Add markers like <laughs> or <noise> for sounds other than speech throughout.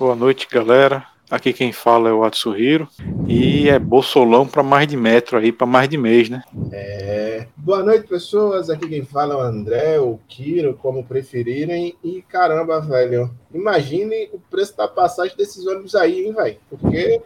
Boa noite, galera. Aqui quem fala é o Atsuhiro e é bolsolão para mais de metro aí, para mais de mês, né? É. Boa noite, pessoas. Aqui quem fala é o André, ou Kiro, como preferirem. E caramba, velho, imagine o preço da passagem desses ônibus aí, hein, velho? Porque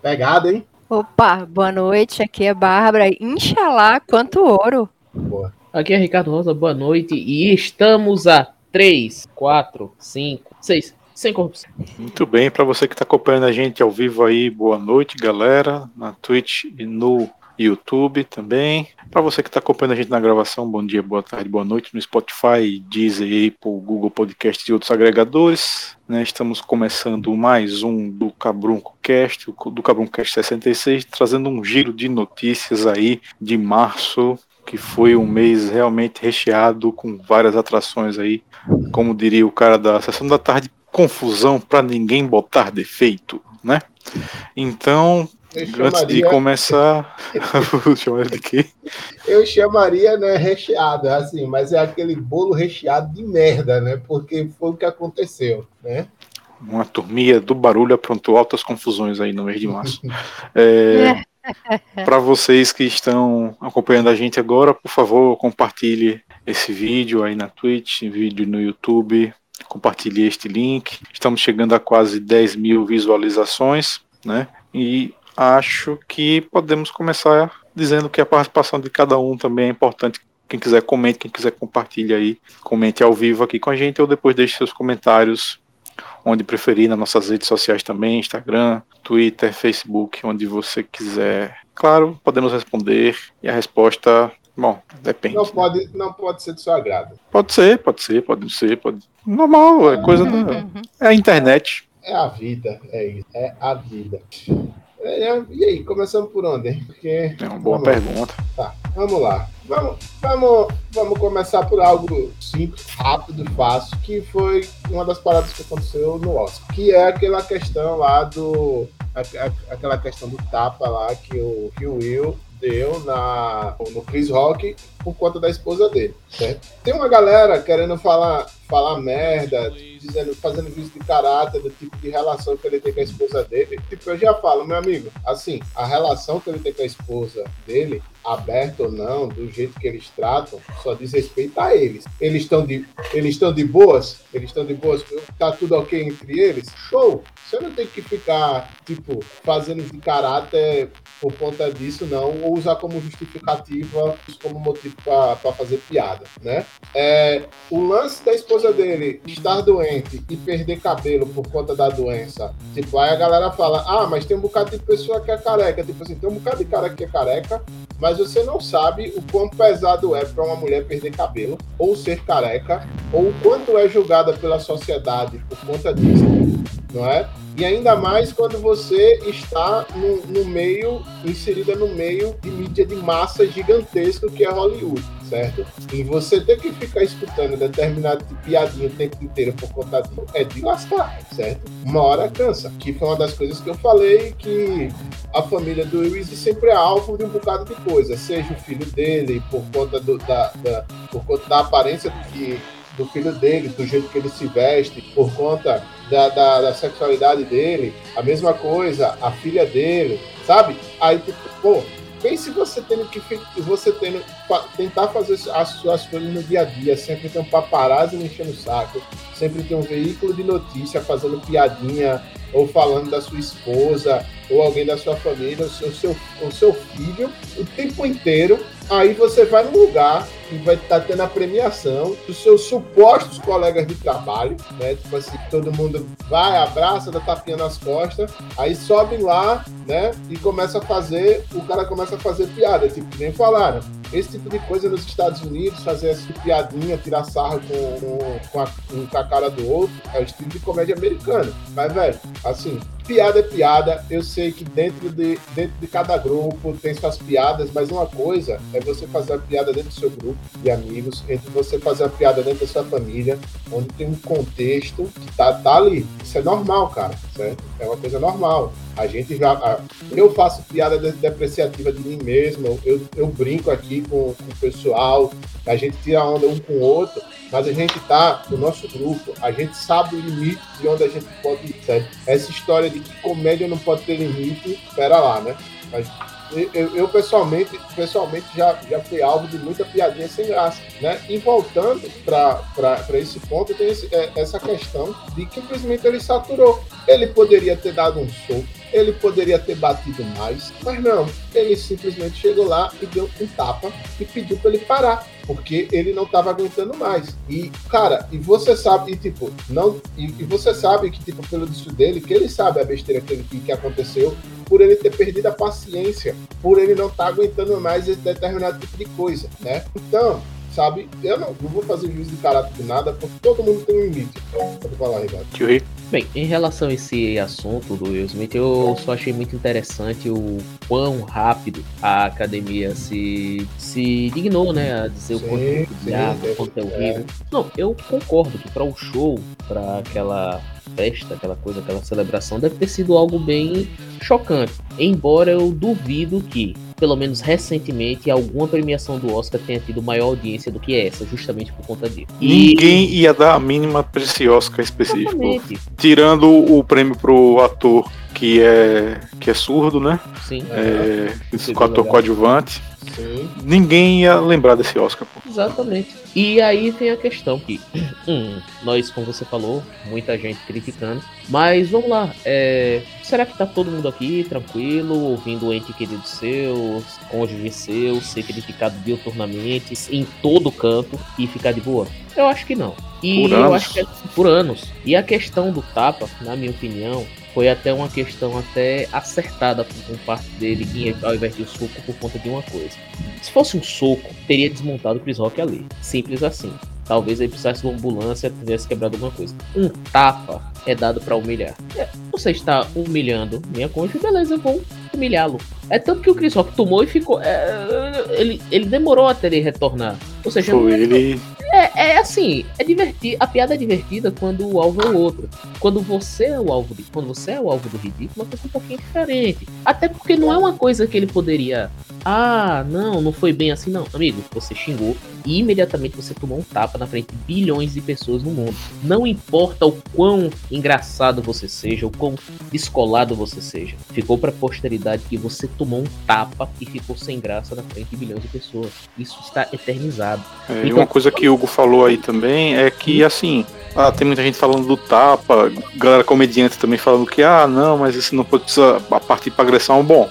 pegada, hein? Opa, boa noite. Aqui é Bárbara. Inxalá, quanto ouro. Boa. Aqui é Ricardo Rosa, boa noite. E estamos a 3, 4, 5, 6, sem corrupção. Muito bem, para você que está acompanhando a gente ao vivo aí, boa noite, galera, na Twitch e no YouTube também. Para você que está acompanhando a gente na gravação, bom dia, boa tarde, boa noite no Spotify, Deezer, Apple, Google Podcast e outros agregadores. Né, estamos começando mais um do Cabrunco Cast, do Cabrunco Cast 66, trazendo um giro de notícias aí de março, que foi um mês realmente recheado com várias atrações aí, como diria o cara da sessão da tarde, confusão para ninguém botar defeito, né? Então, chamaria... antes de começar, <laughs> chamaria de quê? Eu chamaria, né, recheado, assim, mas é aquele bolo recheado de merda, né? Porque foi o que aconteceu, né? Uma turminha do barulho aprontou altas confusões aí no mês de março. <laughs> É, para vocês que estão acompanhando a gente agora, por favor, compartilhe esse vídeo aí na Twitch, vídeo no YouTube, compartilhe este link. Estamos chegando a quase 10 mil visualizações, né? E acho que podemos começar dizendo que a participação de cada um também é importante. Quem quiser comente, quem quiser compartilhe aí, comente ao vivo aqui com a gente ou depois deixe seus comentários onde preferir nas nossas redes sociais também, Instagram, Twitter, Facebook, onde você quiser. Claro, podemos responder e a resposta Bom, depende. Não pode, não pode ser do seu agrado. Pode ser, pode ser, pode ser, pode. Normal, é coisa da. É a internet. É a vida, é isso. É a vida. É, e aí, começamos por onde? Porque, é uma boa pergunta. Tá, vamos lá. Vamos, vamos, vamos começar por algo simples, rápido, fácil, que foi uma das paradas que aconteceu no Oscar, que é aquela questão lá do. aquela questão do tapa lá que o, que o Will deu na, no Chris Rock por conta da esposa dele, certo? Tem uma galera querendo falar, falar merda, dizendo, fazendo vídeo de caráter, do tipo de relação que ele tem com a esposa dele. Tipo, eu já falo, meu amigo, assim, a relação que ele tem com a esposa dele aberto ou não, do jeito que eles tratam, só diz respeito a eles. Eles estão de, eles estão de boas? Eles estão de boas? Tá tudo ok entre eles? Show! Você não tem que ficar, tipo, fazendo de caráter por conta disso, não, ou usar como justificativa, como motivo para fazer piada, né? É, o lance da esposa dele estar doente e perder cabelo por conta da doença, tipo, aí a galera fala, ah, mas tem um bocado de pessoa que é careca, tipo assim, tem um bocado de cara que é careca, mas você não sabe o quão pesado é para uma mulher perder cabelo, ou ser careca, ou o quanto é julgada pela sociedade por conta disso, não é? E ainda mais quando você está no, no meio, inserida no meio de mídia de massa gigantesco que é Hollywood, certo? E você ter que ficar escutando determinado de piadinha o tempo inteiro por conta disso é de lascar, certo? Uma hora cansa. Que foi uma das coisas que eu falei que a família do Will sempre é alvo de um bocado de coisa, seja o filho dele, por conta, do, da, da, por conta da aparência que do filho dele, do jeito que ele se veste, por conta da, da, da, sexualidade dele, a mesma coisa, a filha dele, sabe? Aí, tipo, pô, pense você tendo que você tendo tentar fazer as suas coisas no dia a dia, sempre tem um paparazzi enchendo o saco, sempre tem um veículo de notícia fazendo piadinha ou falando da sua esposa ou alguém da sua família, o seu, seu, o seu filho, o tempo inteiro. Aí você vai no lugar e vai estar tá tendo a premiação dos seus supostos colegas de trabalho, né? Tipo assim, todo mundo vai, abraça, dá tapinha nas costas, aí sobe lá, né? E começa a fazer, o cara começa a fazer piada, tipo, nem falaram. Esse tipo de coisa nos Estados Unidos, fazer essa piadinha, tirar sarro com, com, a, com a cara do outro, é o estilo de comédia americana. Mas, velho, assim, piada é piada. Eu sei que dentro de, dentro de cada grupo tem suas piadas, mas uma coisa é você fazer a piada dentro do seu grupo de amigos, entre você fazer a piada dentro da sua família, onde tem um contexto que tá, tá ali. Isso é normal, cara, certo? É uma coisa normal. A gente já. Eu faço piada depreciativa de mim mesmo, eu, eu brinco aqui com, com o pessoal, a gente tira onda um com o outro, mas a gente tá, no nosso grupo, a gente sabe o limite de onde a gente pode ir, certo? Essa história de que comédia não pode ter limite, espera lá, né? Mas eu, eu, pessoalmente, pessoalmente já, já fui alvo de muita piadinha sem graça, né? E voltando para esse ponto, tem esse, é, essa questão de que simplesmente ele saturou. Ele poderia ter dado um soco, ele poderia ter batido mais, mas não. Ele simplesmente chegou lá e deu um tapa e pediu para ele parar, porque ele não estava aguentando mais. E, cara, e você sabe, e tipo, não. E, e, você sabe que, tipo, pelo disco dele, que ele sabe a besteira que, que, que aconteceu, por ele ter perdido a paciência, por ele não estar tá aguentando mais esse determinado tipo de coisa, né? Então, sabe? Eu não, não, vou fazer juízo de caráter de nada, porque todo mundo tem um limite. Pode falar, Ricardo. Bem, em relação a esse assunto do Will Smith, eu só achei muito interessante o quão rápido a academia se, se dignou, né, a dizer sim, o quanto sim, o quanto é horrível. É. Não, eu concordo que para o show, para aquela festa, aquela coisa, aquela celebração, deve ter sido algo bem chocante. Embora eu duvido que, pelo menos recentemente, alguma premiação do Oscar tenha tido maior audiência do que essa, justamente por conta disso. E... Ninguém ia dar a mínima para esse Oscar específico. Exatamente. Tirando o prêmio pro ator que é que é surdo, né? Sim. É, é, ator coadjuvante. Sim. Ninguém ia lembrar desse Oscar. Pô. Exatamente. E aí tem a questão que <clears throat> hum, nós, como você falou, muita gente criticando, mas vamos lá, é, será que tá todo mundo aqui tranquilo, ouvindo o ente querido seu, cônjuge seu, ser criticado diuturnamente em todo canto e ficar de boa? Eu acho que não. E por eu anos. acho que é por anos. E a questão do tapa, na minha opinião, foi até uma questão até acertada por parte dele que ao invés de um soco por conta de uma coisa. Se fosse um soco, teria desmontado o Chris Rock ali. Simples assim. Talvez ele precisasse de uma ambulância, tivesse quebrado alguma coisa. Um tapa é dado para humilhar. É, você está humilhando minha cônjuge, beleza, eu vou humilhá-lo. É tanto que o Chris Rock tomou e ficou. É, ele, ele demorou até ele retornar. Ou seja, Foi, é ele, é, é assim, é divertido. A piada é divertida quando o alvo é o outro. Quando você é o alvo de, quando você é o alvo do ridículo, é um pouquinho diferente. Até porque não é uma coisa que ele poderia. Ah, não, não foi bem assim, não. Amigo, você xingou e imediatamente você tomou um tapa na frente de bilhões de pessoas no mundo. Não importa o quão engraçado você seja, o quão descolado você seja. Ficou pra posteridade que você tomou um tapa e ficou sem graça na frente de bilhões de pessoas. Isso está eternizado. É, então, e uma coisa que o Hugo falou aí também é que, assim, ah, tem muita gente falando do tapa, galera comediante também falando que, ah, não, mas isso não pode partir para agressão. Bom,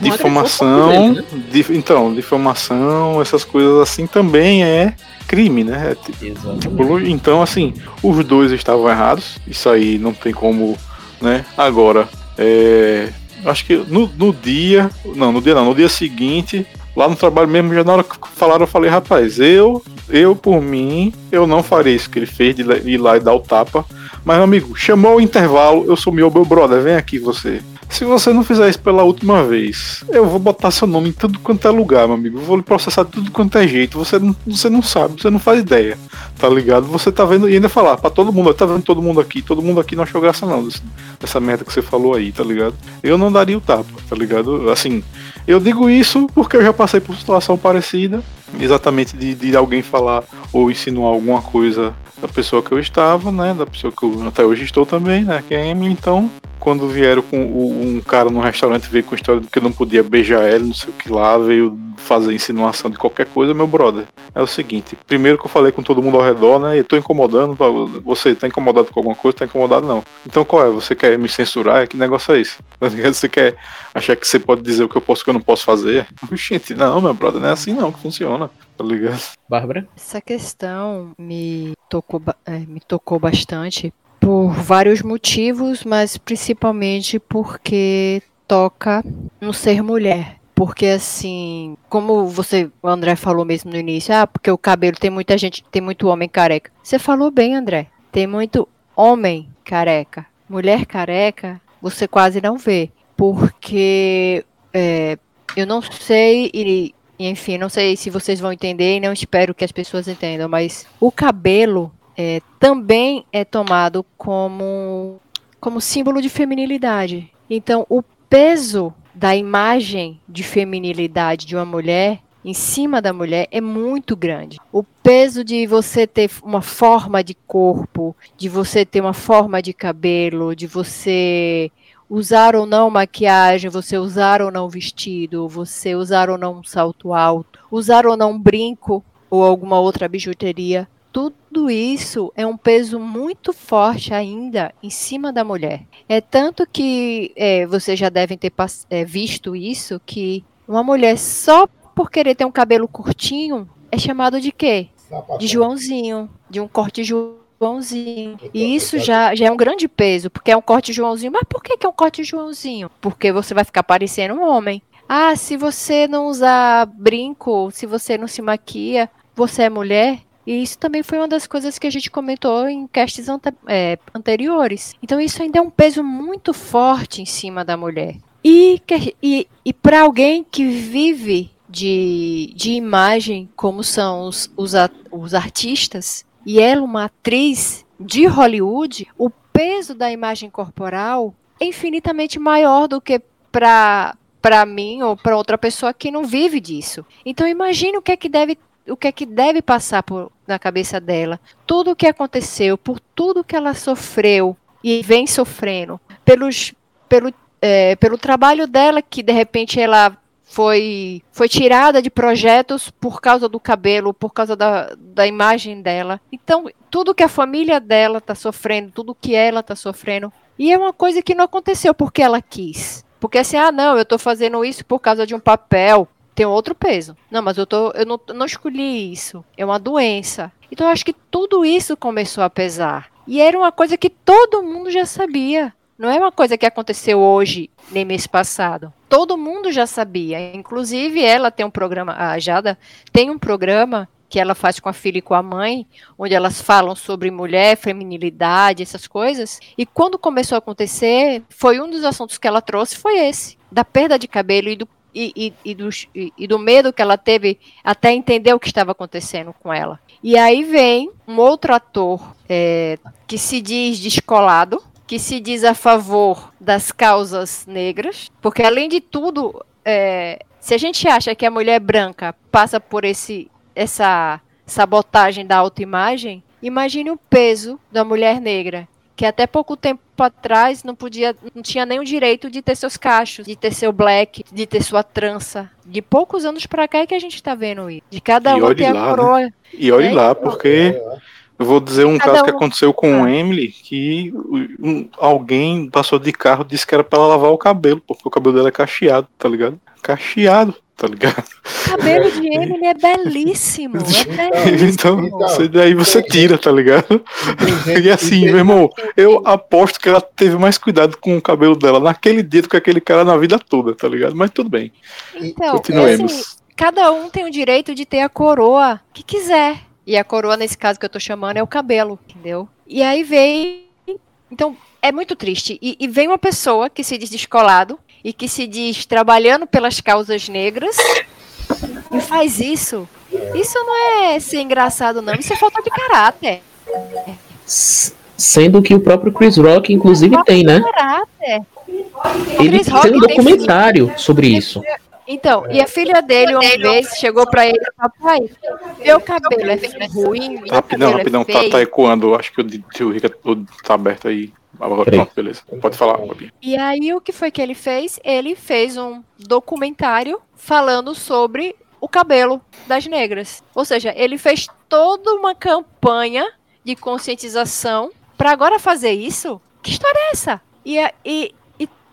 difamação, né? dif, então, difamação, essas coisas assim também é crime, né? É tipo, então, assim, os dois estavam errados, isso aí não tem como, né? Agora, é, acho que no, no dia, não, no dia não, no dia seguinte, lá no trabalho mesmo, já na hora que falaram, eu falei, rapaz, eu, eu por mim, eu não faria isso que ele fez de ir lá e dar o tapa. Mas, meu amigo, chamou o intervalo, eu sou meu, meu brother, vem aqui você. Se você não fizer isso pela última vez, eu vou botar seu nome em tudo quanto é lugar, meu amigo. Eu vou lhe processar tudo quanto é jeito. Você não, você não sabe, você não faz ideia. Tá ligado? Você tá vendo e ainda falar pra todo mundo, tá vendo todo mundo aqui, todo mundo aqui não achou graça não dessa merda que você falou aí, tá ligado? Eu não daria o tapa, tá ligado? Assim, eu digo isso porque eu já passei por situação parecida, exatamente de, de alguém falar ou insinuar alguma coisa da pessoa que eu estava, né? Da pessoa que eu até hoje estou também, né? Que é a Emily, então quando vieram com um cara no restaurante veio com a história de que eu não podia beijar ela, não sei o que lá, veio fazer insinuação de qualquer coisa, meu brother. É o seguinte, primeiro que eu falei com todo mundo ao redor, né? E tô incomodando, você tá incomodado com alguma coisa, tá incomodado não. Então qual é? Você quer me censurar? Que negócio é esse? <laughs> Você quer achar que você pode dizer o que eu posso o que eu não posso fazer? <laughs> Gente, não, meu brother, não é assim não que funciona. Tá ligado? Bárbara? Essa questão me tocou, é, me tocou bastante por vários motivos, mas principalmente porque toca no ser mulher. Porque assim, como você, o André falou mesmo no início, ah, porque o cabelo tem muita gente, tem muito homem careca. Você falou bem, André. Tem muito homem careca. Mulher careca, você quase não vê. Porque é, eu não sei, e, enfim, não sei se vocês vão entender e não espero que as pessoas entendam, mas o cabelo é, também é tomado como, como símbolo de feminilidade. Então, o peso da imagem de feminilidade de uma mulher em cima da mulher é muito grande. O peso de você ter uma forma de corpo, de você ter uma forma de cabelo, de você usar ou não maquiagem, você usar ou não vestido, você usar ou não um salto alto, usar ou não um brinco ou alguma outra bijuteria. Tudo isso é um peso muito forte ainda em cima da mulher. É tanto que é, vocês já devem ter é, visto isso, que uma mulher só por querer ter um cabelo curtinho, é chamado de quê? De Joãozinho, de um corte Joãozinho. E isso já, já é um grande peso, porque é um corte Joãozinho. Mas por que, que é um corte Joãozinho? Porque você vai ficar parecendo um homem. Ah, se você não usar brinco, se você não se maquia, você é mulher? E isso também foi uma das coisas que a gente comentou em castes ante é, anteriores. Então isso ainda é um peso muito forte em cima da mulher. E, e, e para alguém que vive de, de imagem, como são os, os, os artistas, e ela, uma atriz de Hollywood, o peso da imagem corporal é infinitamente maior do que para para mim ou para outra pessoa que não vive disso. Então imagine o que é que deve o que é que deve passar por, na cabeça dela, tudo o que aconteceu, por tudo que ela sofreu e vem sofrendo, pelos, pelo, é, pelo trabalho dela que de repente ela foi, foi tirada de projetos por causa do cabelo, por causa da, da imagem dela. Então, tudo que a família dela está sofrendo, tudo que ela está sofrendo. E é uma coisa que não aconteceu porque ela quis. Porque assim, ah, não, eu estou fazendo isso por causa de um papel. Tem outro peso. Não, mas eu, tô, eu não, não escolhi isso. É uma doença. Então, eu acho que tudo isso começou a pesar. E era uma coisa que todo mundo já sabia. Não é uma coisa que aconteceu hoje, nem mês passado. Todo mundo já sabia. Inclusive, ela tem um programa, a Jada tem um programa que ela faz com a filha e com a mãe, onde elas falam sobre mulher, feminilidade, essas coisas. E quando começou a acontecer, foi um dos assuntos que ela trouxe, foi esse, da perda de cabelo e do, e, e, e, do, e do medo que ela teve até entender o que estava acontecendo com ela. E aí vem um outro ator é, que se diz descolado, que se diz a favor das causas negras, porque além de tudo, é, se a gente acha que a mulher branca passa por esse, essa sabotagem da autoimagem, imagine o peso da mulher negra, que até pouco tempo atrás não podia, não tinha nem o direito de ter seus cachos, de ter seu black, de ter sua trança. De poucos anos para cá é que a gente está vendo isso. De cada um ter lá, a coroa. Né? E olhe né? lá, porque eu vou dizer um Cada caso um... que aconteceu com ah. Emily, que um, alguém passou de carro disse que era pra ela lavar o cabelo, porque o cabelo dela é cacheado, tá ligado? Cacheado, tá ligado? O cabelo de <laughs> Emily é belíssimo. É belíssimo. então, você, daí você tira, tá ligado? E assim, meu irmão, eu aposto que ela teve mais cuidado com o cabelo dela naquele dia do que aquele cara na vida toda, tá ligado? Mas tudo bem. Então, Continuemos. Assim, cada um tem o direito de ter a coroa que quiser. E a coroa, nesse caso que eu tô chamando, é o cabelo, entendeu? E aí vem. Então, é muito triste. E, e vem uma pessoa que se diz descolado e que se diz trabalhando pelas causas negras e faz isso. Isso não é ser engraçado, não. Isso é falta de caráter. Sendo que o próprio Chris Rock, inclusive, tem, né? Caráter. Ele tem um documentário sobre isso. Então, e a filha dele uma vez chegou pra ele e falou, pai, meu cabelo é ruim, meu Rapidão, rapidão, é tá, tá ecoando, acho que o, o Rica tá aberto aí. Pronto, beleza. Pode falar, Robinho. E aí, o que foi que ele fez? Ele fez um documentário falando sobre o cabelo das negras. Ou seja, ele fez toda uma campanha de conscientização para agora fazer isso? Que história é essa? E, e,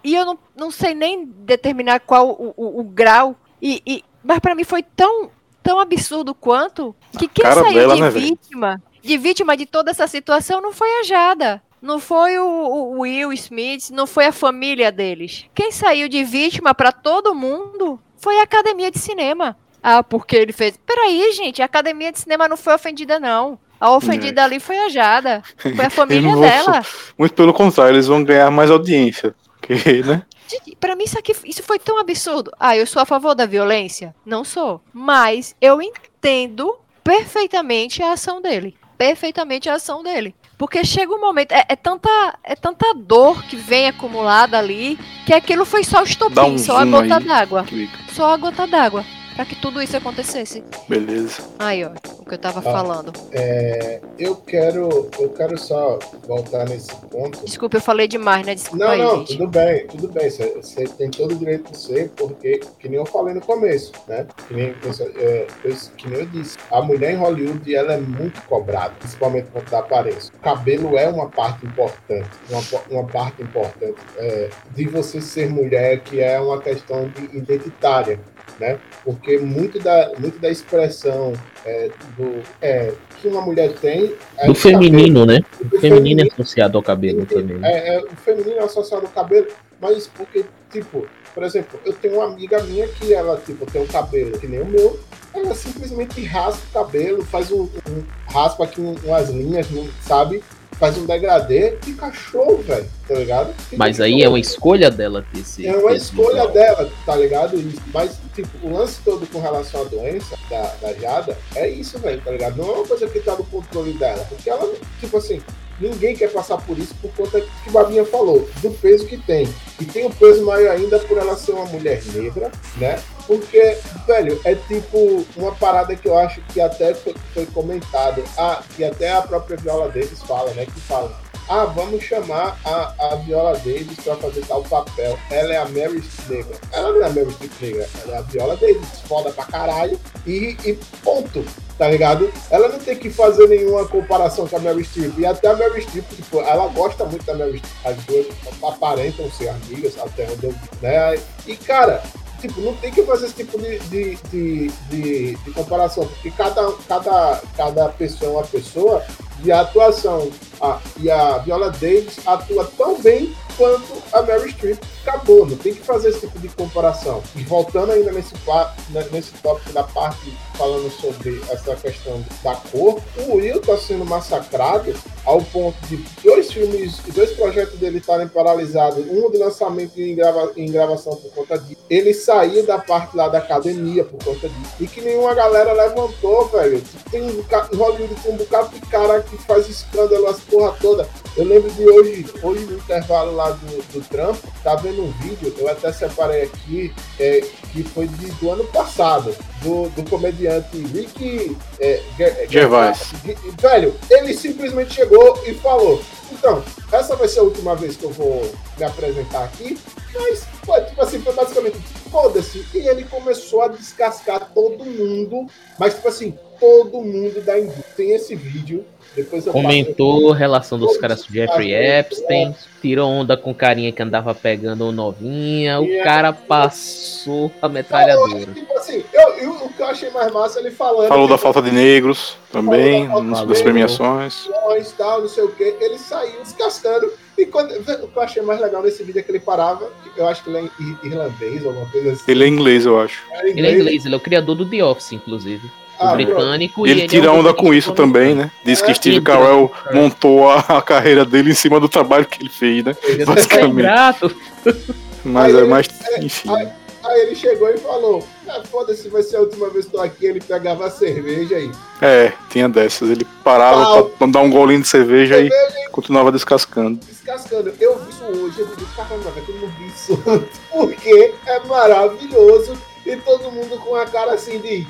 e eu não, não sei nem determinar qual o, o, o grau. E, e mas para mim foi tão, tão absurdo quanto que quem saiu dela, de né, vítima, de vítima de toda essa situação não foi a Jada. Não foi o, o Will Smith, não foi a família deles. Quem saiu de vítima para todo mundo foi a academia de cinema. Ah, porque ele fez. Peraí, gente, a academia de cinema não foi ofendida, não. A ofendida é. ali foi a Jada. Foi a <laughs> família dela. Muito pelo contrário, eles vão ganhar mais audiência. Porque, né? <laughs> Para mim isso aqui isso foi tão absurdo. Ah, eu sou a favor da violência? Não sou. Mas eu entendo perfeitamente a ação dele. perfeitamente a ação dele. Porque chega um momento, é, é, tanta, é tanta dor que vem acumulada ali, que aquilo foi só o estopim, um só a gota d'água. Só a gota d'água para que tudo isso acontecesse. Beleza. Aí, ó, o que eu tava ah, falando. É, eu quero, eu quero só voltar nesse ponto. Desculpa, eu falei demais, né? Desculpa não, aí, não, gente. tudo bem, tudo bem. Você tem todo o direito de ser, porque, que nem eu falei no começo, né? Que nem, é, que nem eu disse, a mulher em Hollywood, ela é muito cobrada, principalmente quanto da aparência. O cabelo é uma parte importante, uma, uma parte importante é, de você ser mulher, que é uma questão de identitária né? Porque muito da, muito da expressão é, do, é, que uma mulher tem. É do feminino, cabelo, né? O feminino, é associado ao cabelo também. É, é, o feminino é associado ao cabelo, mas porque, tipo, por exemplo, eu tenho uma amiga minha que ela, tipo, tem um cabelo que nem o meu, ela simplesmente raspa o cabelo, faz um, um raspa aqui umas linhas, sabe? Faz um degradê, fica show, velho, tá ligado? Fica Mas aí é uma escolha dela ter esse. É uma escolha visual. dela, tá ligado? Mas, tipo, o lance todo com relação à doença da, da Jada é isso, velho, tá ligado? Não é uma coisa que tá no controle dela. Porque ela, tipo assim, ninguém quer passar por isso por conta que Babinha falou, do peso que tem. E tem um peso maior ainda por ela ser uma mulher negra, né? Porque, velho, é tipo uma parada que eu acho que até foi, foi comentado, ah, que até a própria Viola Davis fala, né? Que fala, ah, vamos chamar a, a Viola Davis para fazer tal papel. Ela é a Mary negra. Ela não é a Mary negra, ela é a Viola Davis, foda pra caralho. E, e ponto, tá ligado? Ela não tem que fazer nenhuma comparação com a Mary Streep. E até a Mary Streep, tipo, ela gosta muito da Mary Streep. As duas aparentam ser amigas, até onde eu né? E, cara, tipo, não tem que fazer esse tipo de, de, de, de, de comparação, porque cada, cada, cada pessoa é uma pessoa de atuação. Ah, e a Viola Davis atua tão bem quanto a Mary Streep acabou. Não tem que fazer esse tipo de comparação. E voltando ainda nesse, né, nesse tópico da parte falando sobre essa questão da cor, o Will está sendo massacrado ao ponto de dois filmes, dois projetos dele estarem paralisados, um de lançamento em, grava, em gravação por conta disso. Ele saiu da parte lá da academia por conta disso. E que nenhuma galera levantou, velho. Tem um, Hollywood tem um bocado de cara que faz escândalo, as porra toda. Eu lembro de hoje, hoje no intervalo lá do, do Trump, tá vendo um vídeo, eu até separei aqui, é, que foi de, do ano passado, do, do comediante Rick é, Gervais. Velho, ele simplesmente chegou e falou: então, essa vai ser a última vez que eu vou me apresentar aqui, mas foi, tipo assim, foi basicamente, foda-se. E ele começou a descascar todo mundo, mas tipo assim, todo mundo da indústria. Tem esse vídeo Comentou a relação dos caras com Jeffrey Epstein, tirou onda com carinha que andava pegando novinha, o cara passou a metralhadora. Tipo assim, eu, eu, o que eu achei mais massa ele falando. Falou da falta de negros também, nas premiações. Tal, não sei o que. Ele saiu descascando. E quando, o que eu achei mais legal nesse vídeo é que ele parava, eu acho que ele é irlandês, alguma coisa assim. Ele é inglês, eu acho. É inglês. Ele é inglês, ele é o criador do The Office, inclusive ah, britânico. E ele, ele tira é onda com isso também, né? Diz que é, Steve Carell é. montou a, a, carreira dele em cima do trabalho que ele fez, né? Ele basicamente. É Mas aí é mais. Enfim. Aí, aí, ele chegou e falou: ah, foda-se, vai ser a última vez que tô aqui. Ele pegava a cerveja aí. É, tinha dessas. Ele parava Pau. pra dar um golinho de cerveja, cerveja e continuava descascando. Descascando. Eu vi isso hoje, eu digo, caramba, eu não vi isso antes. <laughs> Porque é maravilhoso e todo mundo com a cara assim de.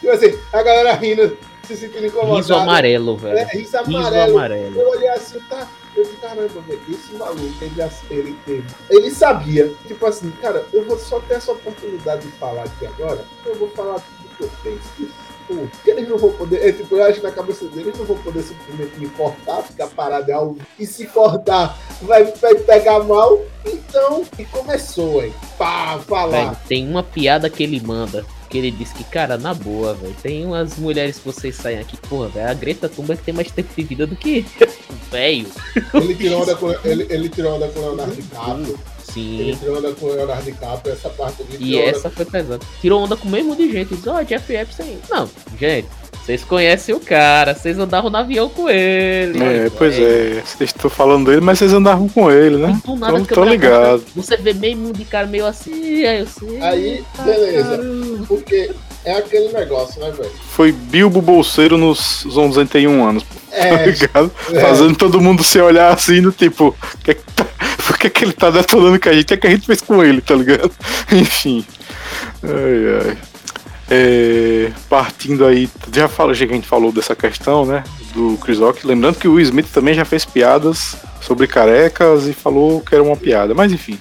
Tipo assim, a galera rindo, se sentindo incomodado. Riso amarelo, velho. É, riso amarelo. riso amarelo. Eu olhei assim, tá. Eu falei, caramba, velho, esse maluco, ele, ele, ele, ele sabia. Tipo assim, cara, eu vou só ter essa oportunidade de falar aqui agora, eu vou falar tudo que eu penso tipo, eles não vão poder. É, tipo, eu acho que na cabeça deles eles não vão poder simplesmente me cortar, ficar parado algo. E se cortar, vai, vai pegar mal. Então, e começou, hein? Pá, falar. Tem uma piada que ele manda. Que ele diz que, cara, na boa, velho, tem umas mulheres que vocês saem aqui, porra, velho, a Greta Thunberg tem mais tempo de vida do que <laughs> velho. Ele tirou onda com, ele, ele tirou onda com o Leonardo DiCaprio. Sim. Ele tirou onda com o Leonardo DiCaprio, essa parte ali. E essa foi pesada. Tirou onda com o mesmo de gente. Diz, ó, oh, Jeff Epstein. Não, gente, vocês conhecem o cara, vocês andavam no avião com ele. É, pois é. Vocês estão falando dele, mas vocês andavam com ele, né? Não nada então, tô ligado. Você vê meio de cara meio assim, aí eu sei. Aí, beleza. Caramba. Porque é aquele negócio, né, velho? Foi Bilbo Bolseiro nos 91 anos, é, <laughs> tá ligado? É. Fazendo todo mundo se olhar assim, no tipo, que é que tá, por que, que ele tá detonando com a gente? É que a gente fez com ele, tá ligado? <laughs> Enfim. Ai, ai. É, partindo aí, já, fala, já que a gente falou dessa questão, né? Do Chris Rock, lembrando que o Will Smith também já fez piadas sobre carecas e falou que era uma piada, mas enfim.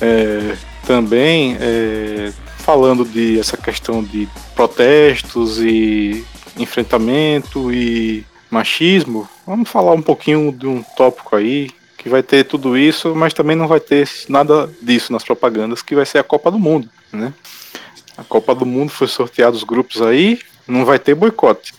É, também é, falando de essa questão de protestos e enfrentamento e machismo, vamos falar um pouquinho de um tópico aí que vai ter tudo isso, mas também não vai ter nada disso nas propagandas, que vai ser a Copa do Mundo, né? A Copa do Mundo foi sorteada os grupos aí, não vai ter boicote.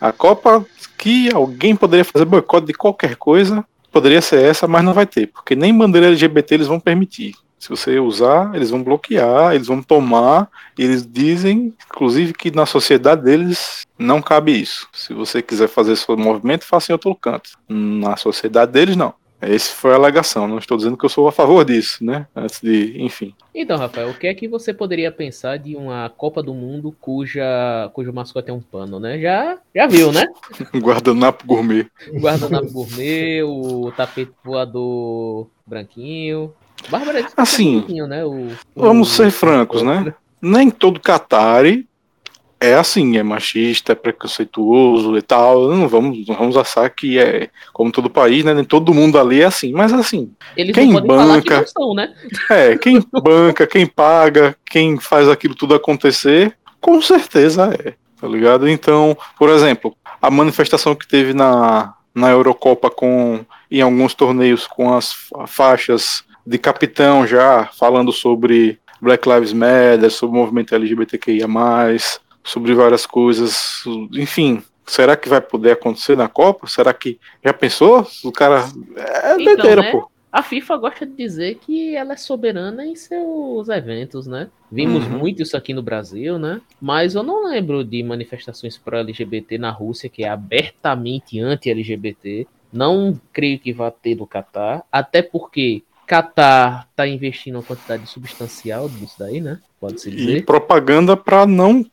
A Copa que alguém poderia fazer boicote de qualquer coisa, poderia ser essa, mas não vai ter, porque nem bandeira LGBT eles vão permitir. Se você usar, eles vão bloquear, eles vão tomar. Eles dizem, inclusive, que na sociedade deles não cabe isso. Se você quiser fazer seu movimento, faça em outro canto. Na sociedade deles, não. Essa foi a alegação. Não estou dizendo que eu sou a favor disso, né? Antes de, enfim. Então, Rafael, o que é que você poderia pensar de uma Copa do Mundo cuja cujo mascote é um pano, né? Já, já viu, né? <laughs> Guardanapo gourmet. Guardanapo gourmet, o tapete voador branquinho. Bárbara assim, né? O, vamos o... ser francos, né? Nem todo Qatari é assim, é machista, é preconceituoso e tal. Não vamos, não vamos achar que é como todo país, né? Nem todo mundo ali é assim, mas assim, Eles quem banca, que são, né? é, quem <laughs> banca, quem paga, quem faz aquilo tudo acontecer, com certeza é, tá ligado? Então, por exemplo, a manifestação que teve na na Eurocopa com em alguns torneios com as faixas de capitão já falando sobre Black Lives Matter, sobre o movimento LGBTQIA+, sobre várias coisas, enfim. Será que vai poder acontecer na Copa? Será que já pensou? O cara é então, doideira, né? pô. A FIFA gosta de dizer que ela é soberana em seus eventos, né? Vimos uhum. muito isso aqui no Brasil, né? Mas eu não lembro de manifestações pro LGBT na Rússia, que é abertamente anti-LGBT. Não creio que vá ter no Catar, até porque Qatar está investindo uma quantidade substancial disso daí, né? Pode-se dizer. E propaganda para não.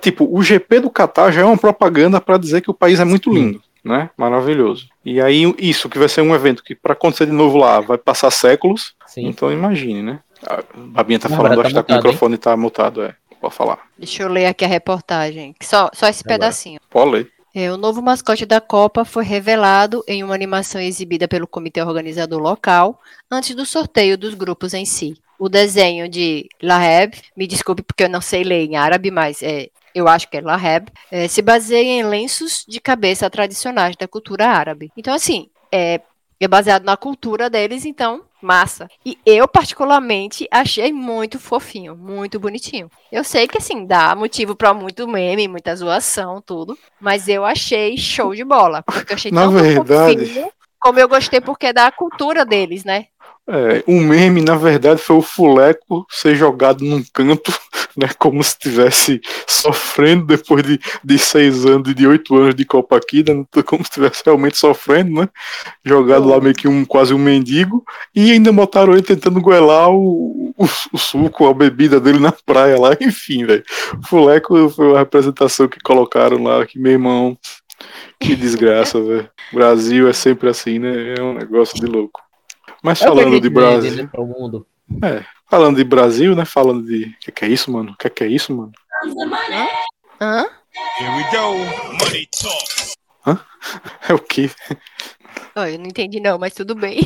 Tipo, o GP do Qatar já é uma propaganda para dizer que o país é muito lindo, né? Maravilhoso. E aí, isso que vai ser um evento que, para acontecer de novo lá, vai passar séculos. Sim. Então, imagine, né? A Babinha tá falando, acho que tá com o microfone hein? tá mutado, é. Pode falar. Deixa eu ler aqui a reportagem. Só, só esse pedacinho. Pode ler. É, o novo mascote da Copa foi revelado em uma animação exibida pelo comitê organizador local antes do sorteio dos grupos em si. O desenho de Laheb, me desculpe porque eu não sei ler em árabe, mas é, eu acho que é Laheb, é, se baseia em lenços de cabeça tradicionais da cultura árabe. Então, assim, é, é baseado na cultura deles, então massa. E eu, particularmente, achei muito fofinho, muito bonitinho. Eu sei que, assim, dá motivo para muito meme, muita zoação, tudo. Mas eu achei show de bola. Porque eu achei Na verdade... fofinho, como eu gostei porque é da cultura deles, né? É, o meme, na verdade, foi o Fuleco ser jogado num canto, <laughs> né? Como se estivesse sofrendo depois de, de seis anos, de oito anos de Copa aqui, né, <laughs> como se estivesse realmente sofrendo, né? Jogado lá meio que um quase um mendigo, e ainda botaram ele tentando goelar o, o, o suco, a bebida dele na praia lá, <laughs> enfim, velho. Fuleco foi uma representação que colocaram lá, que meu irmão. Que desgraça, velho. Brasil é sempre assim, né? É um negócio de louco. Mas falando de Brasil. É, falando de Brasil, né? Falando de. O que, que, é isso, mano? O que, que, é isso, mano? Hã? Here we go. Money talk. Hã? <laughs> É o quê? Oh, eu não entendi, não, mas tudo bem.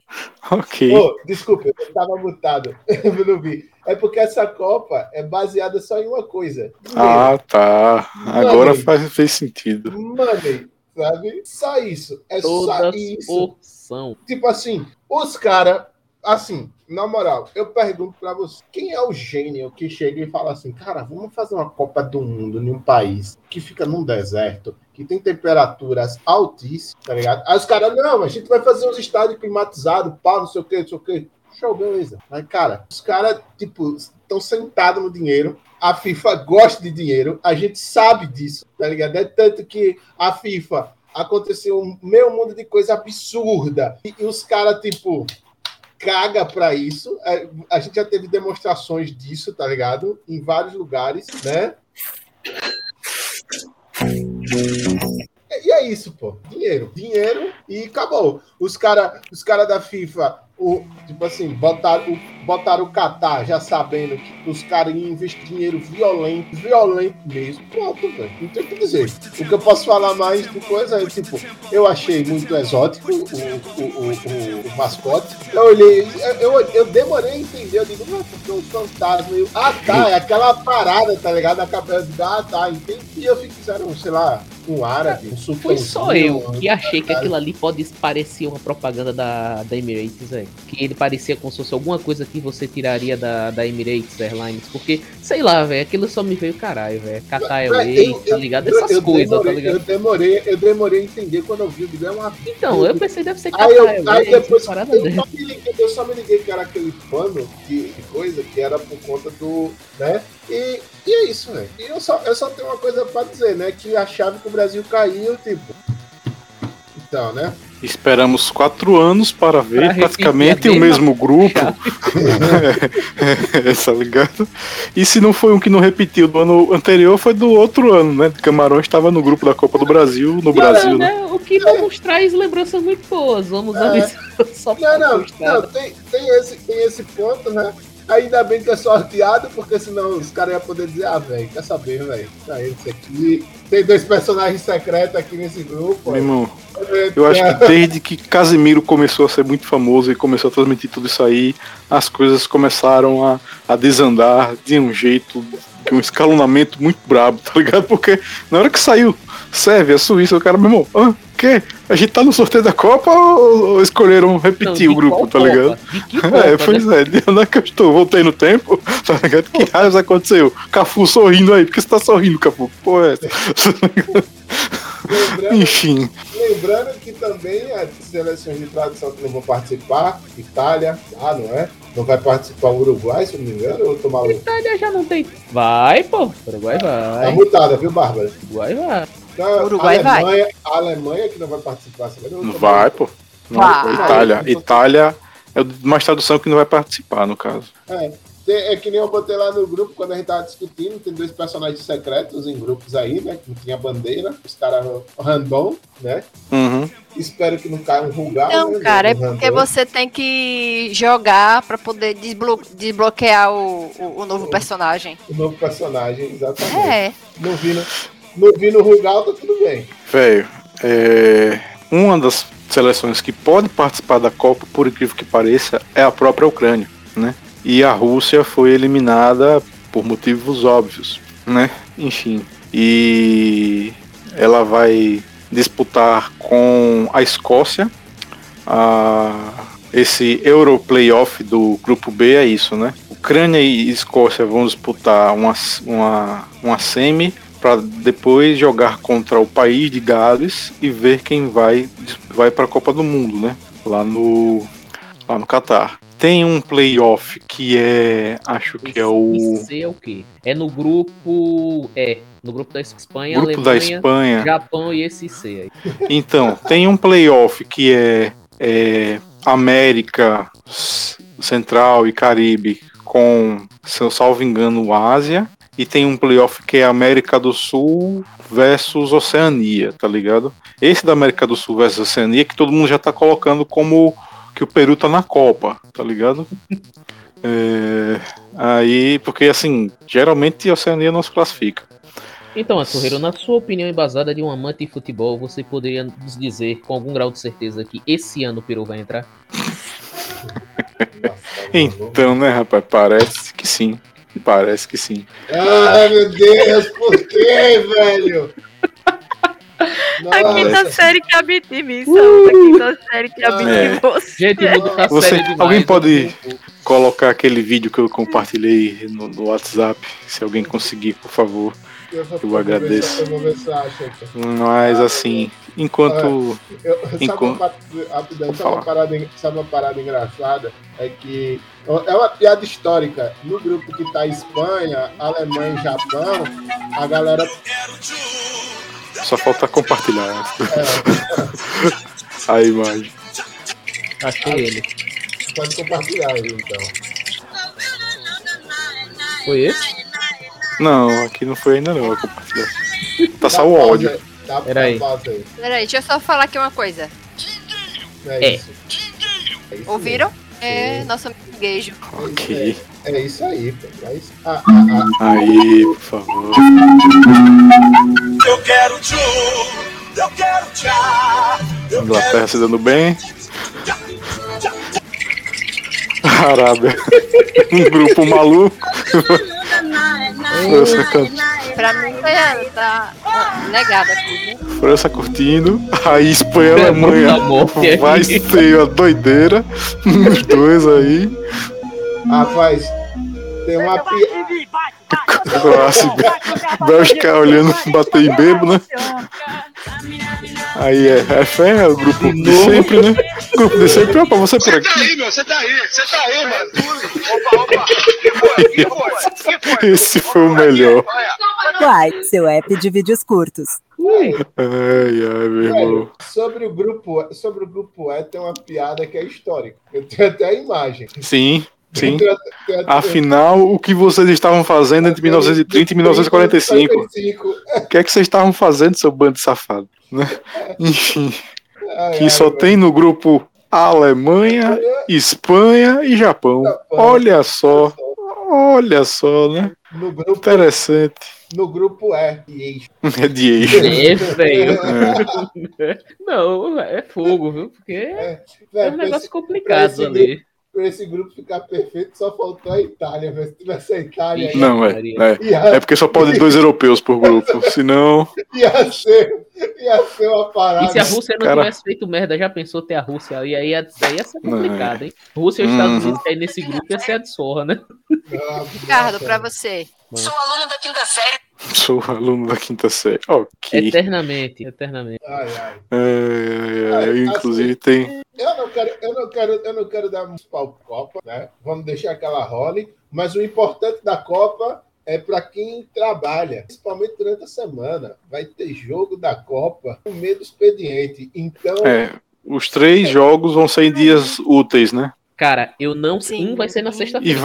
<laughs> ok. Oh, desculpa, eu tava mutado. <laughs> eu não vi. É porque essa Copa é baseada só em uma coisa. Ah, tá. Agora faz, fez sentido. Money, sabe? Só isso. É Todas só isso. São. Tipo assim, os caras, assim, na moral, eu pergunto para você, quem é o gênio que chega e fala assim, cara, vamos fazer uma Copa do Mundo em um país que fica num deserto, que tem temperaturas altíssimas, tá ligado? Aí os caras, não, a gente vai fazer uns estádios climatizados, pá, não sei o que, não sei o que. Show, beleza. Mas, cara, os caras, tipo, estão sentados no dinheiro, a FIFA gosta de dinheiro, a gente sabe disso, tá ligado? É tanto que a FIFA aconteceu meio mundo de coisa absurda. E, e os caras, tipo, caga para isso. É, a gente já teve demonstrações disso, tá ligado? Em vários lugares, né? E é isso, pô. Dinheiro. Dinheiro e acabou. Os caras os cara da FIFA o, tipo assim, botaram, botaram o Qatar já sabendo que os caras iam investir dinheiro violento, violento mesmo. Pronto, velho. Não tem o que dizer. O que eu posso falar mais de coisa é, tipo, eu achei muito exótico o, o, o, o mascote. Eu olhei, eu, eu, demorei a entender. Eu digo, não, porque os fantasmas. Eu, ah, tá, é aquela parada, tá ligado? Na cabeça de ah, tá, entendi. E eu fiquei, fizeram, sei lá, um árabe, um sultão. Foi só eu que achei que aquilo ali pode parecer uma propaganda da, da Emirates, velho que ele parecia como se fosse alguma coisa que você tiraria da, da Emirates Airlines. Porque, sei lá, velho, aquilo só me veio caralho, velho. Qatar Airways, tá ligado? Essas eu, eu coisas, tá demorei, tá ligado? Eu demorei, eu demorei a entender quando eu vi o é uma. Então, eu pensei deve ser Qatar aí eu, Airways. Aí depois, eu, só me liguei, eu só me liguei que era aquele pano de, de coisa que era por conta do. né? E, e é isso, velho. E eu só, eu só tenho uma coisa pra dizer, né? Que a chave que o Brasil caiu, tipo. Então, né? Esperamos quatro anos para ver pra praticamente o mesmo grupo. <laughs> é, tá ligado? E se não foi um que não repetiu do ano anterior, foi do outro ano, né? Camarões estava no grupo da Copa do Brasil, no Brasil. Né? né? O que não nos traz lembranças muito boas. Vamos é. avisar <laughs> só Não, não, não tem, tem, esse, tem esse ponto, né? Ainda bem que é sorteado, porque senão os caras iam poder dizer, ah, velho, quer saber, velho? Tá esse aqui. Tem dois personagens secretos aqui nesse grupo. Meu irmão, eu acho que desde que Casimiro começou a ser muito famoso e começou a transmitir tudo isso aí, as coisas começaram a, a desandar de um jeito, de um escalonamento muito brabo, <laughs> tá ligado? Porque na hora que saiu Sérvia, Suíça, o cara, meu irmão, ah, quê? A gente tá no sorteio da Copa ou, escolheram repetir não, o grupo, tá ligado? <laughs> Copa, é, pois né? é, de onde é que eu estou? Voltei no tempo, <laughs> tá ligado? Que raios aconteceu? Cafu sorrindo aí, por que você tá sorrindo, Cafu? Pô, é essa? <laughs> Lembrando, Enfim. Lembrando que também as seleções de tradição que não vão participar, Itália, ah, não é? Não vai participar o Uruguai, se não me engano, ou tomar Itália já não tem. Vai, pô. Uruguai vai. Tá mutada, viu, Bárbara? Uruguai vai. Então, Uruguai a Alemanha, vai. A Alemanha que não vai participar. Não vai, pô. Não, vai. Itália. Itália é mais tradução que não vai participar, no caso. É. É que nem eu botei lá no grupo quando a gente tava discutindo, tem dois personagens secretos em grupos aí, né? Que não tinha bandeira, os caras random, né? Uhum. Espero que não caia um rugal. Não, né, cara, é porque random. você tem que jogar para poder desblo desbloquear o, o, o, novo personagem. O novo personagem, exatamente. É. Não vi no, não vi no rugal, tá tudo bem. Velho, é... uma das seleções que pode participar da Copa, por incrível que pareça, é a própria Ucrânia, né? E a Rússia foi eliminada por motivos óbvios, né? Enfim, e ela vai disputar com a Escócia a, esse Euro Playoff do grupo B é isso, né? Ucrânia e Escócia vão disputar uma, uma, uma semi para depois jogar contra o país de Gales e ver quem vai vai para a Copa do Mundo, né? Lá no lá no Catar. Tem um playoff que é. Acho que é o. é o quê? É no grupo. É. No grupo da Espanha, grupo Alemanha, da Espanha. Japão e esse C aí. Então, tem um playoff que é, é América Central e Caribe com, se eu salvo engano, Ásia. E tem um playoff que é América do Sul versus Oceania, tá ligado? Esse da América do Sul versus Oceania que todo mundo já tá colocando como que o Peru tá na Copa, tá ligado? <laughs> É, aí, porque assim, geralmente a Oceania não se classifica. Então, Açorreiro, na sua opinião embasada de um amante de futebol, você poderia nos dizer com algum grau de certeza que esse ano o Peru vai entrar? <laughs> então, né, rapaz, parece que sim. Parece que sim. Ai, meu Deus, por quê, velho? A quinta série que habita em mim, uh! A quinta série que habita é. em você. Gente, tá você, demais. Alguém pode colocar aquele vídeo que eu compartilhei no, no WhatsApp? Se alguém conseguir, por favor. Eu, eu agradeço. Mas assim, enquanto. Eu, enquanto... Sabe, uma, sabe, uma parada, sabe uma parada engraçada? É que é uma piada histórica. No grupo que tá Espanha, Alemanha e Japão, a galera só falta compartilhar a imagem. Achei ele. Pode compartilhar ele então. Foi esse? Não, aqui não foi ainda não, a compartilhar. Tá só o áudio. Peraí. Peraí, deixa eu só falar aqui uma coisa. É, É. É Ouviram? É, Sim. nosso amigo Gueijo. Ok. É isso aí, pô. É isso. Ah, ah, ah. Aí, por favor. Eu quero tchu, eu quero tchá, Inglaterra se dando bem. Arábia. <laughs> Um grupo maluco. França, can- Pra mim foi tá ó, negada aqui, né? França curtindo. Aí Espanha e Alemanha. Vai ter a doideira. Os dois aí. Rapaz, tem uma piada. E Bélgica <laughs> olhando bater em bebo, né? Aí é, é fé, é o grupo de sempre, né? Grupo de sempre, ó, pra você por aqui. aí, meu, você tá aí, você tá aí, mano. Opa, <laughs> opa. Que foi? Que foi? Que foi? Esse foi o melhor. Quai, seu app de vídeos curtos. Ai, ai, meu irmão. Velho, sobre o grupo, sobre o grupo E tem uma piada que é histórica. Eu tenho até a imagem. Sim, sim. Afinal, o que vocês estavam fazendo entre 1930 e 1945? 45. O que é que vocês estavam fazendo, seu bando de safado? Né? <laughs> Enfim, que só tem no grupo Alemanha, Espanha e Japão. Olha só, olha só, né? No grupo, Interessante. no grupo E. E eixo. É de eixo. É, velho. É. Não, é fogo, viu? Porque é Velho, um negócio complicado ali. Pra esse grupo ficar perfeito, só faltou a Itália. Se tivesse a Itália aí, Não, é, é. ia, É porque só pode dois europeus por grupo. <laughs> Senão. ia, ser, ia ser uma parada. E se a Rússia não Cara- tivesse feito merda, já pensou ter a Rússia? E aí ia, aí ia ser complicado, hein? Rússia e os Estados Uhum. Unidos aí nesse grupo ia ser a de sorra, né? Ah, Ricardo, pra você. Sou aluno da quinta série. Sou aluno da quinta série. Ok. Eternamente, eternamente. Ai, ai. É, é, é, inclusive tem. Eu não quero, eu não quero, eu não quero dar pra Copa, né? Vamos deixar que ela role. Mas o importante da Copa é para quem trabalha, principalmente durante a semana. Vai ter jogo da Copa no meio do expediente. Então, É, os três jogos vão ser em dias úteis, né? Cara, eu não. Sim. Um vai ser na sexta-feira,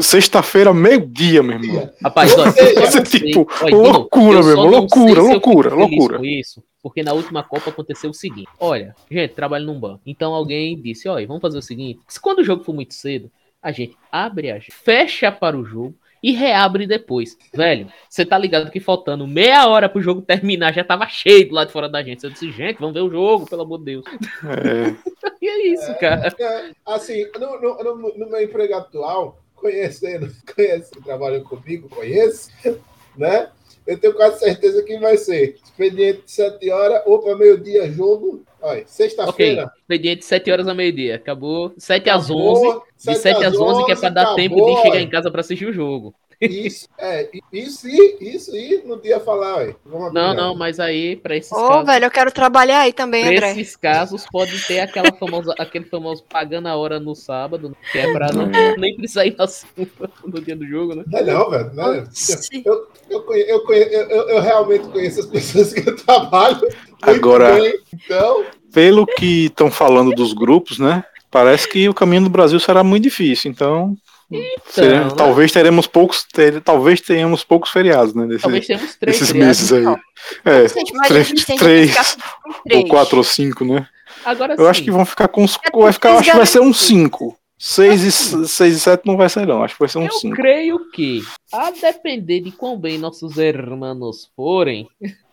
sexta-feira, meio-dia, meu irmão. Rapaz, olha, sei- tipo olha, loucura, eu meu irmão, loucura, loucura, loucura. Isso, porque na última Copa aconteceu o seguinte: olha, gente, trabalho num banco. Então alguém disse: olha, vamos fazer o seguinte: se quando o jogo for muito cedo, a gente abre a gente, fecha para o jogo e reabre depois. Velho, você tá ligado que faltando meia hora pro jogo terminar já tava cheio do lado de fora da gente. Eu disse: gente, vamos ver o jogo, pelo amor de Deus. É, <laughs> é isso, cara. é, assim, no, no, no- meu emprego atual, conhecendo, <laughs> conhece que trabalha comigo, conheço, né? Eu tenho quase certeza que vai ser expediente de 7 horas ou para meio-dia jogo. Olha, sexta-feira. expediente de 7 horas a meio-dia. Acabou 7 às acabou, 11. De 7 às 11, que é pra dar tempo de acabou, chegar em casa pra assistir o jogo. Isso, é, isso e isso e no dia falar, ué. Vamos Não, não, mas aí, pra esses Ô, casos. velho, eu quero trabalhar aí também, Pra André. esses casos, pode ter aquela famosa, aquele famoso pagando a hora no sábado, que é pra não, nem precisar ir na segunda, no dia do jogo, né? Não é não, velho. Não é. Sim. Eu, eu, conhe- eu, conhe- eu, eu- eu realmente conheço as <laughs> pessoas que eu trabalho. Agora- bem. Então, pelo que estão falando dos grupos, né? Parece que o caminho do Brasil será muito difícil. Então, será- né? talvez teremos poucos, ter- talvez tenhamos poucos feriados, né? Desse- Talvez tenhamos três esses feriados. meses aí. Não. É, mas três, três ficar com ou quatro ou cinco, né? Agora Eu acho sim, que vão ficar com uns. É Vai ficar, acho que vai ser uns garantido. cinco. Seis e, seis e sete não vai ser, não. Acho que vai ser uns eu cinco. creio que, a depender de quão bem nossos hermanos forem,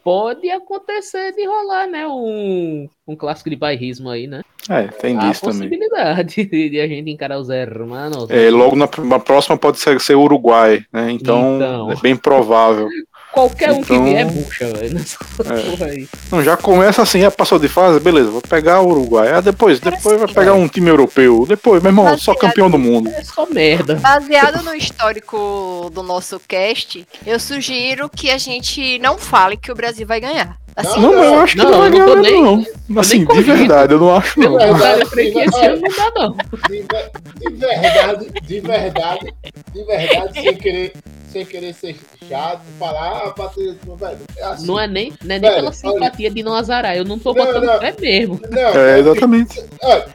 pode acontecer de rolar, né? Um, um clássico de bairrismo aí, né? É, tem Há disso também. possibilidade <laughs> de, de a gente encarar os hermanos. É, logo na, na próxima pode ser, ser Uruguai, né? Então, Então. é bem provável. <laughs> Qualquer um que Então- vier é bucha, velho. É. Não, já começa assim, já passou de fase, beleza, vou pegar o Uruguai. Ah, depois, depois vai pegar um time europeu. Depois, meu irmão, só Baseado- campeão do mundo. É só merda. Baseado no histórico do nosso cast, eu sugiro que a gente não fale que o Brasil vai ganhar. Assim, Não, eu acho que Não, não, vai não ganhar, nem- não. Assim, de verdade, eu não acho, não. Não. Esse ano não dá, não. de, ve- de verdade, de verdade, de verdade, sem querer, sem querer ser chato, falar, ah, patriotismo, velho. É assim. Não é nem, não é nem Velho, pela simpatia de não azarar. Eu não tô Não, botando não. fé mesmo. Não, É, exatamente. Olha,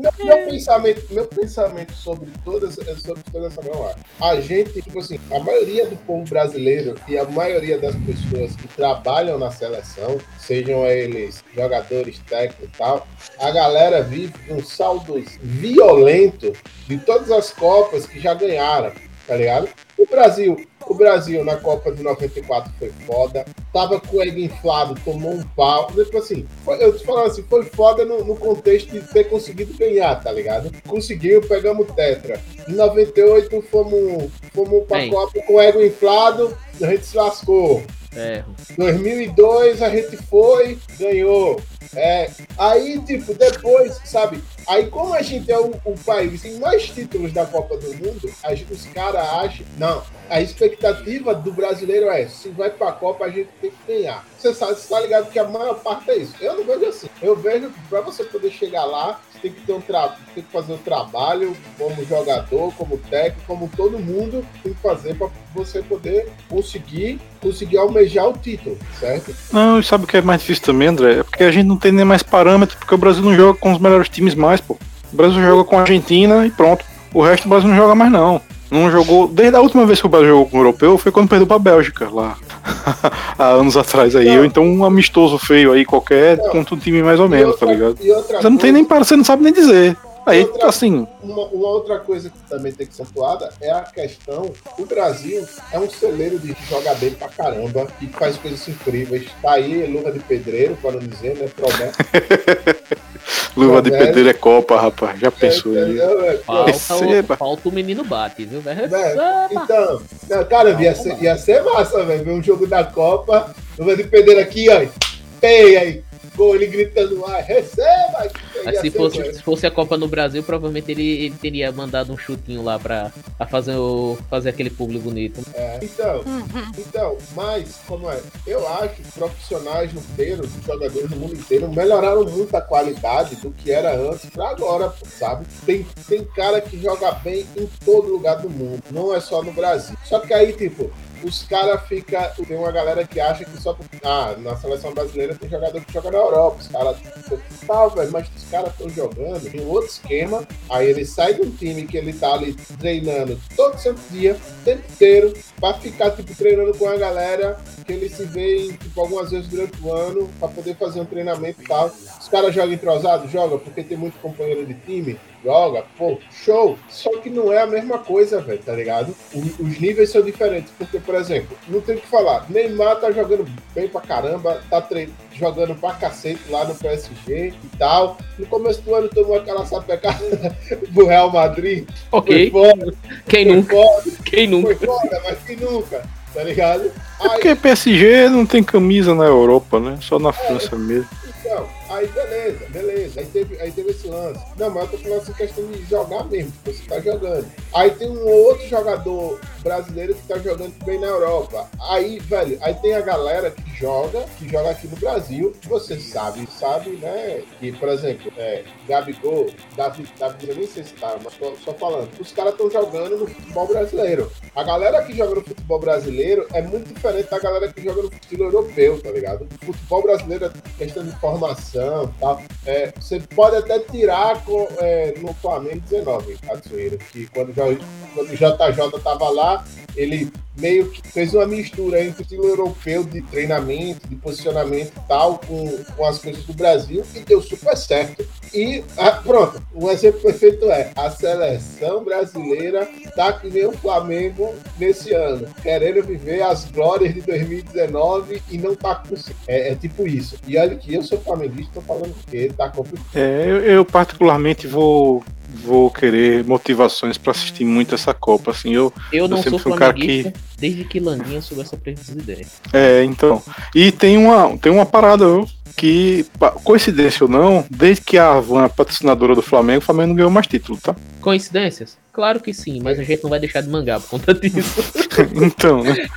meu, meu pensamento, meu pensamento sobre todas, sobre toda essa não A gente, tipo assim, a maioria do povo brasileiro e a maioria das pessoas que trabalham na seleção, sejam eles jogadores, técnicos e tal, a galera vive um saldo violento de todas as Copas que já ganharam, tá ligado? O Brasil, o Brasil na Copa de 94 foi foda, tava com o ego inflado, tomou um pau. Tipo assim, foi- eu te falando assim, foi foda no, no contexto de ter conseguido ganhar, tá ligado? Conseguiu, pegamos Tetra. Em 98 fomos, fomos pra Bem. Copa com o ego inflado, a gente se lascou. É, 2002 a gente foi, ganhou. É, aí, tipo, depois, sabe? Aí, como a gente é o, o país tem mais títulos da Copa do Mundo, a gente- os caras acham. Não, a expectativa do brasileiro é: se vai pra Copa, a gente tem que ganhar. Você sabe, você tá ligado que a maior parte é isso. Eu não vejo assim. Eu vejo pra você poder chegar lá, você tem que ter um tra... tem que fazer um trabalho como jogador, como técnico, como todo mundo tem que fazer pra você poder conseguir, conseguir almejar o título, certo? Não, e sabe o que é mais difícil também, André? É porque a gente não tem nem mais parâmetro, porque o Brasil não joga com os melhores times mais, pô. O Brasil joga com a Argentina e pronto. O resto do Brasil não joga mais, não. Não jogou. Desde a última vez que o Brasil jogou com o europeu foi quando perdeu pra Bélgica, lá. <laughs> Há anos atrás aí. Não. Ou então um amistoso feio aí, qualquer, contra um time mais ou menos, outra, tá ligado? Você não tem nem para, você não sabe nem dizer. Aí, Outra- assim, Uma, uma outra coisa que também tem que ser pontuada é a questão: o Brasil é um celeiro de jogar bem pra caramba e faz coisas incríveis. Tá aí, luva de pedreiro, para não dizer, né? Promessa. <laughs> luva de pedreiro é Copa, rapaz. Já pensou? Entendeu? É, pô, falta, falta o menino bate, viu? velho? Receba. Então, não, cara, ia ser, ia ser massa, velho. Ver um jogo da Copa, luva de pedreiro aqui, ó. Pei aí, gol, ele gritando lá, receba! Mas se fosse, velho. se fosse a Copa no Brasil, provavelmente ele, ele teria mandado um chutinho lá pra, pra fazer, o, fazer aquele público bonito. É, então, então, mas, como é? Eu acho que profissionais no inteiro, jogadores no mundo inteiro, melhoraram muito a qualidade do que era antes pra agora, sabe? Tem, tem cara que joga bem em todo lugar do mundo, não é só no Brasil. Só que aí, tipo, os caras ficam. Tem uma galera que acha que só. Ah, na seleção brasileira tem jogador que joga na Europa. Os caras. Tá, velho, mas os caras estão jogando em outro esquema. Aí ele sai de um time que ele tá ali treinando todo santo dia, o tempo inteiro, pra ficar, tipo, treinando com a galera que ele se vê, tipo, algumas vezes durante o ano, pra poder fazer um treinamento e tal. Os caras jogam entrosado? Joga, porque tem muito companheiro de time? Joga, pô, show. Só que não é a mesma coisa, velho, tá ligado? O- os níveis são diferentes, porque, por exemplo, não tem o que falar. Neymar tá jogando bem pra caramba, tá tre- jogando pra cacete lá no PSG e tal. No começo do ano tomou aquela sapecada <laughs> do Real Madrid. Ok, Foi foda, quem foi nunca? foda, <laughs> Quem nunca? foi foda, mas que nunca, tá ligado? É porque PSG não tem camisa na Europa, né? Só na França mesmo. Aí beleza, beleza. Aí teve, aí teve esse lance. Não, mas eu tô falando assim, questão de jogar mesmo, tipo, você tá jogando. Aí tem um outro jogador brasileiro que tá jogando bem na Europa. Aí, velho, aí tem a galera que joga, que joga aqui no Brasil. Você sabe, sabe, né? Que, por exemplo, é, Gabigol, Davi, Davi, eu nem sei se tá, mas tô só falando. Os caras estão jogando no futebol brasileiro. A galera que joga no futebol brasileiro é muito diferente da galera que joga no futebol europeu, tá ligado? O futebol brasileiro é questão de formação e tal. É, você pode até tirar com, é, no Flamengo 19, Katsuhiro, que quando, o J- quando o JJ tava lá, ele meio que fez uma mistura entre o estilo europeu de treinamento, de posicionamento e tal, com, com as coisas do Brasil, e deu super certo. E ah, pronto, um exemplo perfeito é a seleção brasileira tá que nem o Flamengo nesse ano, querendo viver as glórias de 2019 e não tá conseguindo. É, é tipo isso. E olha que eu sou flamenguista, tô falando que tá complicado. É, eu, eu particularmente vou vou querer motivações pra assistir muito essa Copa, assim, eu Eu não Eu sempre sou um cara flamenguista desde que Landinha soube essa presidência. É, então. E tem uma, tem uma parada, viu? Que, coincidência ou não, desde que a Avan é patrocinadora do Flamengo, o Flamengo não ganhou mais título, tá? Coincidências? Claro que sim, mas a gente não vai deixar de mangar por conta disso. <laughs> então, né?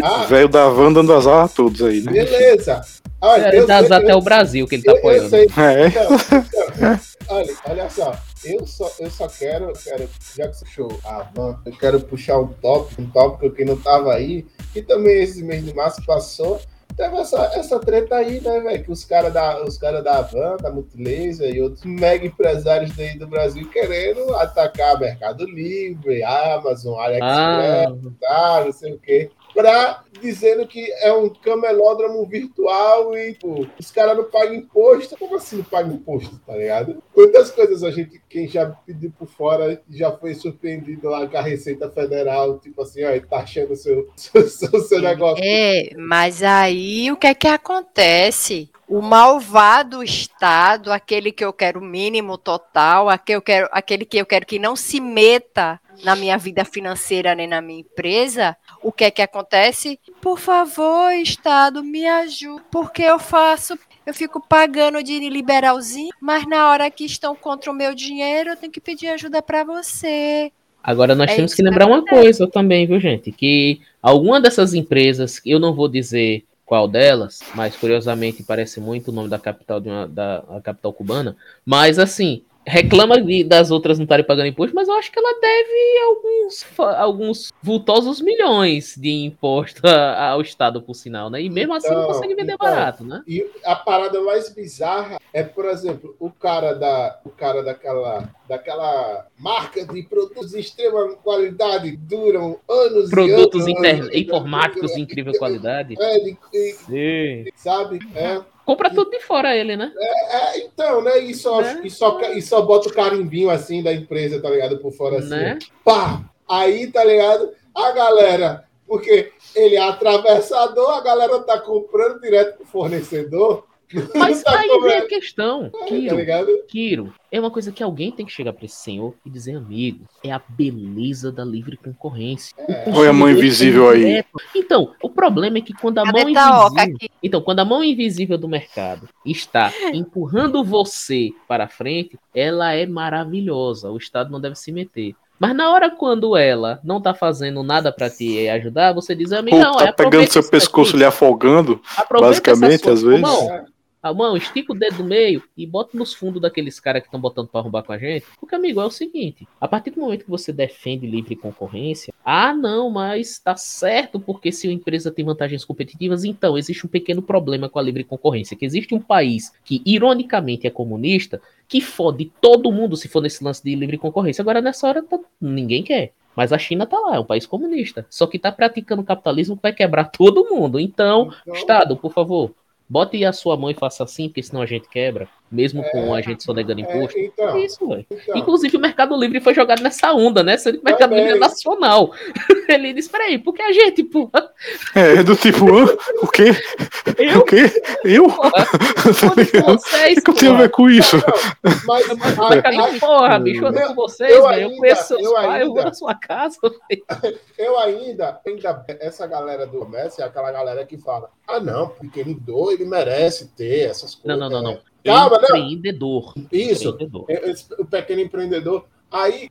Ah, Velho da van dando azar a todos aí, né? beleza. Olha, eu dá azar eu- até o Brasil que ele tá eu- eu apoiando. sei. É. Então, então, olha, olha só, eu só, eu só quero, quero, já que você puxou a van, eu quero puxar um tópico, um tópico que não tava aí, que também esse mês de março passou. Teve essa, essa treta aí, né, velho? Que os caras da, os cara da Van, da Multilaser e outros mega empresários daí do Brasil querendo atacar Mercado Livre, Amazon, AliExpress, Ah, não sei o quê. Pra dizendo que é um camelódromo virtual e pô, os caras não pagam imposto. Como assim não pagam imposto, tá ligado? Quantas coisas a gente, quem já pediu por fora, já foi surpreendido lá com a Receita Federal, tipo assim, ó, tá achando o seu, <laughs> seu, seu, seu negócio. É, mas aí o que é que acontece? O malvado Estado, aquele que eu quero mínimo total, aquele, eu quero, aquele que eu quero que não se meta na minha vida financeira nem na minha empresa, o que é que acontece? Por favor, Estado, me ajude, porque eu faço, eu fico pagando de liberalzinho, mas na hora que estão contra o meu dinheiro, eu tenho que pedir ajuda para você. Agora nós É temos que lembrar uma coisa também, viu, gente? Que alguma dessas empresas, eu não vou dizer qual delas, mas curiosamente parece muito o nome da capital de uma, da capital cubana, mas assim, reclama de- das outras não estarem pagando imposto, mas eu acho que ela deve alguns, alguns vultosos milhões de imposto a- ao Estado, por sinal, né? E mesmo assim não Então, consegue vender então. barato, né? E a parada mais bizarra é, por exemplo, o cara da, o cara daquela, daquela marca de produtos de extrema qualidade duram anos Produtos e anos, inter- informáticos de incrível qualidade. É, de- e- Sim. sabe? É, Compra tudo de fora ele, né? É, então, né? E só, Né? e, só, e só bota o carimbinho assim da empresa, tá ligado? Por fora assim. Né? Pá! Aí, tá ligado? A galera, porque ele é atravessador, a galera tá comprando direto pro fornecedor. Mas Tá aí vem é? a questão, Tá Kiro. ligado? Kiro, é uma coisa que alguém tem que chegar pra esse senhor e dizer, amigo, é a beleza da livre concorrência. É. Olha a mão invisível aí. Então, o problema é que quando a mão a oca invisível. aqui? Então, quando a mão invisível do mercado está <laughs> empurrando você para frente, ela é maravilhosa. O Estado não deve se meter. Mas na hora quando ela não tá fazendo nada pra te ajudar, você diz, amigo, Pô, não, tá é, aproveita pegando seu pescoço daqui. lhe afogando. Aproveita basicamente, às vezes. Mão, a mão, estica o dedo do meio e bota nos fundos daqueles caras que estão botando pra arrombar com a gente. Porque, amigo, é o seguinte: a partir do momento que você defende livre concorrência, ah, não, mas tá certo, porque se a empresa tem vantagens competitivas, então existe um pequeno problema com a livre concorrência. Que existe um país que, ironicamente, é comunista, que fode todo mundo se for nesse lance de livre concorrência. Agora, nessa hora, tá- ninguém quer. Mas a China tá lá, é um país comunista. Só que tá praticando capitalismo que vai quebrar <laughs> todo mundo. Então, Então, Estado, por favor, bote a sua mão e faça assim, porque senão a gente quebra, mesmo com É, a gente sonegando é, imposto. então, É isso, velho. então, Inclusive, o Mercado Livre foi jogado nessa onda, né? Sendo que o Mercado Também. Livre é nacional. <laughs> Ele disse: peraí, porque a gente, pô, <laughs> É, do tipo, o quê? eu, O quê? Eu? porra, <laughs> Tá com? O que, que eu tenho a ver com isso? não, mas ali, porra, bicho, eu com vocês, eu velho. Eu ainda- conheço seus eu pais, eu vou ainda- na sua casa, velho. Eu ainda, ainda, essa galera do comércio é aquela galera que fala: ah, não, porque ele doou, ele merece ter essas Não, coisas. não, não, não. Calma, não. Empreendedor. Isso, Empreendedor. esse- o pequeno empreendedor. Aí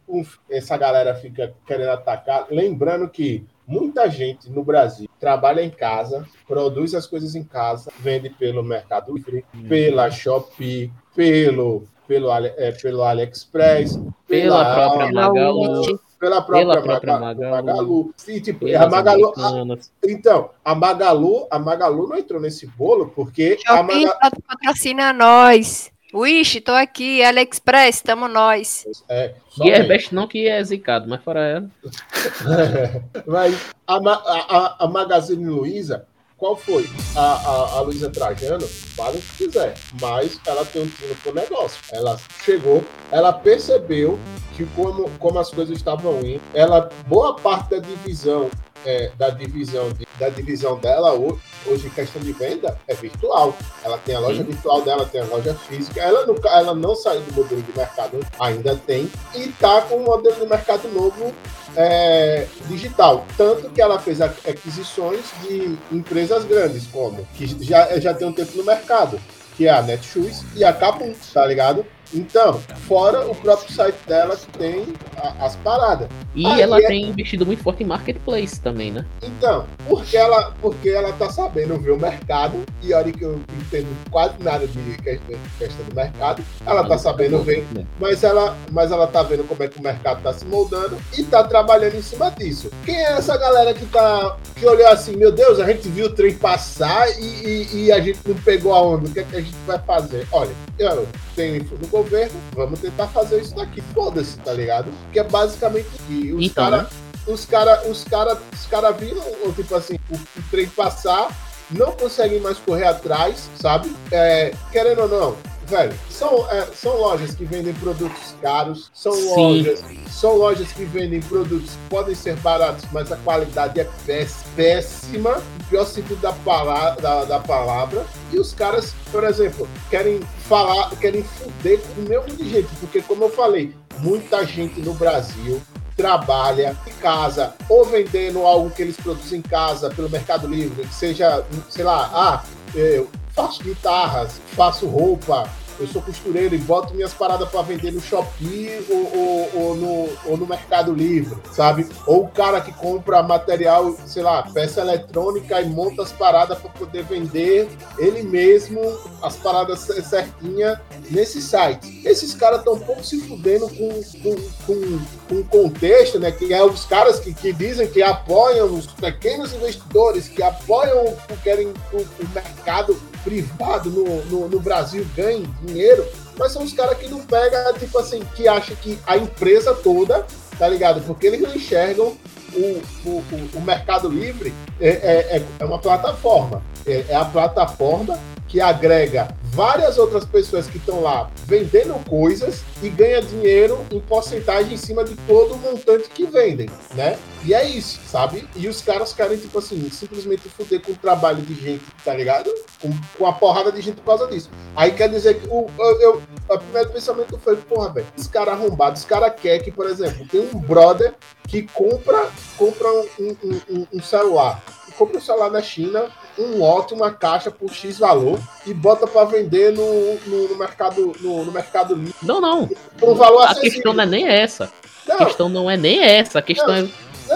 essa galera fica querendo atacar, lembrando que muita gente no Brasil trabalha em casa, produz as coisas em casa, vende pelo Mercado Livre, pela Shopee, pelo, pelo, é, pelo AliExpress, Pela própria Pela Magalu. Pela própria, pela própria Maga- Magalu. Magalu. E, tipo, a Magalu, a- então, a Magalu, a Magalu não entrou nesse bolo porque a Shopping Magalu, patrocina nós. Wish, tô aqui. AliExpress, tamo nós. é, Guia aí. Best não que é zicado, mas fora ela. <laughs> Mas a, Ma- a, a- a Magazine Luiza, qual foi? A, a, a Luiza Trajano, fala o que quiser, mas ela tem um tino pro negócio. Ela chegou, ela percebeu que como, como as coisas estavam indo, ela, boa parte da divisão, é, da divisão de- da divisão dela ho- hoje, questão de venda, é virtual. Ela tem a loja Sim. virtual dela, tem a loja física. Ela não, ela não saiu do modelo de mercado, ainda tem, e tá com um modelo de mercado novo é, digital. Tanto que ela fez aqu- aquisições de empresas grandes, como que já, já tem um tempo no mercado, que é a Netshoes e a Capum, tá ligado? Então, fora o próprio site dela que tem a- as paradas. E Aí ela é- tem investido muito forte em marketplace também, né? Então, porque ela, porque ela tá sabendo ver o mercado, e olha que eu entendo quase nada de questão, questão do mercado, ela tá sabendo ver, mas ela, mas ela tá vendo como é que o mercado tá se moldando e tá trabalhando em cima disso. Quem é essa galera que tá que olhou assim, meu Deus, a gente viu o trem passar e, e- e a gente não pegou a onda, o que, é que a gente vai fazer? Olha, eu tenho no governo, vamos tentar fazer isso daqui, foda-se, tá ligado? Que é basicamente que os Então, caras os cara, os cara, os cara viram, tipo assim, o, o trem passar, não conseguem mais correr atrás, sabe? É, querendo ou não, velho, são, é, são lojas que vendem produtos caros, são Sim. lojas, são lojas que vendem produtos que podem ser baratos, mas a qualidade é péss- péssima, no pior sentido da palavra, da, da palavra. E os caras, por exemplo, querem falar, querem fuder com o mesmo de gente, porque como eu falei, muita gente no Brasil trabalha em casa ou vendendo algo que eles produzem em casa pelo Mercado Livre, que seja, sei lá, ah, eu faço guitarras, faço roupa, eu sou costureiro e boto minhas paradas para vender no Shopee ou, ou- ou no, ou no Mercado Livre, sabe? Ou o cara que compra material, sei lá, peça eletrônica e monta as paradas para poder vender ele mesmo as paradas cer- certinha nesse site. Esses caras estão um pouco se fudendo com, com, com, com o contexto, né? Que é os caras que, que dizem que apoiam os pequenos investidores, que apoiam, que querem que o, o mercado privado no, no, no Brasil ganhe dinheiro, mas são os caras que não pegam, tipo assim, que acham que a empresa toda, tá ligado? Porque eles não enxergam o, o, o, o Mercado Livre é, é, é- é uma plataforma. É, é a plataforma que agrega várias outras pessoas que estão lá vendendo coisas e ganha dinheiro em porcentagem em cima de todo o montante que vendem, né? E é isso, sabe? E os caras querem, tipo assim, simplesmente fuder com o trabalho de gente, tá ligado? Com, com a porrada de gente por causa disso. Aí quer dizer que o, eu, eu, o primeiro pensamento foi, porra, velho, esse cara arrombado, esse cara quer que, por exemplo, tem um brother que compra, compra um, um- um- um celular. Compra um celular na China, um lote, uma caixa por X valor e bota pra vender no, no, no mercado no, no mercado livre Não, não. por um valor A acessível. questão não é nem essa. A Não, questão não é nem essa. A questão é,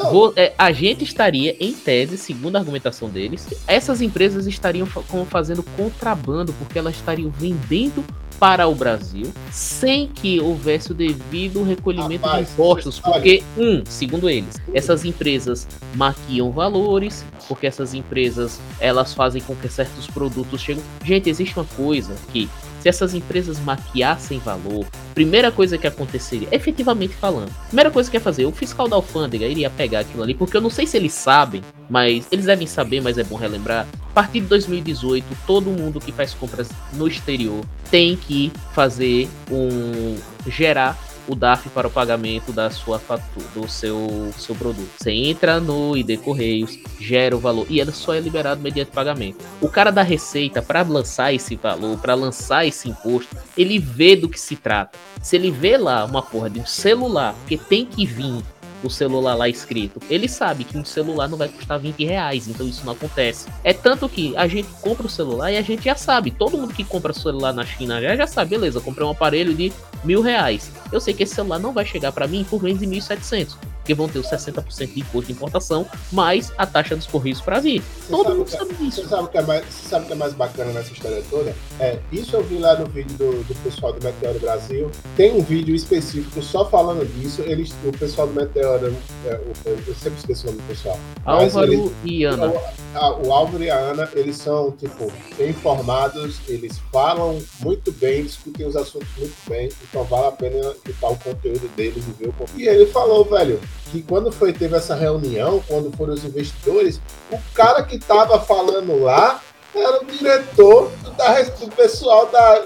não, vo- é, A gente estaria, em tese, segundo a argumentação deles, essas empresas estariam fazendo contrabando, porque elas estariam vendendo para o Brasil sem que houvesse o devido recolhimento Rapaz, de impostos. Porque, um, segundo eles, essas empresas maquiam valores, porque essas empresas elas fazem com que certos produtos cheguem. Gente, existe uma coisa que se essas empresas maquiassem valor, primeira coisa que aconteceria, efetivamente falando, primeira coisa que ia fazer, o fiscal da alfândega iria pegar aquilo ali, porque eu não sei se eles sabem, mas eles devem saber, mas é bom relembrar. A partir de 2018, todo mundo que faz compras no exterior tem que fazer um gerar o DAF para o pagamento da sua fatura, do seu, seu produto. Você entra no ID Correios, gera o valor e ele só é liberado mediante pagamento. O cara da Receita, para lançar esse valor, para lançar esse imposto, ele vê do que se trata. Se ele vê lá uma porra de um celular, porque tem que vir o celular lá escrito, ele sabe que um celular não vai custar 20 reais, então isso não acontece. É tanto que a gente compra o celular e a gente já sabe, todo mundo que compra celular na China já, já sabe, beleza, comprei um aparelho de mil reais. Eu sei que esse celular não vai chegar para mim por menos de 1.700, porque vão ter os 60% de imposto de importação, mais a taxa dos correios para vir. Você Todo sabe mundo o que- sabe Você disso. sabe o que é mais, você sabe o que é mais bacana nessa história toda? É, isso eu vi lá no vídeo do, do pessoal do Meteoro Brasil. Tem um vídeo específico só falando disso. Eles, o pessoal do Meteoro, é, o- eu sempre esqueci o nome do pessoal. Álvaro ele- e Ana. A- o Álvaro e a Ana, eles são, tipo, bem informados, eles falam muito bem, discutem os assuntos muito bem, então vale a pena escutar o conteúdo deles e ver o conteúdo. E ele falou, velho, que quando foi, teve essa reunião, quando foram os investidores, o cara que tava falando lá era o diretor da, do pessoal da,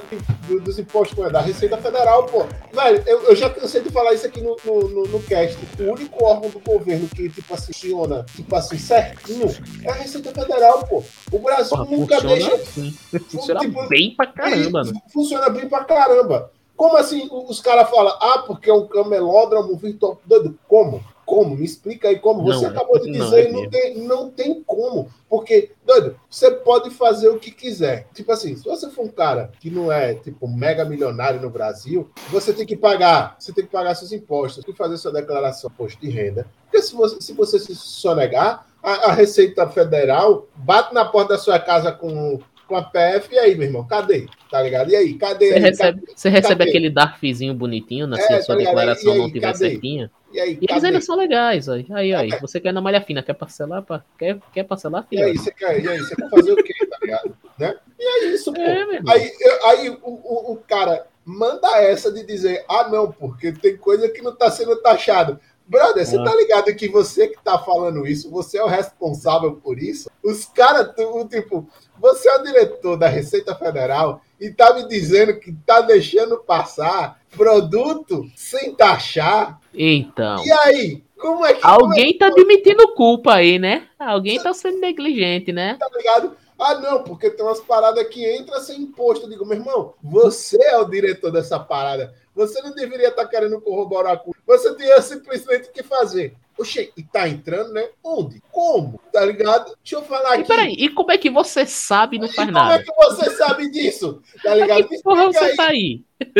do- dos impostos, é, da Receita Federal, pô. Velho, eu, eu já cansei de falar isso aqui no, no, no, no cast. O único órgão do governo que, tipo funciona, tipo assim, certinho, é a Receita Federal, pô. O Brasil Porra, nunca funciona deixa. assim. Funciona tipo, bem pra caramba, né? Funciona bem pra caramba. Como assim os caras falam, ah, porque é um camelódromo virtual? Doido, como? como? Me explica aí como. Você Não, acabou de não, dizer, é não, tem, não tem como. Porque, doido, você pode fazer o que quiser. Tipo assim, se você for um cara que não é, tipo, mega milionário no Brasil, você tem que pagar, você tem que pagar seus impostos, tem que fazer sua declaração de imposto de renda. Porque se você se, você se sonegar, a, a Receita Federal bate na porta da sua casa com, com a PF, e aí, meu irmão, cadê? Tá ligado? E aí, cadê? Você aí? recebe, você recebe cadê? aquele DARFzinho bonitinho, né? É, a tá sua ligado? declaração E aí, não tiver cadê? certinha. E aí, E eles cadê? ainda são legais, aí. Aí, aí. Você quer na malha fina, quer parcelar? Pra... Quer, quer parcelar, E filho? aí, você quer, e aí, você quer fazer o quê, tá ligado? Né? E é isso, pô. É, meu irmão. Aí, eu- aí o, o, o cara manda essa de dizer, ah, não, porque tem coisa que não tá sendo taxada. Brother, você Ah. tá ligado que você que tá falando isso, você é o responsável por isso? Os caras, tipo, você é o diretor da Receita Federal e tá me dizendo que tá deixando passar produto sem taxar. Então. E aí? Como é que como é Alguém tá admitindo culpa aí, né? Alguém tá sendo negligente, né? tá ligado? Ah, não, porque tem umas paradas que entram sem imposto. Eu digo, meu irmão, você é o diretor dessa parada. Você não deveria estar querendo corroborar com. Você tinha simplesmente que fazer. Oxê, e tá entrando, né? Onde? Como? Tá ligado? Deixa eu falar E aqui. peraí, e como é que você sabe e não E faz como é nada? que você sabe disso? Tá ligado? Que porra você aí, tá aí? <laughs>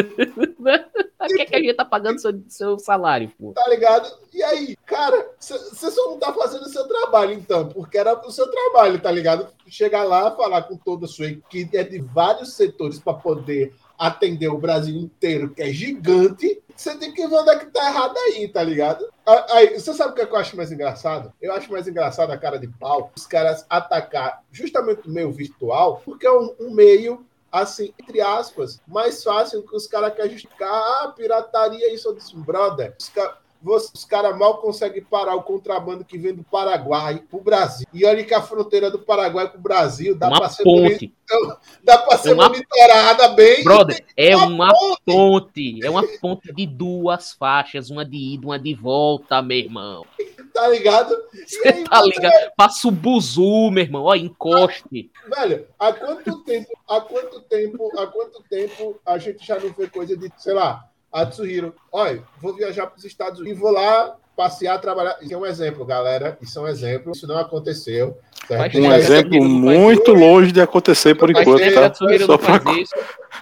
Pra que, que a gente tá pagando seu, seu salário, pô? tá ligado? E aí, cara, você só não tá fazendo o seu trabalho, então, porque era o seu trabalho, tá ligado? Chegar lá, falar com toda a sua equipe, é de vários setores para poder atender o Brasil inteiro, que é gigante, você tem que ver onde é que tá errado aí, tá ligado? Aí, você sabe o é que eu acho mais engraçado? Eu acho mais engraçado a cara de pau, os caras atacar justamente o meio virtual, porque é um, um meio assim, entre aspas, mais fácil que os caras querem justificar ah, pirataria, isso eu disse, brother. Os caras os caras mal conseguem parar o contrabando que vem do Paraguai pro Brasil. E olha que a fronteira do Paraguai pro Brasil dá para ser, ponte. <laughs> dá pra ser uma- monitorada bem. Brother, é uma uma ponte. É uma ponte de duas faixas, uma de ida, uma de volta, meu irmão. Tá ligado? Você tá você- ligado? Passa o buzu, meu irmão. Ó, encoste. Velho, há quanto tempo, há quanto tempo, há quanto tempo a gente já não vê coisa de, sei lá, a Tsuhiro, olha, vou viajar para os Estados Unidos e vou lá passear, trabalhar. Isso é um exemplo, galera. Isso é um exemplo. Isso não aconteceu. certo? Um exemplo muito longe de acontecer por enquanto, tá? a Tsuhiro Só não pra, faz isso.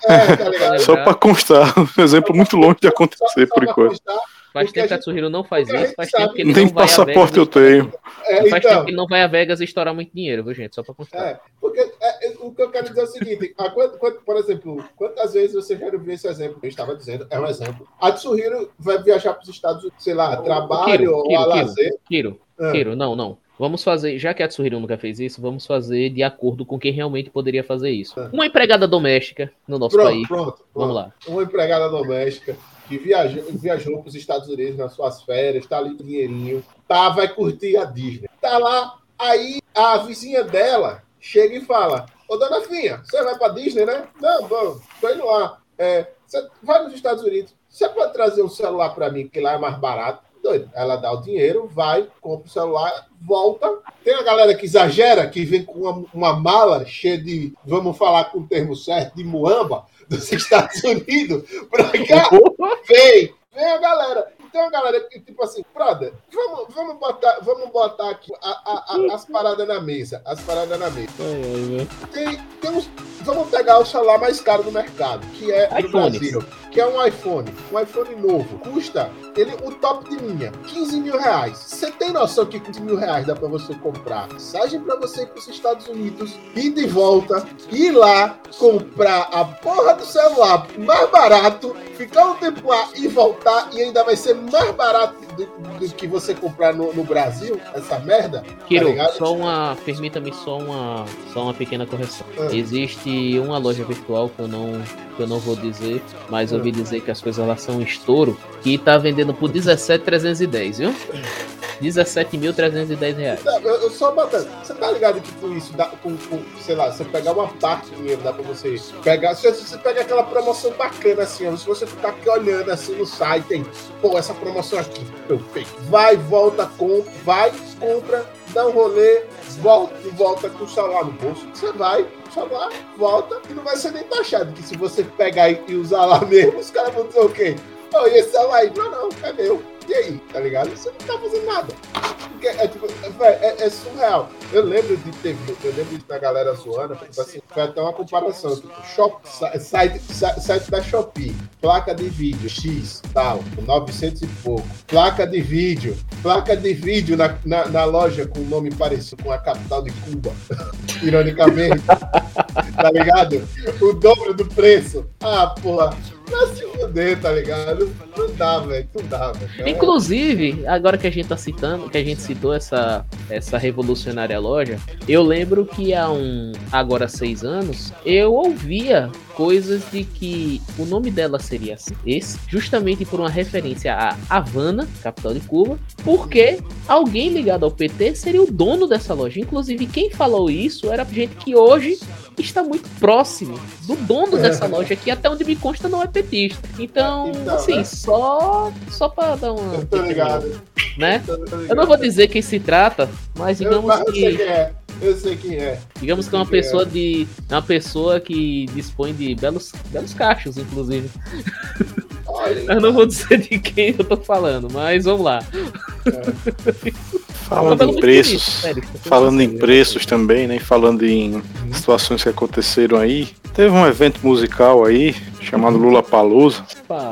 É, tá ligado? só pra constar, um exemplo muito longe de acontecer Só- só por enquanto. constar, Faz tempo que a Tsuhiro não faz isso. Faz tempo que ele Nem não vai a passaporte Vegas. eu tenho. é, Faz então, tempo que ele não vai a Vegas e estourar muito dinheiro, viu, gente? Só pra constar. É, porque é, é, o que eu quero dizer é o seguinte: a quant- quant- por exemplo, quantas vezes você já viu esse exemplo? Eu estava dizendo, é um exemplo. A Tsuhiro vai viajar para os Estados Unidos, sei lá, trabalho Kiro, ou Kiro, a Kiro. lazer. Kiro, Ah. Kiro, não, não. Vamos fazer, já que a Tsuhiro nunca fez isso, vamos fazer de acordo com quem realmente poderia fazer isso. Ah. Uma empregada doméstica no nosso Pronto, país. pronto, pronto. Vamos lá. Uma empregada doméstica que viajou, viajou para os Estados Unidos nas suas férias, tá ali dinheirinho, tá, vai curtir a Disney. Tá lá, aí a vizinha dela chega e fala: Ô dona Finha, você vai para Disney, né? Não, vamos, tô indo lá. É, você vai nos Estados Unidos, você pode trazer um celular para mim, que lá é mais barato. Doido. Ela dá o dinheiro, vai, compra o celular, volta. Tem a galera que exagera, que vem com uma, uma mala cheia de, vamos falar com o termo certo, de muamba dos Estados Unidos pra cá. <laughs> Vem, vem a galera. Tem uma galera que, tipo assim, brother, vamos, vamos, botar, vamos botar aqui a- a- a- as paradas na mesa. As paradas na mesa. Tem, tem uns, vamos pegar o celular mais caro do mercado, que é do iPhones. Brasil, que é um iPhone. Um iPhone novo. Custa, ele, o top de linha, 15 mil reais. Você tem noção que 15 mil reais dá pra você comprar passagem pra você ir pros Estados Unidos, ir de volta, ir lá, comprar a porra do celular mais barato, ficar um tempo lá e voltar, e ainda vai ser mais barato do, do que você comprar no, no Brasil, essa merda? Kiro, Tá só uma. Permita-me só uma, só uma pequena correção. Ah. Existe uma loja virtual que eu não, que eu não vou dizer, mas ouvi dizer que as coisas lá são um estouro, que tá vendendo por 17,310, viu? 17.310 reais. Eu, eu só botando. Você tá ligado que com isso, dá, com, com, sei lá, você pegar uma parte do dinheiro, dá pra você pegar. Se você, você pega aquela promoção bacana assim, ó, se você ficar aqui olhando assim no site, tem, pô, essa promoção aqui, perfeito. Vai, volta, compra, vai, compra, dá um rolê, volta e volta com o celular no bolso. Você vai, celular, volta e não vai ser nem taxado. Que se você pegar e, e usar lá <laughs> mesmo, os caras vão dizer o quê? Oh, e esse celular aí? Não, não, é meu. E aí, tá ligado? Você não tá fazendo nada. Porque é, tipo, é, é, é surreal. Eu lembro de ter visto, eu lembro da galera zoando, tipo assim, foi até uma comparação. Tipo, shop, site, site da Shopee, placa de vídeo X, tal, 900 e pouco. Placa de vídeo, placa de vídeo na, na, na loja com nome parecido com a capital de Cuba, <laughs> ironicamente. <laughs> tá ligado? O dobro do preço. Ah, porra. Pra se fuder, tá ligado? Não dá, velho. Não dá, velho. Inclusive, agora que a gente tá citando, que a gente citou essa, essa revolucionária loja, eu lembro que há um. agora seis anos, eu ouvia coisas de que o nome dela seria assim, esse, justamente por uma referência a Havana, capital de Cuba, porque alguém ligado ao PT seria o dono dessa loja. Inclusive, quem falou isso era gente que hoje está muito próximo do dono dessa loja, que até onde me consta não é petista. Então, então assim, né? só só para dar uma. Eu tô ligado. Né? Eu, ligado. eu, não vou dizer quem se trata, mas digamos eu, que. é. Eu sei quem é. Digamos que é uma pessoa é. de. uma pessoa que dispõe de belos, belos cachos, inclusive. Olha, eu não vou dizer de quem eu tô falando, mas vamos lá. É. Falando em preços, falando em preços também, né? Falando em situações que aconteceram aí, teve um evento musical aí chamado Lula Palusa,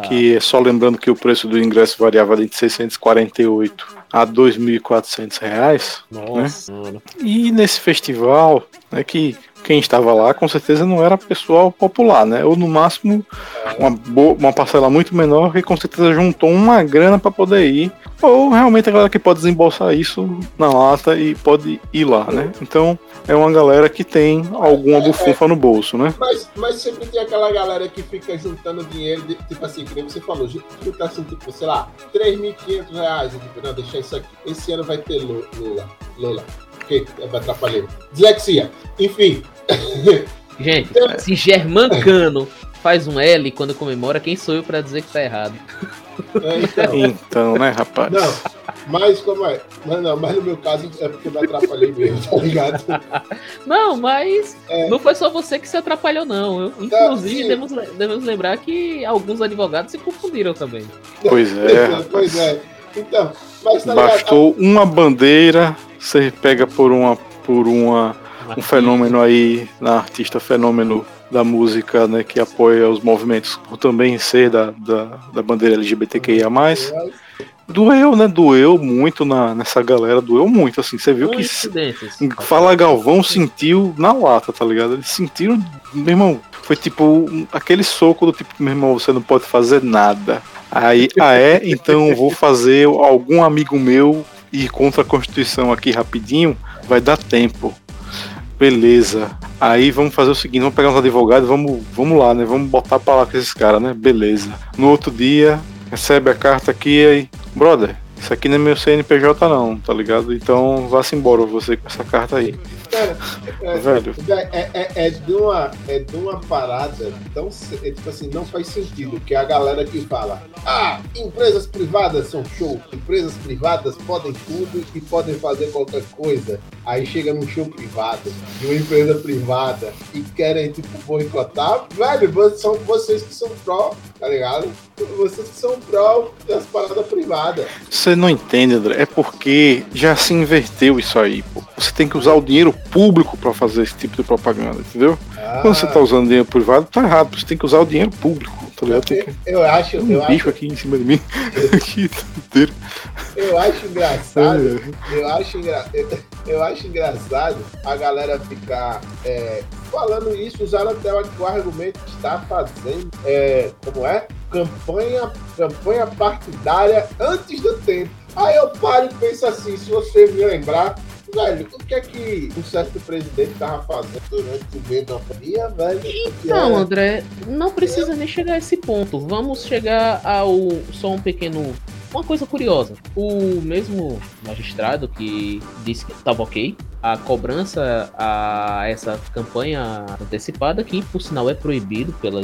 que é só lembrando que o preço do ingresso variava de 648 a 2.400 reais. Né? Nossa. Né? E nesse festival, né, que quem estava lá com certeza não era pessoal popular, né? Ou no máximo uma, boa, uma parcela muito menor que com certeza juntou uma grana para poder ir. Ou realmente a galera que pode desembolsar isso na lata e pode ir lá, né? Então é uma galera que tem alguma bufunfa no bolso, né? Mas, mas sempre tem aquela galera que fica juntando dinheiro, de, tipo assim, que nem você falou, junta assim, tipo, sei lá, 3.500 reais. Tipo, não, deixa isso aqui. Esse ano vai ter Lula. Lula. Que é atrapalhar. Dislexia. Enfim. Gente, então, se Germancano faz um L quando comemora, quem sou eu para dizer que tá errado? É, então, então, né, rapaz? Não, mas como é? Mas, não, mas no meu caso é porque eu me atrapalhei mesmo, tá ligado? Não, mas é. não foi só você que se atrapalhou, não. Eu, inclusive, não, devemos, devemos lembrar que alguns advogados se confundiram também. Pois é. pois é. Então, mas tá Bastou ligado? uma bandeira, você pega por uma por uma um fenômeno aí na artista fenômeno da música, né, que apoia os movimentos, por também ser da, da, da bandeira LGBTQIA+. Doeu, né? Doeu muito na, nessa galera, doeu muito, assim, você viu que Fala Galvão sentiu na lata, tá ligado? Eles sentiram, meu irmão, foi tipo aquele soco do tipo, meu irmão, você não pode fazer nada. Aí, ah é? Então vou fazer algum amigo meu ir contra a Constituição aqui rapidinho, vai dar tempo. Beleza. Aí vamos fazer o seguinte, vamos pegar uns advogados, vamos, vamos lá, né? Vamos botar pra lá com esses caras, né? Beleza. No outro dia, recebe a carta aqui aí, brother, isso aqui não é meu CNPJ não, tá ligado? Então vá-se embora você com essa carta aí. Cara, é, Velho. É, é, é, de uma, é de uma parada tão. É, tipo assim, não faz sentido. Que a galera que fala: Ah, empresas privadas são show. Empresas privadas podem tudo e podem fazer qualquer coisa. Aí chega num show privado, de uma empresa privada, e querem, tipo, boicotar. Velho, são vocês que são pró, tá ligado? Vocês são pró das paradas privadas. Você não entende, André. É porque já se inverteu isso aí, pô. Você tem que usar o dinheiro público para fazer esse tipo de propaganda, entendeu? Ah. Quando você tá usando dinheiro privado, tá errado. Você tem que usar o dinheiro público, tá ligado? Eu, eu acho. um eu bicho acho... aqui em cima de mim. eu <laughs> acho engraçado. É. Eu acho, engra... eu acho engraçado a galera ficar é, falando isso, usando até o argumento que está fazendo. É, como é? Campanha, campanha partidária antes do tempo. Aí eu paro e penso assim, se você me lembrar, velho, o que é que o certo presidente tava fazendo durante o meio da pandemia, velho? Então, André, não precisa é. nem chegar a esse ponto. Vamos chegar ao só um pequeno uma coisa curiosa, o mesmo magistrado que disse que estava ok, a cobrança a essa campanha antecipada, que por sinal é proibido pela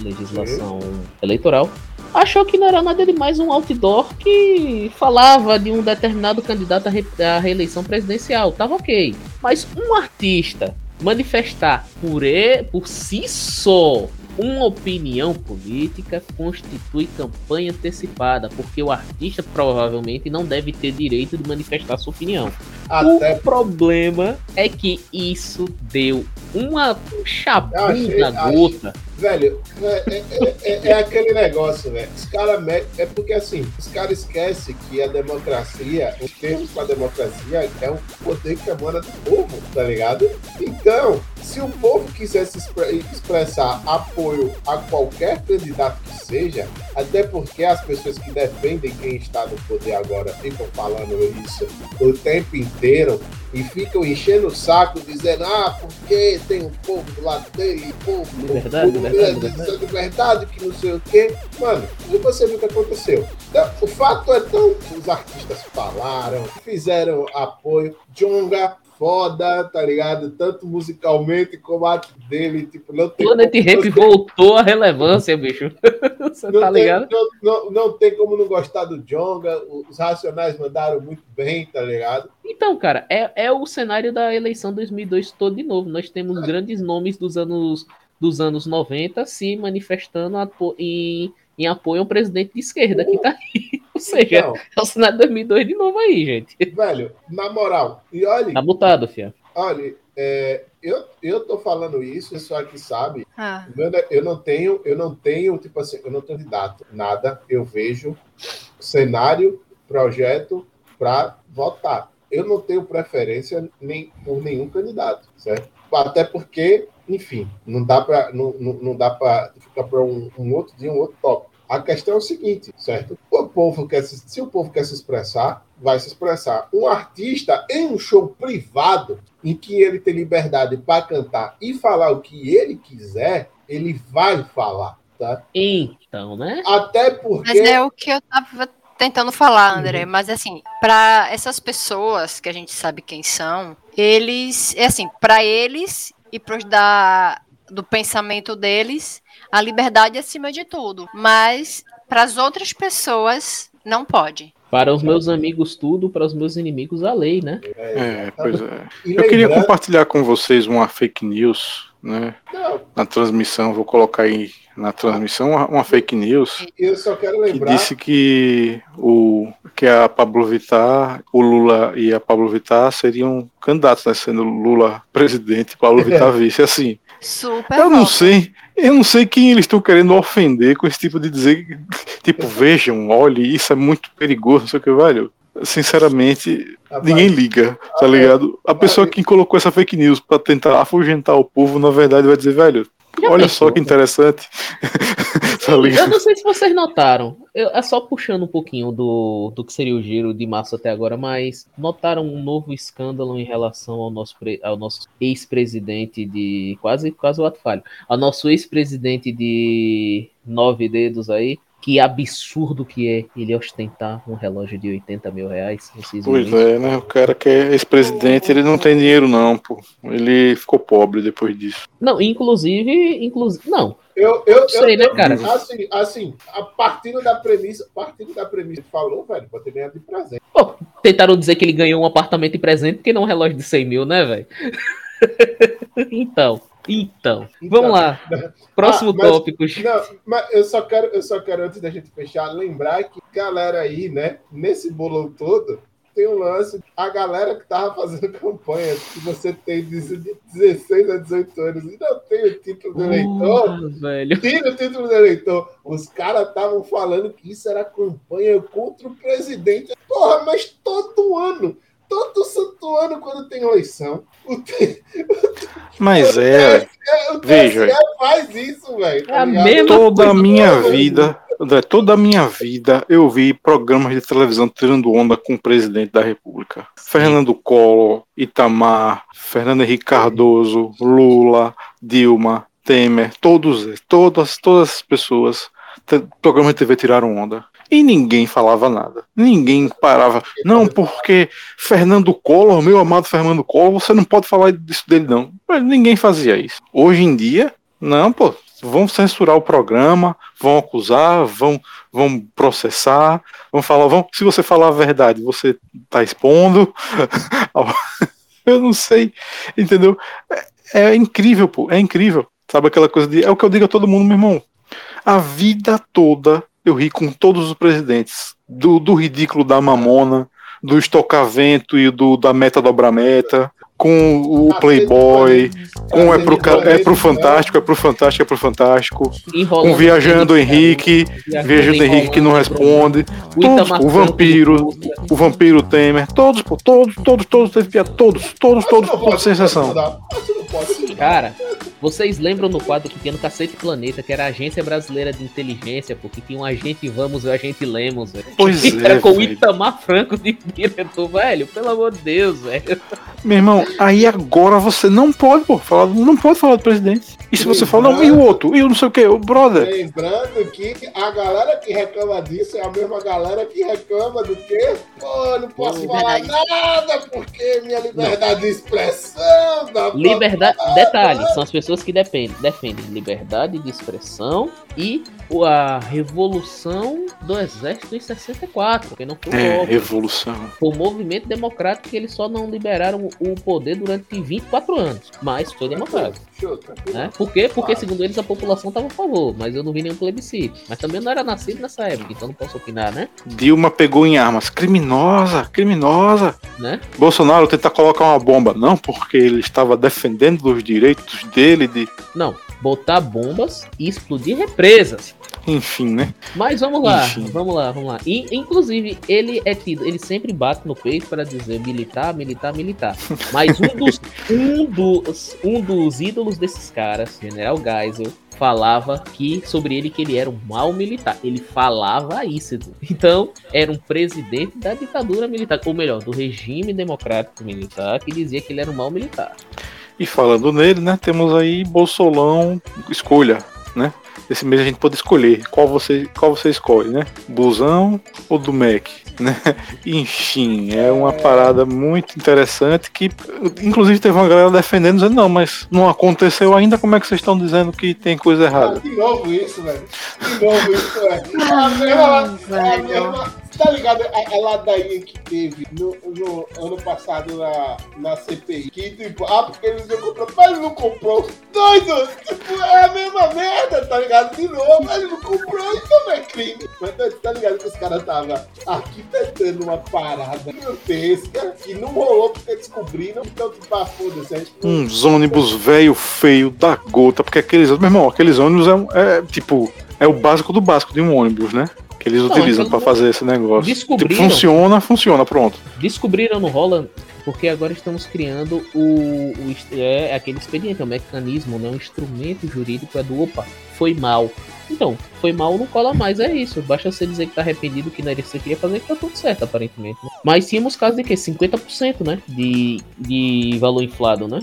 legislação eleitoral, achou que não era nada de mais um outdoor que falava de um determinado candidato à reeleição presidencial. Tava ok. Mas um artista manifestar por, e, por si só uma opinião política constitui campanha antecipada, porque o artista provavelmente não deve ter direito de manifestar sua opinião. Até O problema é que isso deu uma um chabu achei- na achei- gota. Velho, é, é- é- é aquele negócio, velho. Os caras É porque assim, os caras esquecem que a democracia, os termos para democracia é um poder que emana do povo, tá ligado? Então, se o povo quisesse expre- expressar apoio a qualquer candidato que seja, até porque as pessoas que defendem quem está no poder agora ficam falando isso o tempo inteiro e ficam enchendo o saco dizendo, ah, porque tem um povo do lado dele, povo, Liberdade, povo, liberdade, liberdade. liberdade, que não sei o quê. Mano, e você viu o que aconteceu? Então, o fato é tão. Os artistas falaram, fizeram apoio. Jonga, foda, tá ligado? Tanto musicalmente como a arte dele. Tipo, não tem Planet como você- voltou à relevância, bicho. <laughs> Você não tá tem- ligado? Não, não, não tem como não gostar do Jonga. Os Racionais mandaram muito bem, tá ligado? Então, cara, é, é o cenário da eleição 2002 todo de novo. Nós temos grandes nomes dos anos, dos anos 90 se manifestando em, em apoio ao presidente de esquerda que tá aí. Ou seja, Então, é o cenário 2002 de novo aí, gente. velho, na moral, e olha, Tá mutado, fia. olha, é, eu, eu tô falando isso, pessoal que sabe, Ah, Eu não tenho, eu não tenho, tipo assim, eu não tenho candidato, nada. Eu vejo cenário, projeto para votar. Eu não tenho preferência nem por nenhum candidato, certo? Até porque, enfim, não dá para não, não, não dá para ficar para um, um outro dia, um outro tópico. A questão é o seguinte, certo? O povo quer se, se o povo quer se expressar, vai se expressar. Um artista em um show privado em que ele tem liberdade para cantar e falar o que ele quiser, ele vai falar, tá? Então, né? Até mas porque é o que eu tava tentando falar, André. Mas assim, para essas pessoas que a gente sabe quem são, eles, é assim, para eles e pros da do pensamento deles, a liberdade é acima de tudo. Mas para as outras pessoas não pode. Para os meus amigos, tudo, para os meus inimigos, a lei, né? É, pois é. Eu queria compartilhar com vocês uma fake news, né? Na transmissão, vou colocar aí na transmissão uma, fake news eu só quero que lembrar. disse que o que a Pablo Vittar, o Lula e a Pablo Vittar seriam candidatos, né? Sendo Lula presidente e Pablo <laughs> Vittar vice. Assim, Super eu não sei, eu não sei quem eles estão querendo ofender com esse tipo de dizer, tipo, vejam, olhe, isso é muito perigoso, não sei o que, velho. Sinceramente, rapaz, ninguém liga, tá ligado? A pessoa que colocou essa fake news pra tentar afugentar o povo, na verdade, vai dizer, velho, Já olha pensou, só que interessante. <laughs> tá Eu não sei se vocês notaram, eu, é só puxando um pouquinho do, do que seria o giro de março até agora, mas notaram um novo escândalo em relação ao nosso, ao nosso ex-presidente de. Quase, quase o ato falho. Ao nosso ex-presidente de nove dedos aí. Que absurdo que é ele ostentar um relógio de 80 mil reais. Pois isso? é, né? O cara que é ex-presidente, ele não tem dinheiro, não, pô. Ele ficou pobre depois disso. Não, inclusive, inclusive. Não, Eu, eu, eu, sei, né, cara? Assim, assim, a partindo da premissa, partindo da premissa que falou, velho, pode ter ganhado de presente. Pô, tentaram dizer que ele ganhou um apartamento de presente porque não um relógio de 100 mil, né, velho? <laughs> então, então. Vamos lá. <laughs> Próximo Ah, mas- tópico. Não, mas eu só quero, eu só quero, antes da gente fechar, lembrar que galera aí, né, nesse bolão todo, tem um lance, a galera que tava fazendo <laughs> campanha, que você tem de 16 a 18 anos e não tem o título do eleitor, Porra, velho. tira o título do eleitor. Os caras estavam falando que isso era campanha contra o presidente. Porra, mas todo ano, todo santo ano, quando tem eleição, o, T- Mas é, o Veja. TSE faz isso, velho. tá É a ligado? mesma toda a coisa minha vida, André, toda a minha vida eu vi programas de televisão tirando onda com o presidente da República. Fernando Collor, Itamar, Fernando Henrique Cardoso, Lula, Dilma, Temer, todos, todas, todas as pessoas, programas de TV tiraram onda. E ninguém falava nada. Ninguém parava. Não, porque Fernando Collor, meu amado Fernando Collor, você não pode falar disso dele, não. Ninguém fazia isso. Hoje em dia, não, pô, vão censurar o programa, vão acusar, vão, vão processar, vão falar, vão, se você falar a verdade, você tá expondo. <laughs> Eu não sei, entendeu? É, é incrível, pô, é incrível. Sabe aquela coisa de. É o que eu digo a todo mundo, meu irmão. A vida toda eu ri com todos os presidentes. Do, do ridículo da mamona, do estocavento e do da meta dobra meta, com o Playboy, com é pro, é pro Fantástico, é pro Fantástico, é pro Fantástico, com Viajando Henrique, viajando Viajando Henrique que não responde, O todos, o Vampiro, o Vampiro Temer, todos, pô, todos, todos, todos teve piada, todos, todos, todos, todos, sem exceção. Cara, vocês lembram no quadro que tinha no Cacete Planeta, que era a Agência Brasileira de Inteligência, porque tinha um agente Vamos e o agente Lemos, velho. Pois <laughs> Era é, com o. Itamar Franco de diretor, velho. Pelo amor de Deus, velho. Meu irmão, aí agora você não pode, pô, falar, não pode falar do presidente. E se você fala, não, e o outro? E o não sei o que, o brother. Lembrando que a galera que reclama disso é a mesma galera que reclama do quê? Pô, não posso falar Liberdade. nada porque minha liberdade de expressão. Não, Liberdade. Detalhe, são as pessoas que defendem, defendem liberdade de expressão e o- a revolução do exército em 64, porque não foi É, revolução. Foi um movimento democrático que eles só não liberaram o poder durante 24 anos. Mas foi democrático. Tranquilo. Né? Por quê? Porque, segundo eles, a população estava a favor, mas eu não vi nenhum plebiscito. Mas também não era nascido nessa época, então não posso opinar, né? Dilma pegou em armas. Criminosa, criminosa. né? Bolsonaro tenta colocar uma bomba. Não, porque ele estava defendendo os direitos dele de. Não, botar bombas e explodir represas. Enfim, né? Mas vamos lá, Enfim. vamos lá, vamos lá. E, inclusive, ele é tido, ele sempre bate no peito para dizer militar, militar, militar. Mas um dos, <laughs> um dos, um dos ídolos desses caras, General Geisel, falava que sobre ele que ele era um mau militar. Ele falava isso. Então, era um presidente da ditadura militar, ou melhor, do regime democrático militar, que dizia que ele era um mau militar. E falando nele, né? Temos aí Bolsolão, escolha, né? Esse mês a gente pode escolher qual você, qual você escolhe, né? Busão ou do Mac, né? <laughs> Enfim, é uma parada muito interessante que, inclusive, teve uma galera defendendo, dizendo, não, mas não aconteceu ainda, como é que vocês estão dizendo que tem coisa Ah, errada? de novo isso, velho. De novo isso, velho. É a mesma. A mesma tá ligado? A, a ladainha que teve no, no ano passado na, na CPI. Que tipo, ah, porque eles iam comprar, mas ele não comprou. Doido! Tipo, é a mesma merda, tá ligado? De novo, ele não comprou, então não é crime. Mas tá ligado que os caras estavam arquitetando uma parada grotesca que não rolou porque descobriram. Então, tipo, ah, foda-se. não- Uns ônibus velho, feio, da gota, porque aqueles, meu irmão, aqueles ônibus é, é, tipo, é o básico do básico de um ônibus, né? Que eles Não, utilizam então pra fazer esse negócio. Tipo, Descobriram. funciona, funciona, pronto. Descobriram no Holland porque agora estamos criando o, o est- é aquele expediente, é um mecanismo, né, um instrumento jurídico é do opa, foi mal. Então, foi mal não cola mais, é isso. Basta você dizer que tá arrependido que não era isso que você queria fazer que tá tudo certo, aparentemente. né? Mas tínhamos casos de que 50%, né, de, de valor inflado, né?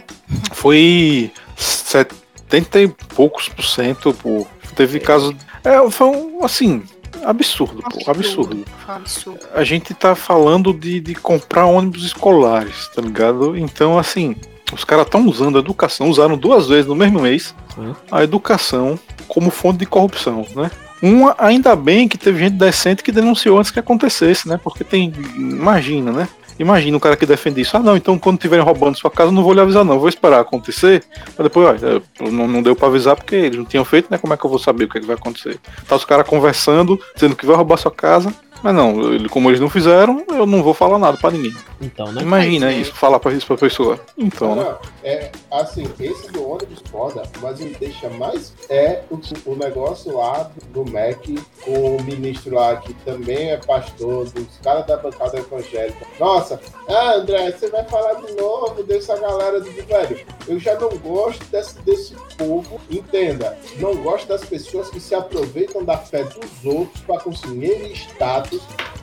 Foi 70 e poucos por cento, pô. Teve caso. É, foi um, assim, absurdo, pô, absurdo. Foi um absurdo. A gente tá falando de, de comprar ônibus escolares, tá ligado? Então, assim, os caras estão usando a educação, usaram duas vezes no mesmo mês Sim. a educação como fonte de corrupção, né? Uma, ainda bem que teve gente decente que denunciou antes que acontecesse, né? Porque tem. Imagina, né? Imagina o cara que defende isso. Ah, não, então quando estiverem roubando sua casa, não vou lhe avisar, não. Vou esperar acontecer. Mas depois, olha, não, não deu pra avisar porque eles não tinham feito, né? Como é que eu vou saber o que, é que vai acontecer? Tá os caras conversando, dizendo que vai roubar sua casa. Mas não, ele- como eles não fizeram, eu não vou falar nada pra ninguém. Então, né? Imagina Mas, é. isso, falar pra isso pra pessoa. Então, né? É assim, esse do ônibus foda, mas o que deixa mais é o, o negócio lá do MEC com o ministro lá que também é pastor, dos caras da bancada evangélica. Nossa, ah, André, você vai falar de novo dessa galera do velho. Eu já não gosto desse, desse povo, entenda, não gosto das pessoas que se aproveitam da fé dos outros para conseguir status,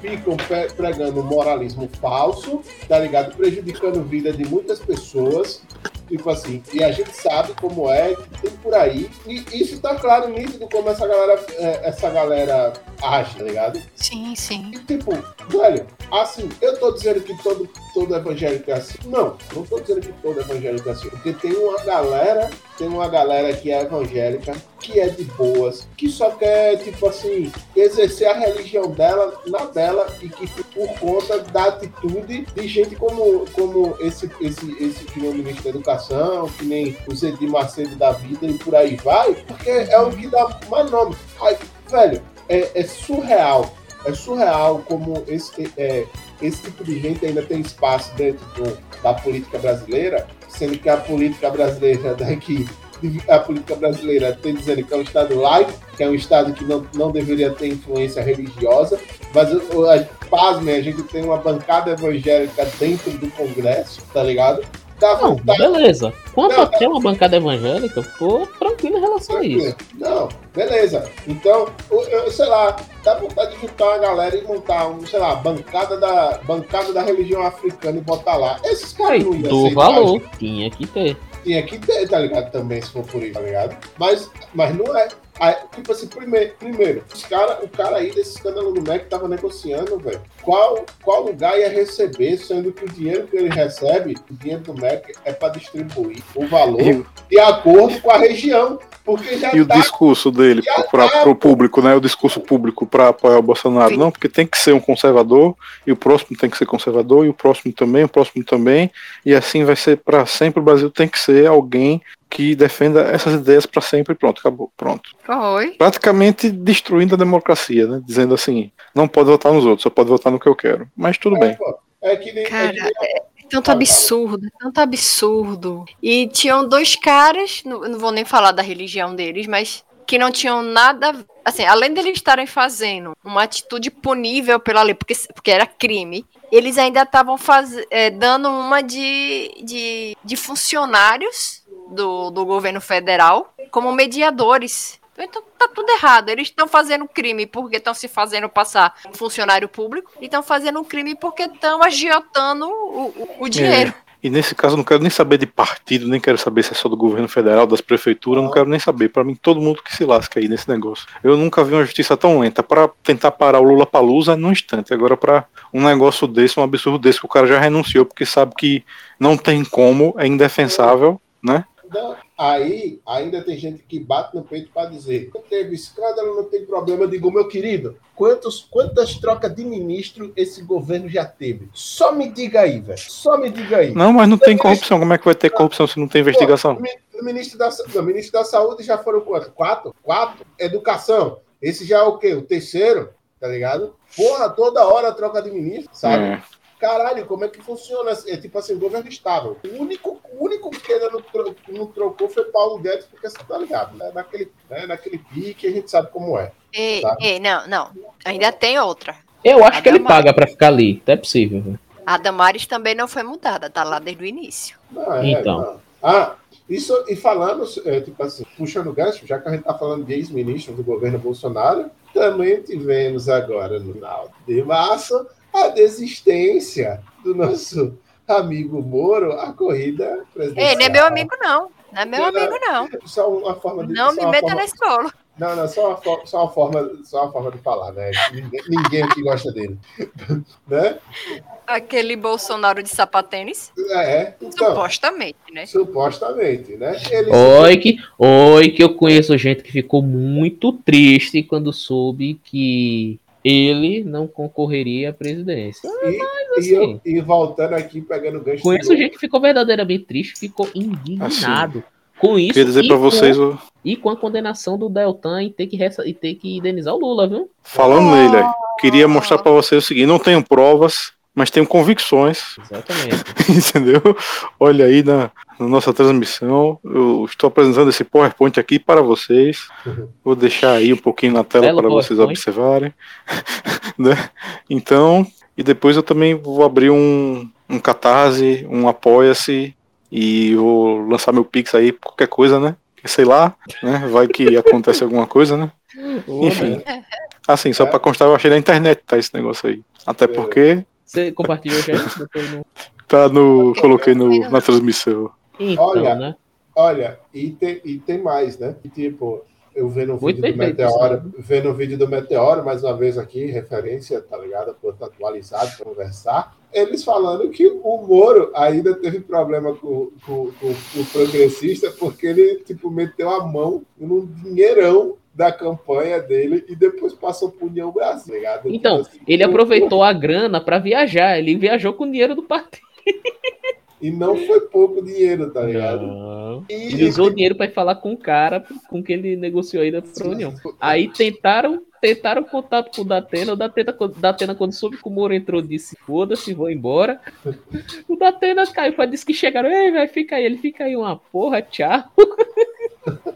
ficam pregando moralismo falso, tá ligado? Prejudicando a vida de muitas pessoas. Tipo assim, e a gente sabe como é, tem por aí. E isso tá claro, nítido, como essa galera, é, essa galera age, tá ligado? Sim, sim. Tipo, velho, assim, eu tô dizendo que todo, todo evangélico é assim. Não, não tô dizendo que todo evangélico é assim. Porque tem uma galera, tem uma galera que é evangélica, que é de boas, que só quer, tipo assim, exercer a religião dela na dela e que por conta da atitude de gente como, como esse, esse, esse ministro da Educação, que nem o Zedir Macedo da vida e por aí vai, porque é o que dá mais nome. Aí, velho, é, é surreal. É surreal como esse, é, esse tipo de gente ainda tem espaço dentro do, da política brasileira, sendo que a política brasileira <laughs> daqui, a política brasileira tem dizendo que é um Estado laico, que é um Estado que não, não deveria ter influência religiosa, mas, pasmem, a gente tem uma bancada evangélica dentro do Congresso, tá ligado? Dá não, vontade. beleza. Quanto não, a ter uma bancada evangélica, tô tranquilo em relação tranquilo. a isso. Não, beleza. Então, eu, sei lá, dá vontade de juntar uma galera e montar um, sei lá, bancada da, bancada da religião africana e botar lá. Esses caras não iam Do valor, tinha que ter. Tinha que ter, tá ligado? Também, se for por isso, tá ligado? Mas, mas não é. Aí, tipo assim, primeiro, primeiro os cara, o cara aí desse escândalo do MEC tava negociando, velho. Qual, qual lugar ia receber, sendo que o dinheiro que ele recebe, o dinheiro do MEC, é para distribuir o valor e... de acordo com a região. Porque já e tá, o discurso dele para tá, o público, né? O discurso público para apoiar o Bolsonaro. Sim. Não, porque tem que ser um conservador, e o próximo tem que ser conservador, e o próximo também, o próximo também, e assim vai ser para sempre. O Brasil tem que ser alguém que defenda essas ideias para sempre pronto, acabou, pronto. Foi. Praticamente destruindo a democracia, né? Dizendo assim, não pode votar nos outros, só pode votar no que eu quero. Mas tudo é, bem. Pô, é que nem, Cara, é que nem... É tanto absurdo, tanto absurdo. E tinham dois caras, não, não vou nem falar da religião deles, mas que não tinham nada, assim, além deles estarem fazendo uma atitude punível pela lei, porque, porque era crime, eles ainda estavam é, dando uma de, de, de funcionários do, do governo federal como mediadores. Então tá tudo errado. Eles estão fazendo crime porque estão se fazendo passar funcionário público e estão fazendo crime porque estão agiotando o, o, o dinheiro. É. E nesse caso eu não quero nem saber de partido, nem quero saber se é só do governo federal, das prefeituras, não quero nem saber. Para mim, todo mundo que se lasca aí nesse negócio. Eu nunca vi uma justiça tão lenta para tentar parar o Lula Palusa num instante. Agora, para um negócio desse, um absurdo desse, que o cara já renunciou porque sabe que não tem como, é indefensável, né? Aí ainda tem gente que bate no peito para dizer: não teve escândalo, não tem problema. Eu digo, meu querido, quantos, quantas trocas de ministro esse governo já teve? Só me diga aí, velho. Só me diga aí. Não, mas não tem corrupção. Como é que vai ter corrupção se não tem investigação? Pô, o ministro da, o ministro da Saúde já foram quantos? Quatro? Quatro? Educação. Esse já é o quê? O terceiro? Tá ligado? Porra, toda hora troca de ministro, sabe? É caralho, como é que funciona? É tipo assim, o governo estável. O único, o único que ainda não, tro não trocou foi Paulo Guedes, porque você tá ligado, né? Naquele, né? Naquele pique a gente sabe como é. Ei, ei, não, não. Ainda tem outra. Eu acho a que Damares. ele paga para ficar ali, é possível. A Damares também não foi mudada, tá lá desde o início. Não, é, então. Não. Ah, isso, e falando, é, tipo assim, puxando o gancho, já que a gente tá falando de ex-ministro do governo Bolsonaro, também tivemos agora no final de março a desistência do nosso amigo Moro, a corrida presidencial. Não é meu amigo, não. Não é meu não, amigo, não. Só uma forma de. Não me meta forma... nesse bolo. Não, não, só uma, só uma, forma, só uma forma de falar, né? Ninguém, ninguém aqui gosta dele. <laughs> né? Aquele Bolsonaro de sapatênis? É, então, supostamente, né? Supostamente, né? Ele oi, que, oi, que eu conheço gente que ficou muito triste quando soube que ele não concorreria à presidência. E, Mas, assim, e, e voltando aqui, pegando gancho. Conheço gente que ficou verdadeiramente triste, ficou indignado. Assim, com isso. Queria dizer para vocês. O... E com a condenação do Deltan e ter que, e ter que indenizar o Lula, viu? Falando oh. nele, queria mostrar para vocês o seguinte: não tenho provas, mas tenho convicções. Exatamente. <laughs> Entendeu? Olha aí na, na, nossa transmissão. Eu estou apresentando esse PowerPoint aqui para vocês. Vou deixar aí um pouquinho na tela Belo para vocês observarem. <laughs> né? Então, e depois eu também vou abrir um, um catarse, um apoia-se e vou lançar meu Pix aí, qualquer coisa, né? Sei lá, né? Vai que <laughs> acontece alguma coisa, né? Enfim. Assim, só para constar, eu achei na internet, tá? Esse negócio aí. Até porque você compartilhou já? No... Tá no. Coloquei no, na transmissão. Então, olha, né? olha, e tem, e tem mais, né? E, tipo, eu vendo o Muito vídeo bem do feito, Meteoro, vendo o vídeo do Meteoro, mais uma vez aqui, referência, tá ligado? Ponto atualizado conversar. Eles falando que o Moro ainda teve problema com, com, com o progressista, porque ele, tipo, meteu a mão num dinheirão da campanha dele e depois passou pro União Brasil, tá ligado? Então, Tipo assim, ele aproveitou a grana pra viajar. Ele viajou com o dinheiro do partido. <laughs> E não foi pouco dinheiro, tá ligado? Não. E, Ele usou o dinheiro pra ir falar com o cara com que ele negociou ainda pra União. Aí tentaram, tentaram contato com o Datena. O Datena, Datena quando soube que o Moro entrou, disse: foda-se, vou embora. O Datena caiu, foi, disse que chegaram. Ei, vai, fica aí. Ele fica aí uma porra, tchau. <laughs>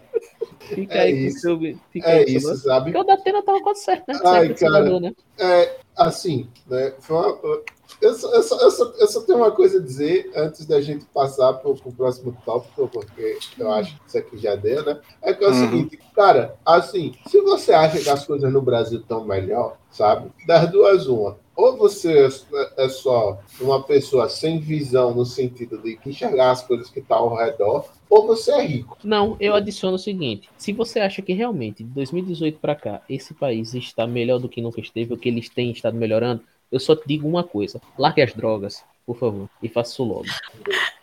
Fica É aí com isso. o seu. Fica é aí o isso, seu- sabe? Porque o Datena tava quase certo, né? Ai, Certo, cara. senador, né? É, assim, né? foi uma- eu, só, eu, só, eu, só, eu só tenho uma coisa a dizer antes da gente passar pro, pro próximo tópico, porque eu acho que isso aqui já deu, né? É que é o Uhum. seguinte, cara, assim, se você acha que as coisas no Brasil estão melhor, sabe? Das duas, uma. Ou você é- é só uma pessoa sem visão no sentido de enxergar as coisas que estão ao redor, ou você é rico. Não, eu adiciono o seguinte: se você acha que realmente de 2018 pra cá esse país está melhor do que nunca esteve, ou que eles têm estado melhorando, eu só te digo uma coisa: largue as drogas, por favor, e faça isso logo.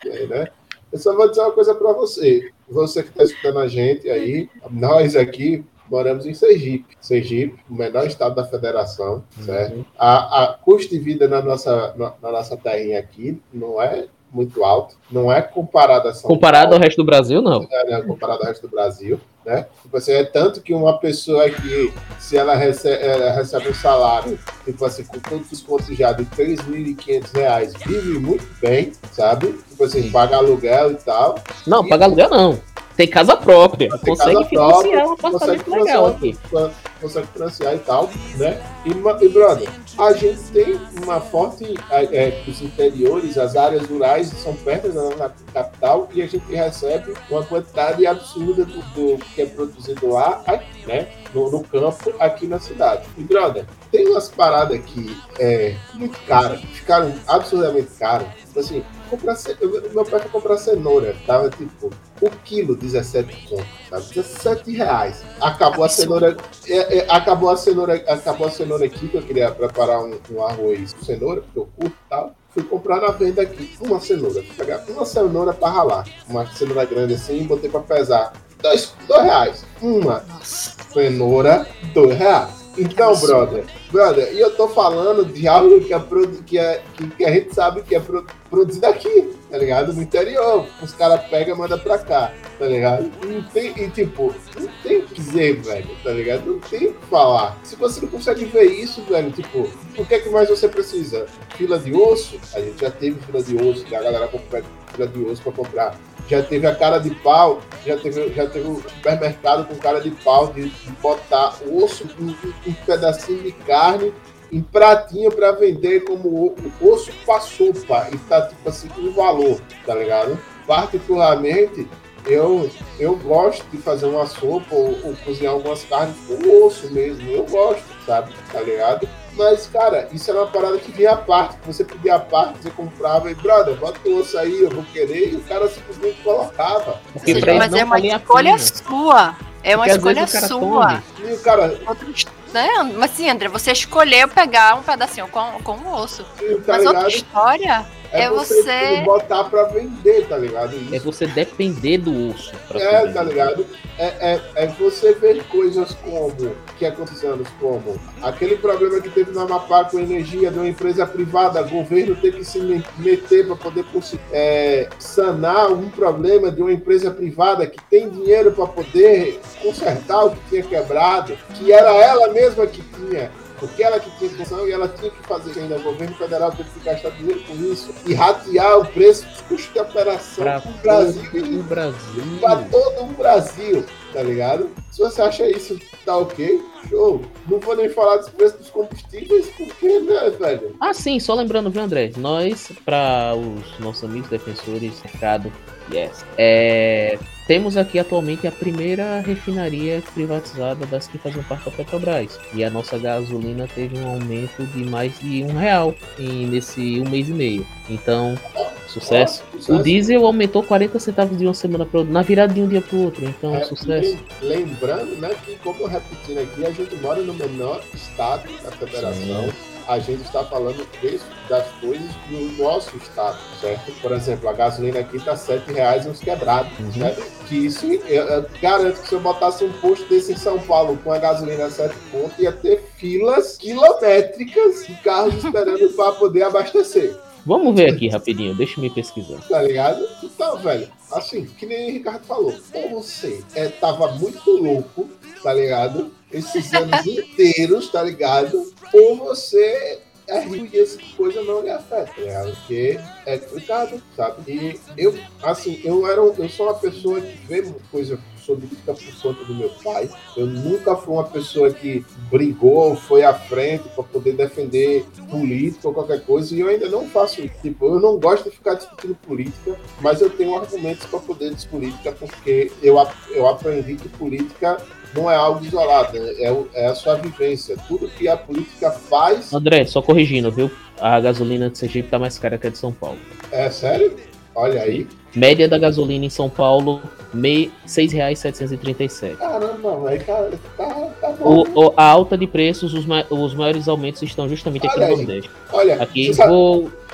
aí, né? Eu só vou dizer uma coisa para você. Você que está escutando a gente aí, nós aqui moramos em Sergipe. Sergipe, o menor estado da federação, certo? A, a custo de vida na nossa, na, na nossa terrinha aqui não é muito alto, não é comparado a São Comparado Paulo ao resto do Brasil, não. né, comparado ao resto do Brasil, né? Tipo assim, é tanto que uma pessoa que, se ela recebe, ela recebe um salário, tipo assim, com todos os contos já de 3.500 reais, vive muito bem, sabe? Tipo assim, paga aluguel e tal, Não, paga aluguel não. Tem casa própria. Tem consegue casa financiar própria, um consegue apartamento legal financiar, aqui. consegue financiar e tal, né? E, e, brother, a gente tem uma forte, é, os interiores, as áreas rurais são perto da nossa capital e a gente recebe uma quantidade absurda do, do que é produzido lá, aqui, né? No, no campo, aqui na cidade. E, brother, tem umas paradas que é muito caras, ficaram absurdamente caras. Tipo assim, comprar, ce- eu- meu pai foi comprar cenoura, tava tipo, o quilo 17 conto, sabe? 17 reais. Acabou a cenoura, é, é, acabou a cenoura, acabou a cenoura aqui, que eu queria preparar um, um arroz com cenoura, porque eu curto e tal. Fui comprar na venda aqui uma cenoura. Fui pegar uma cenoura pra ralar. Uma cenoura grande assim, botei pra pesar. Dois, dois reais. Uma cenoura, dois reais. Então, brother, brother, e eu tô falando de algo que, é, que, é, que, que a gente sabe que é pro- produzido aqui, tá ligado? No interior. Os caras pegam e mandam pra cá, tá ligado? Não tem, e tipo, não tem o que dizer, velho, tá ligado? Não tem o que falar. Se você não consegue ver isso, velho, tipo, o que é que mais você precisa? Fila de osso? A gente já teve fila de osso, a galera compra fila de osso pra comprar. Já teve a cara de pau, já teve, já teve o supermercado com cara de pau de, de botar osso, um, um- pedacinho de carne em pratinho para vender como o osso pra sopa e tá tipo assim com valor, tá ligado? Particularmente, eu, eu gosto de fazer uma sopa ou, ou cozinhar algumas carnes com osso mesmo, eu gosto, sabe? Tá ligado? Mas, cara, isso era uma parada que vinha à parte, que você pedia à parte, você comprava e, brother, bota o osso aí, eu vou querer, e o cara simplesmente colocava. Pra mas é uma a escolha sua. É uma Porque escolha sua. tome. E o cara, Outros- né? Mas sim, André, você escolheu pegar um pedacinho com, com o osso. tá Mas outra ligado? história É, é você, você- botar pra vender, tá ligado? É Isso você depender do osso. É, tá ligado? É, é, é você ver coisas como, que aconteceu anos como aquele problema que teve no Amapá com a energia de uma empresa privada, governo ter que se me- meter para poder conseguir é, sanar um problema de uma empresa privada que tem dinheiro para poder consertar o que tinha quebrado, que era ela mesma que tinha. Porque ela que tinha função e ela tinha que fazer ainda. O governo federal teve que gastar dinheiro com isso e ratear o preço dos custos de operação para o Brasil o Brasil. para todo o Brasil, tá ligado? Se você acha isso tá ok, show. Não vou nem falar dos preços dos combustíveis, porque, né, velho? Ah, sim, só lembrando, viu, André? Nós, para os nossos amigos defensores, mercado, yes. É, temos aqui atualmente a primeira refinaria privatizada das que fazem parte da Petrobras. E a nossa gasolina teve um aumento de mais de um real em, nesse um mês e meio. Então, Sucesso. Ó, sucesso. O diesel aumentou 40 centavos de uma semana para outra, na virada de um dia para o outro. Então, É, sucesso. lem- Lembrando, né, que como repetindo aqui, a gente mora no menor estado da federação. A gente está falando preço das coisas no nosso estado, certo? Por exemplo, a gasolina aqui tá 7 reais uns quebrados, Uhum. né? Que isso, eu, eu garanto que se eu botasse um posto desse em São Paulo com a gasolina a 7 pontos, ia ter filas quilométricas de carros esperando para poder abastecer. Vamos ver aqui rapidinho, deixa eu me pesquisar. tá ligado? Então, velho, assim, que nem o Ricardo falou, ou você é, tava muito louco, tá ligado? Esses anos inteiros, tá ligado? Ou você é rico e essa coisa não lhe afeta, tá ligado? Porque é complicado, sabe? E eu, assim, eu era eu sou uma pessoa que vê coisa sobre política por conta do meu pai. Eu nunca fui uma pessoa que brigou, foi à frente para poder defender política ou qualquer coisa, e eu ainda não faço isso. Tipo, eu não gosto de ficar discutindo política, mas eu tenho argumentos para poder discutir política, porque eu, eu aprendi que política não é algo isolado, é, o- é a sua vivência. Tudo que a política faz. André, só corrigindo, viu? A gasolina de Sergipe tá mais cara que a de São Paulo. É sério? Olha aí. Média da gasolina em São Paulo, R$ 6,737. Caramba, aí tá, tá, tá bom. O, o- a alta de preços, os, ma- os maiores aumentos estão justamente aqui Olha no aí. Nordeste. Olha, Aqui, sabe,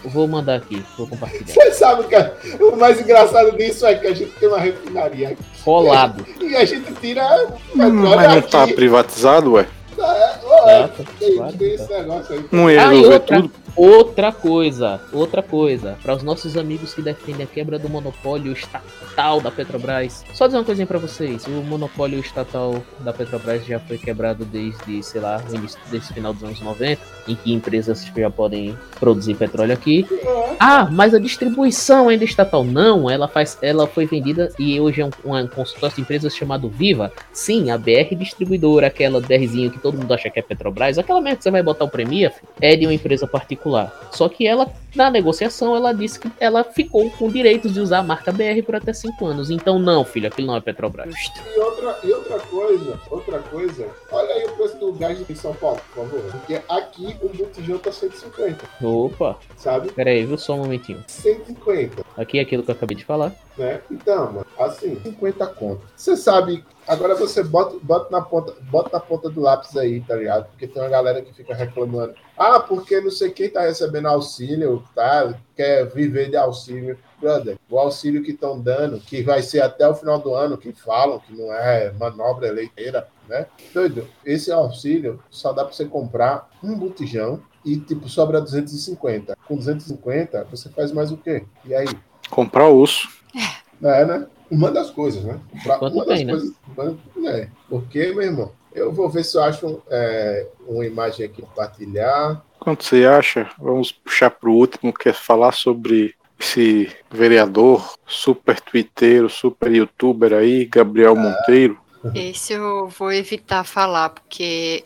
vou, mandar aqui, vou compartilhar. você sabe que é- o mais engraçado disso é que a gente tem uma refinaria aqui. Colado. E a gente tira Hum, mas não tá privatizado, ué. É, Tá, tá, tem, claro, tem tá. esse negócio aí. Não ia Ah, resolver outra, tudo. Outra coisa, outra coisa, para os nossos amigos que defendem a quebra do monopólio estatal da Petrobras. Só dizer uma coisinha para vocês: o monopólio estatal da Petrobras já foi quebrado desde, sei lá, o início desse final dos anos 90, em que empresas já podem produzir petróleo aqui. Ah, mas a distribuição ainda é estatal. Não, ela faz, ela foi vendida e hoje é um, um consórcio de empresas chamado Viva. Sim, a BR distribuidora, aquela BRzinho que todo mundo acha que é Petrobras, aquela merda que você vai botar o Premia, é de uma empresa particular. Só que ela, na negociação, ela disse que ela ficou com direitos de usar a marca BR por até 5 anos. Então, não, filho, aquilo não é Petrobras. E outra, e outra coisa, outra coisa, olha aí o preço do gás em São Paulo, por favor. Porque aqui o botijão tá 150, Opa, sabe? pera aí, viu? Só um momentinho. 150, Aqui é aquilo que eu acabei de falar. né? Então, mano, assim, 50 conto. Você sabe, agora você bota, bota, na ponta, bota na ponta do lápis aí, tá ligado? Porque tem uma galera que fica reclamando. Ah, porque não sei quem tá recebendo auxílio, tá? Quer viver de auxílio. Brother, o auxílio que estão dando, que vai ser até o final do ano, que falam que não é manobra eleiteira, né? Doido, esse auxílio só dá pra você comprar um botijão e, tipo, sobra 250. Com 250, você faz mais o quê? E aí? Comprar osso. É, né? Uma das coisas, né? Pra- Quanto uma das tem, né? coisas. É. Porque, meu irmão, eu vou ver se eu acho é, uma imagem aqui compartilhar. Quanto você acha? Vamos puxar pro último, que é falar sobre esse vereador, super twitteiro, super youtuber aí, Gabriel Monteiro. Esse eu vou evitar falar, porque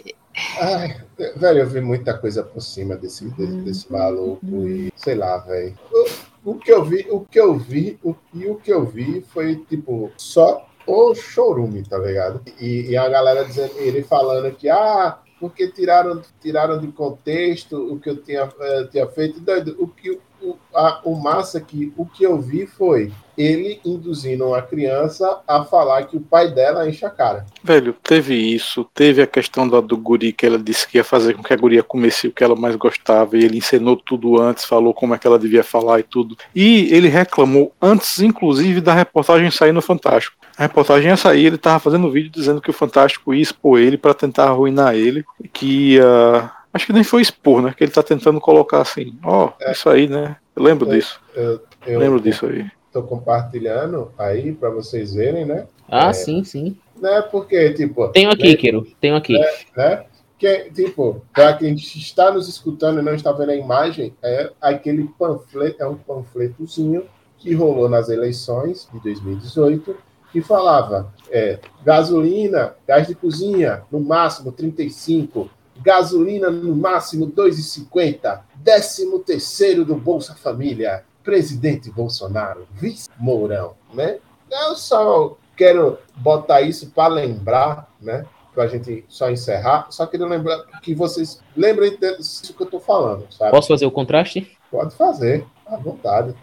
Ai, velho, eu vi muita coisa por cima desse, desse, desse maluco e sei lá, velho. O, o que eu vi, o que eu vi, o, e o que eu vi foi tipo só o chorume, tá ligado? E, e a galera dizendo, ele falando que ah, porque tiraram, tiraram de contexto o que eu tinha, eh, tinha feito. Doido, o que o, a, o massa que o que eu vi foi ele induzindo uma criança a falar que o pai dela enche a cara. Velho, teve isso, teve a questão da, do guri que ela disse que ia fazer com que a guria comesse o que ela mais gostava, e ele ensinou tudo antes, falou como é que ela devia falar e tudo. E ele reclamou antes, inclusive, da reportagem sair no Fantástico. A reportagem ia sair, ele tava fazendo vídeo dizendo que o Fantástico ia expor ele para tentar arruinar ele, que ia. Acho que nem foi expor, né? Que ele tá tentando colocar assim, ó, isso aí, né? Eu lembro É. disso, Eu, eu lembro disso aí. Tô compartilhando aí para vocês verem, né? Ah, É. sim, sim. Né? Porque, tipo, Tenho aqui, Queiro. Tenho aqui. né? Que, tipo, para quem está nos escutando e não está vendo a imagem, é aquele panfleto, é um panfletozinho que rolou nas eleições de 2018, que falava é, gasolina, gás de cozinha, no máximo 35, gasolina no máximo 2,50, décimo terceiro do Bolsa Família, presidente Bolsonaro, vice Mourão, né? Eu só quero botar isso para lembrar, né? Para a gente só encerrar. Só queria lembrar que vocês lembrem disso que eu estou falando, sabe? Posso fazer o contraste? Pode fazer. À vontade.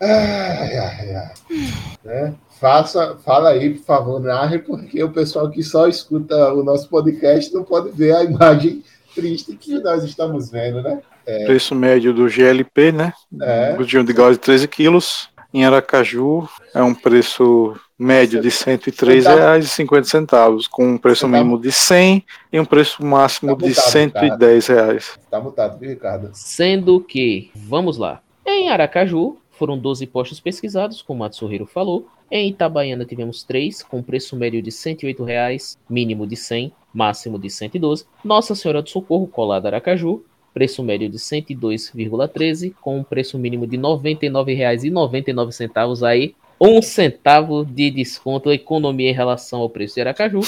Ai, ai, ai. Né? Faça, fala aí, por favor, narre, porque o pessoal que só escuta o nosso podcast não pode ver a imagem triste que nós estamos vendo, né? É, Preço médio do GLP, né? É. Botijão de gás de 13 quilos. Em Aracaju é um preço médio de R$ 103,50, com um preço mínimo de 100 e um preço máximo Tá de mutado, 110 reais. tá mutado, viu, Ricardo? Sendo que, vamos lá, em Aracaju foram 12 postos pesquisados, como a Matsuhiro falou. Em Itabaiana tivemos 3, com preço médio de 108 reais, mínimo de 100, máximo de 112. Nossa Senhora do Socorro, colada Aracaju, preço médio de 102,13, com um preço mínimo de R$ 99,99 aí. Um centavo de desconto, economia em relação ao preço de Aracaju,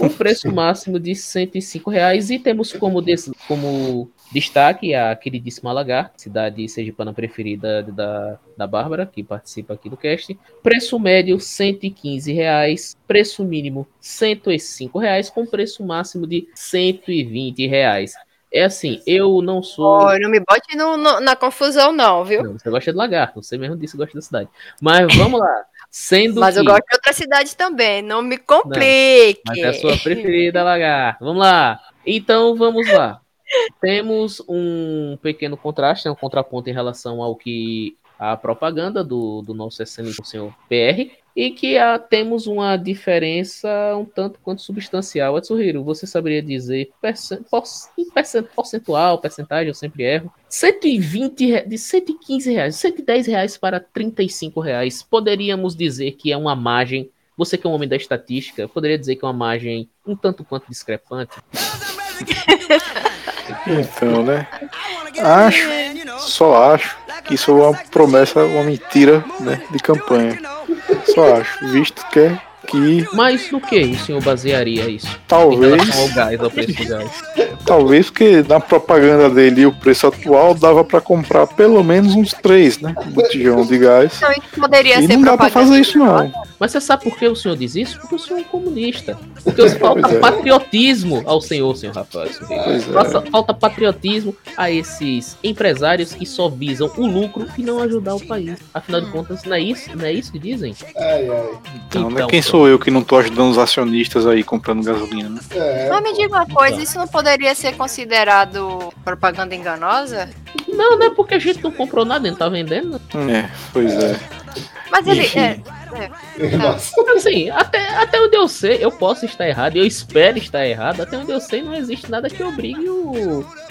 um preço máximo de 105 reais. E temos como, des- como destaque a queridíssima Lagar, cidade sergipana preferida da, da Bárbara, que participa aqui do cast. Preço médio 115 reais, preço mínimo 105 reais, com preço máximo de 120 reais. É assim, eu não sou. Ó, não me bote no- no- na confusão, não, viu? Não, você gosta de lagarto, você mesmo disse que gosta da cidade. Mas vamos lá. Sendo Mas eu que- gosto de outra cidade também. Não me complique. Mas é a sua preferida, lagarto. Vamos lá. Então, vamos lá. <laughs> Temos um pequeno contraste, né, um contraponto em relação ao que a propaganda do, do nosso excelente senhor PR, e que ah, temos uma diferença um tanto quanto substancial. Atsuhiro, você saberia dizer percent, porc- em percent- percentual, percentagem, eu sempre erro. 120, re- de 115 reais, 110 reais para 35 reais. Poderíamos dizer que é uma margem você que é um homem da estatística, poderia dizer que é uma margem um tanto quanto discrepante? <laughs> Então, né? Acho, só acho que isso é uma promessa, uma mentira né, de campanha. Só acho, visto que que Mas no que o senhor basearia isso? Talvez, ao gás, ao preço do gás. <laughs> talvez porque na propaganda dele o preço atual dava para comprar pelo menos uns três, né? Botijão de gás. Então, poderia E ser não dá pra propaganda fazer isso não. Mas você sabe por que o senhor diz isso? Porque o senhor é um comunista. Porque <laughs> falta é. patriotismo ao senhor, senhor. Pois é. Falta, falta patriotismo a esses empresários que só visam o lucro e não ajudar o país. Afinal de contas, não é isso, não é isso que dizem? Ai, ai. Então, né? Quem sou eu que não tô ajudando os acionistas aí comprando gasolina, né? É, Mas me diga uma coisa, isso não poderia ser considerado propaganda enganosa? Não, não é porque a gente não comprou nada, ele tá vendendo. É, pois é. Mas ele. Enfim. É, nossa. Assim, até, até onde eu sei, eu posso estar errado, eu espero estar errado, até onde eu sei, não existe nada que obrigue o,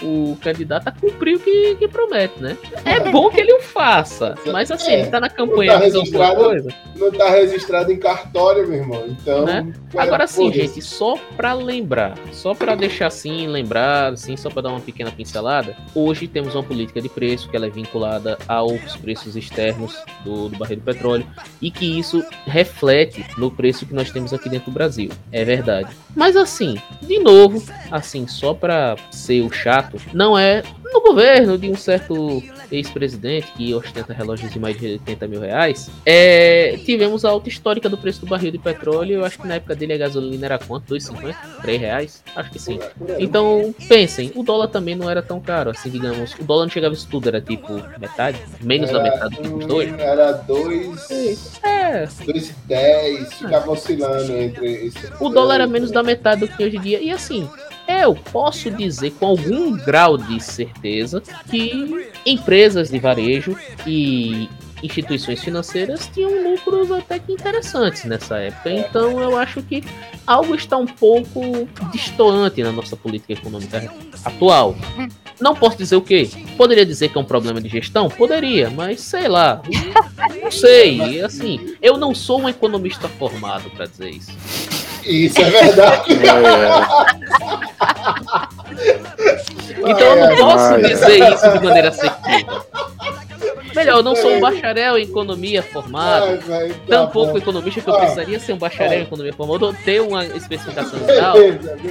o candidato a cumprir o que, que promete, né? É bom que ele o faça, mas assim, ele tá na campanha Não tá registrado. coisa. Não tá registrado em cartório, meu irmão. Então. Né? vai- Agora sim, gente, só pra lembrar, só pra deixar assim, lembrar, assim, só pra dar uma pequena pincelada, hoje temos uma política de preço que ela é vinculada aos preços externos do, do barril do petróleo e que isso reflete no preço que nós temos aqui dentro do Brasil. É verdade. Mas assim, de novo, assim, só pra ser o chato, não é no governo de um certo ex-presidente que ostenta relógios de mais de 80 mil reais, é, tivemos a alta histórica do preço do barril de petróleo. Eu acho que na época dele a gasolina era quanto? 2,50? 3 reais? Acho que sim. Então, pensem, o dólar também não era tão caro, assim, digamos. O dólar não chegava isso tudo, era tipo metade, menos da Era, metade do que custa hoje. Era 2, É, 2,10, ficava oscilando entre esse. o dólar era menos da metade do que hoje em dia. E assim, eu posso dizer com algum grau de certeza que empresas de varejo e instituições financeiras tinham lucros até que interessantes nessa época. Então eu acho que algo está um pouco distoante na nossa política econômica atual. Não posso dizer o quê? Poderia dizer que é um problema de gestão? Poderia, mas sei lá. Não sei. Assim, eu não sou um economista formado para dizer isso. Isso é verdade. Então eu não posso Ai, ai. dizer isso de maneira assertiva. Melhor, eu não sou um bacharel em economia formado. Ai, tá Tampouco bom. economista que eu precisaria ser um bacharel em economia formada ou ter uma especificação e tal.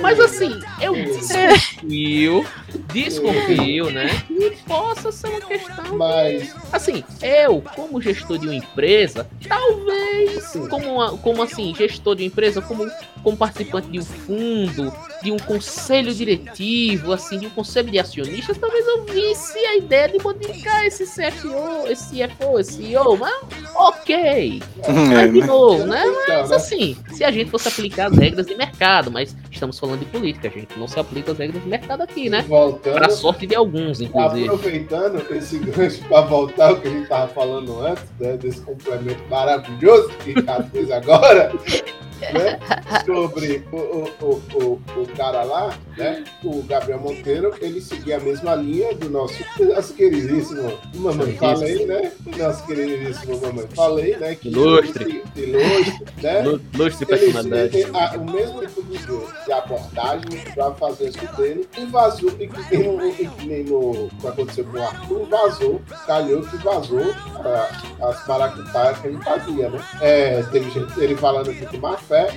Mas assim, eu desconfio, desconfio, né? Que possa ser uma questão. Mas, Assim, eu, como gestor de uma empresa, talvez, como, uma- como assim, gestor de uma empresa, como, como participante de um fundo, de um conselho diretivo, assim, de um conselho de acionistas, talvez eu visse a ideia de modificar esse CFO, esse CFO, esse CEO, mas ok. Hum, <laughs> Mas é, de né? novo, né? Então, Mas né? assim, se a gente fosse aplicar as regras de mercado, mas estamos falando de política, a gente não se aplica as regras de mercado aqui, né? Voltando, Pra sorte de alguns, inclusive. aproveitando esse gancho para voltar ao que a gente tava falando antes, né, desse complemento maravilhoso que o Ricardo fez agora, <laughs> né, sobre o, o, o, o, cara lá, né, o Gabriel Monteiro, ele seguia a mesma linha do nosso, nosso queridíssimo Mamãe Falei, né, do nosso queridíssimo Mamãe Falei, né, que Ilustre. ilustre, né, Lu- Lustre de ele, personalidade. ele- o mesmo tipo de, de abordagem para fazer isso dele. E vazou, e que nem no, que nem no que aconteceu com o Arthur, vazou, calhou que vazou a- as maracutaias que ele fazia, né? É, teve gente, ele falando aqui de má fé,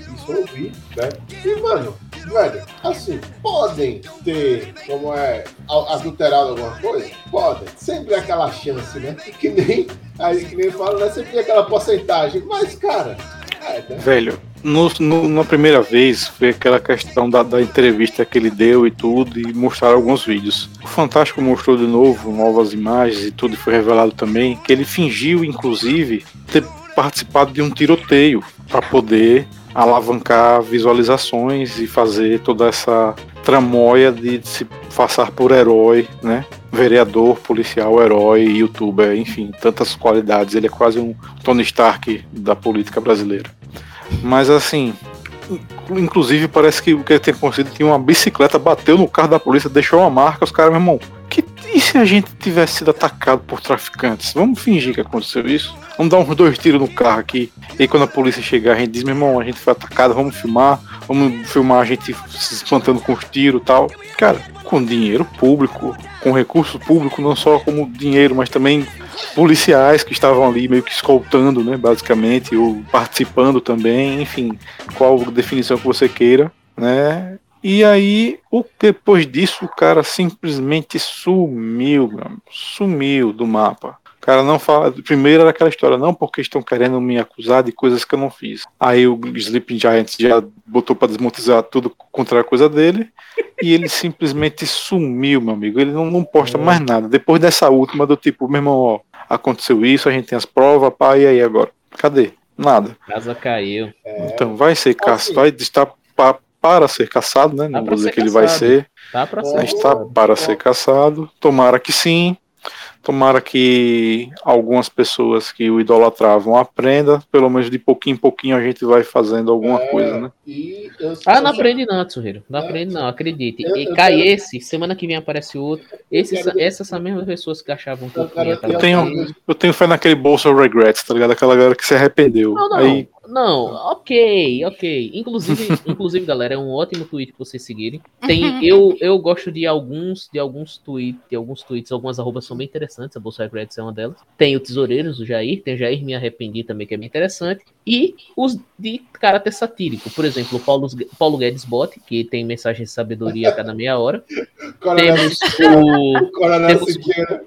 né? E, mano, velho, assim, podem ter, como é, adulterado alguma coisa? Podem. Sempre aquela chance, né? Que nem, aí que nem fala, né? Sempre aquela porcentagem, mas, cara, é, né? Velho, no, no- na primeira vez foi aquela questão da, da entrevista que ele deu e tudo, e mostraram alguns vídeos. O Fantástico mostrou de novo novas imagens e tudo, e foi revelado também que ele fingiu, inclusive, ter participado de um tiroteio para poder alavancar visualizações e fazer toda essa tramóia de se passar por herói, né? Vereador, policial, herói, youtuber, enfim, tantas qualidades. Ele é quase um Tony Stark da política brasileira. Mas assim, in- inclusive parece que o que tem acontecido tinha uma bicicleta, bateu no carro da polícia, deixou uma marca, os caras, meu irmão, e se a gente tivesse sido atacado por traficantes? Vamos fingir que aconteceu isso? Vamos dar uns dois tiros no carro aqui. E aí quando a polícia chegar, a gente diz, meu irmão, a gente foi atacado, vamos filmar, vamos filmar a gente se espantando com os tiros e tal. Cara, com dinheiro público, com recurso público, não só como dinheiro, mas também policiais que estavam ali meio que escoltando, né, basicamente, ou participando também, enfim, qual definição que você queira, né? E aí, o, depois disso, o cara simplesmente sumiu, meu amigo, sumiu do mapa. O cara não fala. Primeiro era aquela história, não porque estão querendo me acusar de coisas que eu não fiz. Aí o Sleeping Giants já botou para desmonetizar tudo contra a coisa dele. E ele simplesmente sumiu, meu amigo. Ele não, não posta mais nada. Depois dessa última, do tipo, meu irmão, ó, aconteceu isso, a gente tem as provas, pá, e aí agora? Cadê? Nada. Casa caiu. Então vai ser Assim. vai estar para ser caçado, né? Não Tá vou dizer que ele vai caçado. ser, Tá pra ser. mas está para ser caçado. Tomara que sim. Tomara que algumas pessoas que o idolatravam aprendam. Pelo menos de pouquinho em pouquinho a gente vai fazendo alguma É, coisa, né? E eu, Ah, não eu- aprende não, Tsuhiro. Não É. aprende não, acredite. Eu- E cai quero- esse, semana que vem aparece outro. Esses, quero- essas são as mesmas pessoas que achavam que Eu eu quero Eu tenho, eu tenho fé naquele bolso regrets, tá ligado? Aquela galera que se arrependeu. Não, não, Aí, não, ok, ok. Inclusive, <laughs> inclusive, galera, é um ótimo tweet pra vocês seguirem. <laughs> Tem, eu, eu gosto de alguns, de alguns tweets, de alguns tweets, algumas arrobas são bem interessantes, a Bolsa Regrets é uma delas. Tem o Tesoureiros, o Jair, tem o Jair Me Arrependi também, que é bem interessante. E os de caráter satírico, por exemplo, o Paulo, Paulo Guedes Bot, que tem mensagem de sabedoria a cada meia hora. <laughs> Coronel, Temos o, Coronel temos- Siqueira.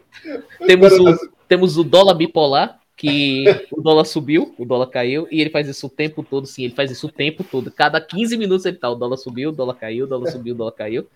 temos o, temos o dólar bipolar, que o dólar subiu, o dólar caiu, e ele faz isso o tempo todo, sim, ele faz isso o tempo todo. Cada 15 minutos ele tá, o dólar subiu, o dólar caiu, o dólar subiu, o dólar caiu.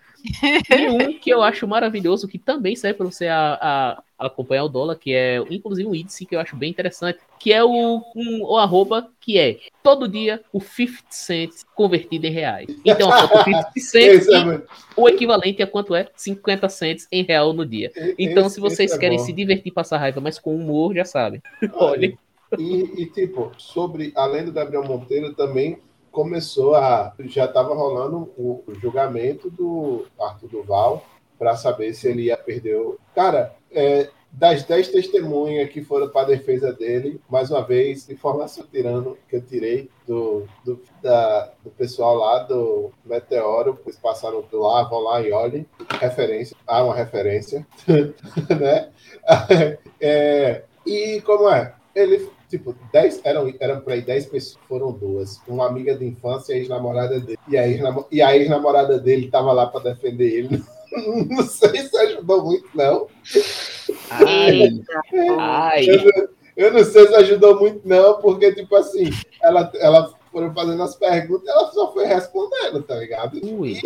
E um que eu acho maravilhoso, que também serve para você a, a- acompanhar o dólar, que é inclusive um índice que eu acho bem interessante, que é o, um, o arroba, que é todo dia o 50 cents convertido em reais. Então, a foto 50 cents Esse é o equivalente a quanto é 50 cents em real no dia. Então, esse- se vocês é querem bom. se divertir, passar raiva, mas com humor, já sabem. Olha, E, e, tipo, sobre, além do Gabriel Monteiro, também começou a. Já estava rolando o, julgamento do Arthur Duval para saber se ele ia perder. o- Cara, é, das 10 testemunhas que foram para a defesa dele, mais uma vez, informação tirando que eu tirei do, do, da- do pessoal lá do Meteoro, eles passaram lá, vão lá e olhem. Referência, há uma referência, <laughs> né? <laughs> É, e como é? Ele, tipo, 10, eram, eram para aí 10 pessoas, foram duas. Uma amiga de infância e a ex-namorada dele. E a ex-namo- e a ex-namorada dele tava lá para defender ele. <laughs> Não sei se ajudou muito, não. ai, ai. Eu não sei se ajudou muito, não, porque, tipo assim, ela, ela foram fazendo as perguntas, ela só foi respondendo, tá ligado? Ui.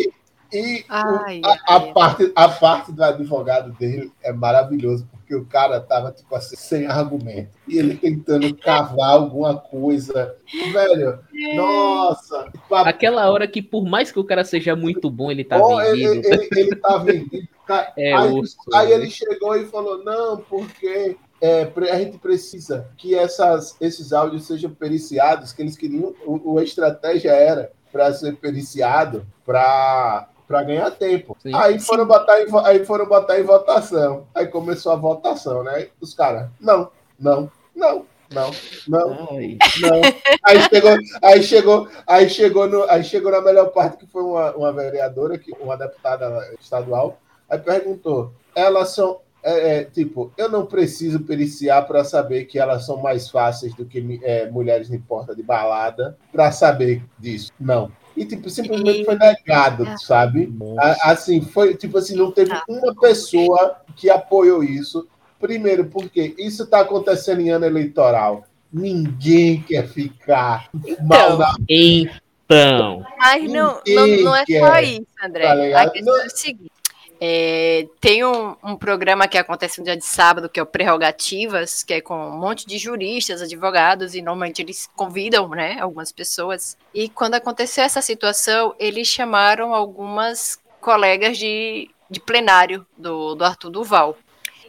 E, e Ai, o- a, a ai. parte, a parte do advogado dele é maravilhoso, porque o cara tava, tipo assim, sem argumento. E ele tentando cavar alguma coisa. Velho, nossa. Tipo, a- Aquela hora que, por mais que o cara seja muito bom, ele tá ele, vendido. ele, ele tá vendido. <laughs> É aí, osso, aí né? ele chegou e falou: não, porque é, a gente precisa que essas, esses áudios sejam periciados, que eles queriam. O, o- a estratégia era para ser periciado para para ganhar tempo. Sim. Aí foram, botar em, aí foram botar em votação. Aí começou a votação, né? Os caras, não, não, não, não, não. Ai, Não. Aí chegou, aí chegou, aí chegou, no, aí chegou na melhor parte que foi uma, uma vereadora, que, uma deputada estadual, aí perguntou, elas são é, é, tipo, eu não preciso periciar para saber que elas são mais fáceis do que é, mulheres em porta de balada para saber disso. Não. E tipo, simplesmente foi negado, sabe? nossa. A- Assim, foi tipo assim, não teve uma pessoa que apoiou isso. Primeiro, porque isso está acontecendo em ano eleitoral. Ninguém quer ficar mal na Então, Mas não, não, não é só isso, André. tá a questão é o seguinte. É, tem um, um programa que acontece no dia de sábado, que é o Prerrogativas, que é com um monte de juristas, advogados, e normalmente eles convidam né, algumas pessoas. E quando aconteceu essa situação, eles chamaram algumas colegas de, de plenário do, do Arthur Duval.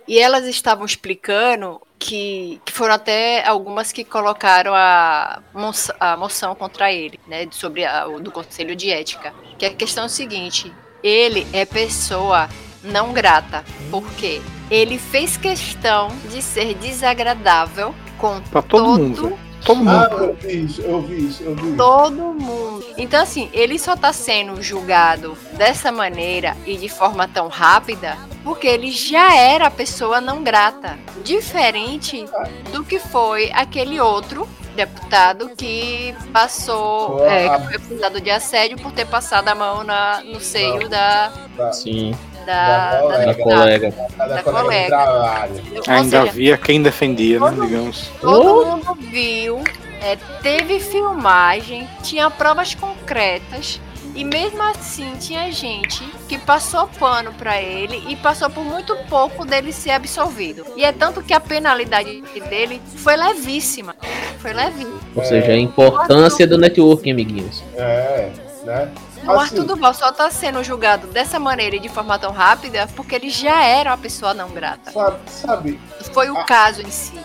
E elas estavam explicando que, que foram até algumas que colocaram a, moça- a moção contra ele, né, sobre a, do Conselho de Ética. Que a questão é o seguinte: ele é pessoa não grata, porque ele fez questão de ser desagradável com Pra todo mundo. Todo mundo. Ah, eu vi isso, eu vi isso, eu vi isso. todo mundo. Então, assim, ele só tá sendo julgado dessa maneira e de forma tão rápida porque ele já era a pessoa não grata. Diferente do que foi aquele outro deputado que passou, Foi é, que foi acusado de assédio por ter passado a mão na, no seio da, sim, da, Da da colega. da colega. Cada da colega Ainda seja, havia quem defendia, né, digamos. Todo mundo viu, é, teve filmagem, tinha provas concretas. E mesmo assim tinha gente que passou pano pra ele e passou por muito pouco dele ser absolvido. E é tanto que a penalidade dele foi levíssima. Foi levíssima. Ou seja, a importância do networking, amiguinhos. É, né? O Arthur Duval só tá sendo julgado dessa maneira e de forma tão rápida porque ele já era uma pessoa não grata. sabe, sabe Foi o Ah. caso em si.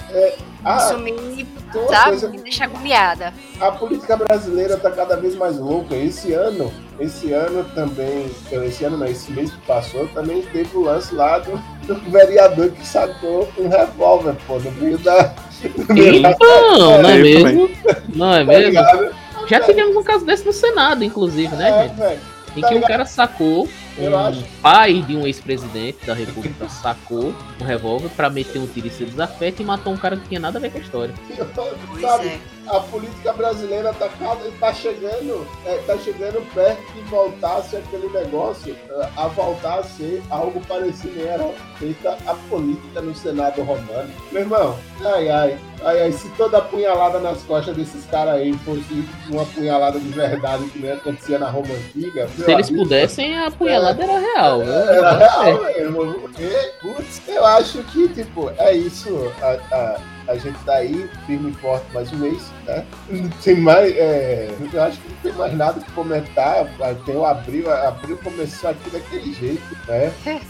a, Isso me, sabe, coisa- me deixa agoniada. a política brasileira tá cada vez mais louca. Esse ano, esse ano também, esse ano não, esse mês que passou, também teve o lance lá do, do vereador que sacou um revólver, pô, no meio da. no meio da- Então, não é Eu mesmo? Não é tá mesmo? Já tivemos um caso desse no Senado, inclusive, né, É, gente? velho. Em tá que um cara sacou, Eu um pai de um ex-presidente da República sacou um revólver pra meter um tiro em seu desafeto e matou um cara que tinha nada a ver com a história. <laughs> Pois Sabe, é. A política brasileira tá, cada, tá chegando é, tá chegando perto de voltar a ser aquele negócio, é, a voltar a ser algo parecido que era feita a política no Senado romano. Meu irmão, ai, ai, ai, ai, se toda apunhalada nas costas desses caras aí fosse uma apunhalada de verdade que nem acontecia na Roma Antiga, Se eles amigo, pudessem, a punhalada era real. viu? era real mesmo. Porque, putz, eu acho que, tipo, é isso. A, a, a gente tá aí, firme e forte mais um mês, né? Não tem mais. é, eu acho que não tem mais nada que comentar. Tem o Abril, Abril começou aqui daquele jeito, né? <laughs>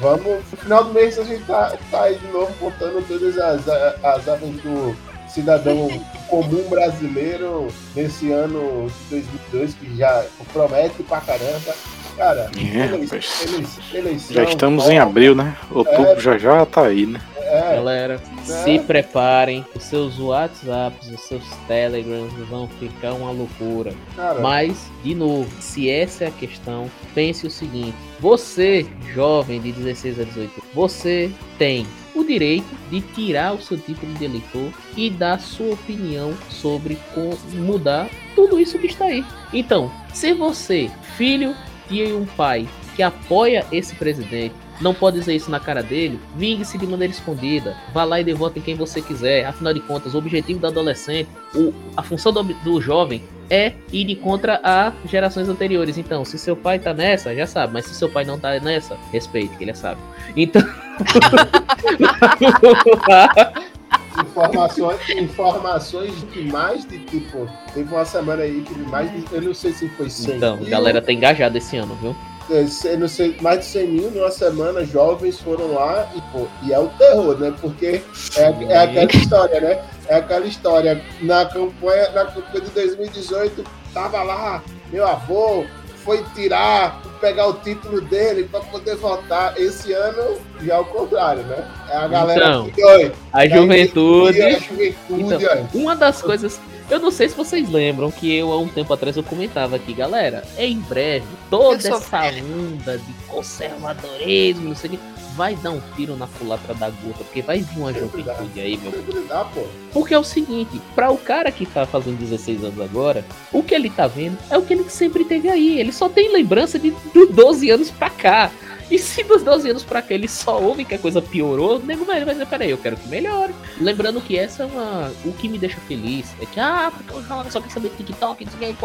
Vamos, no final do mês a gente tá, tá aí de novo contando todas as, as aventuras cidadão comum brasileiro nesse ano de 2002 que já promete pra caramba. Cara, É, elei- rapaz. elei- eleição. Já estamos em abril, né? Outubro já já tá aí, né? É, Galera, se preparem, os seus WhatsApps, os seus Telegrams vão ficar uma loucura. cara, Mas, de novo, se essa é a questão, pense o seguinte: você, jovem de 16 a 18, você tem o direito de tirar o seu título de eleitor e dar sua opinião sobre como mudar tudo isso que está aí. Então, se você, filho de um pai, que apoia esse presidente não pode dizer isso na cara dele. Vingue-se de maneira escondida. Vá lá e dê voto em quem você quiser. Afinal de contas, o objetivo do adolescente, o, a função do, do jovem é ir contra a gerações anteriores. Então, se seu pai tá nessa, já sabe. Mas se seu pai não tá nessa, respeite, que ele é sábio. Então. <laughs> <laughs> informações, informações de mais de tipo. Teve uma semana aí que mais de. Eu não sei se foi 100 Então, mil, galera tá engajada esse ano, viu? é, eu não sei, mais de 100 mil numa semana, jovens foram lá e, pô, e é o terror, né? Porque é, é aquela história, né? É aquela história. Na campanha, na campanha de 2018, tava lá, meu avô foi tirar, pegar o título dele para poder votar. Esse ano já é o contrário, né? É a galera Então, que oi, A juventude. A juventude, Então, uma das coisas. Eu não sei se vocês lembram que eu há um tempo atrás eu comentava aqui, galera. É em breve, toda essa velha. onda de conservadorismo, não sei o que, vai dar um tiro na culatra da gota, porque vai vir uma Sempre dá. juventude aí, meu. Sempre dá, pô. Porque é o seguinte, para o cara que tá fazendo 16 anos agora, o que ele tá vendo é o que ele sempre teve aí. Ele só tem lembrança de dos 12 anos pra cá. E se dos 12 anos pra cá ele só ouve que a coisa piorou, o nego vai dizer, peraí, eu quero que melhore. Lembrando que essa é uma. O que me deixa feliz é que, ah, porque jovem só quer saber de TikTok, não sei o que.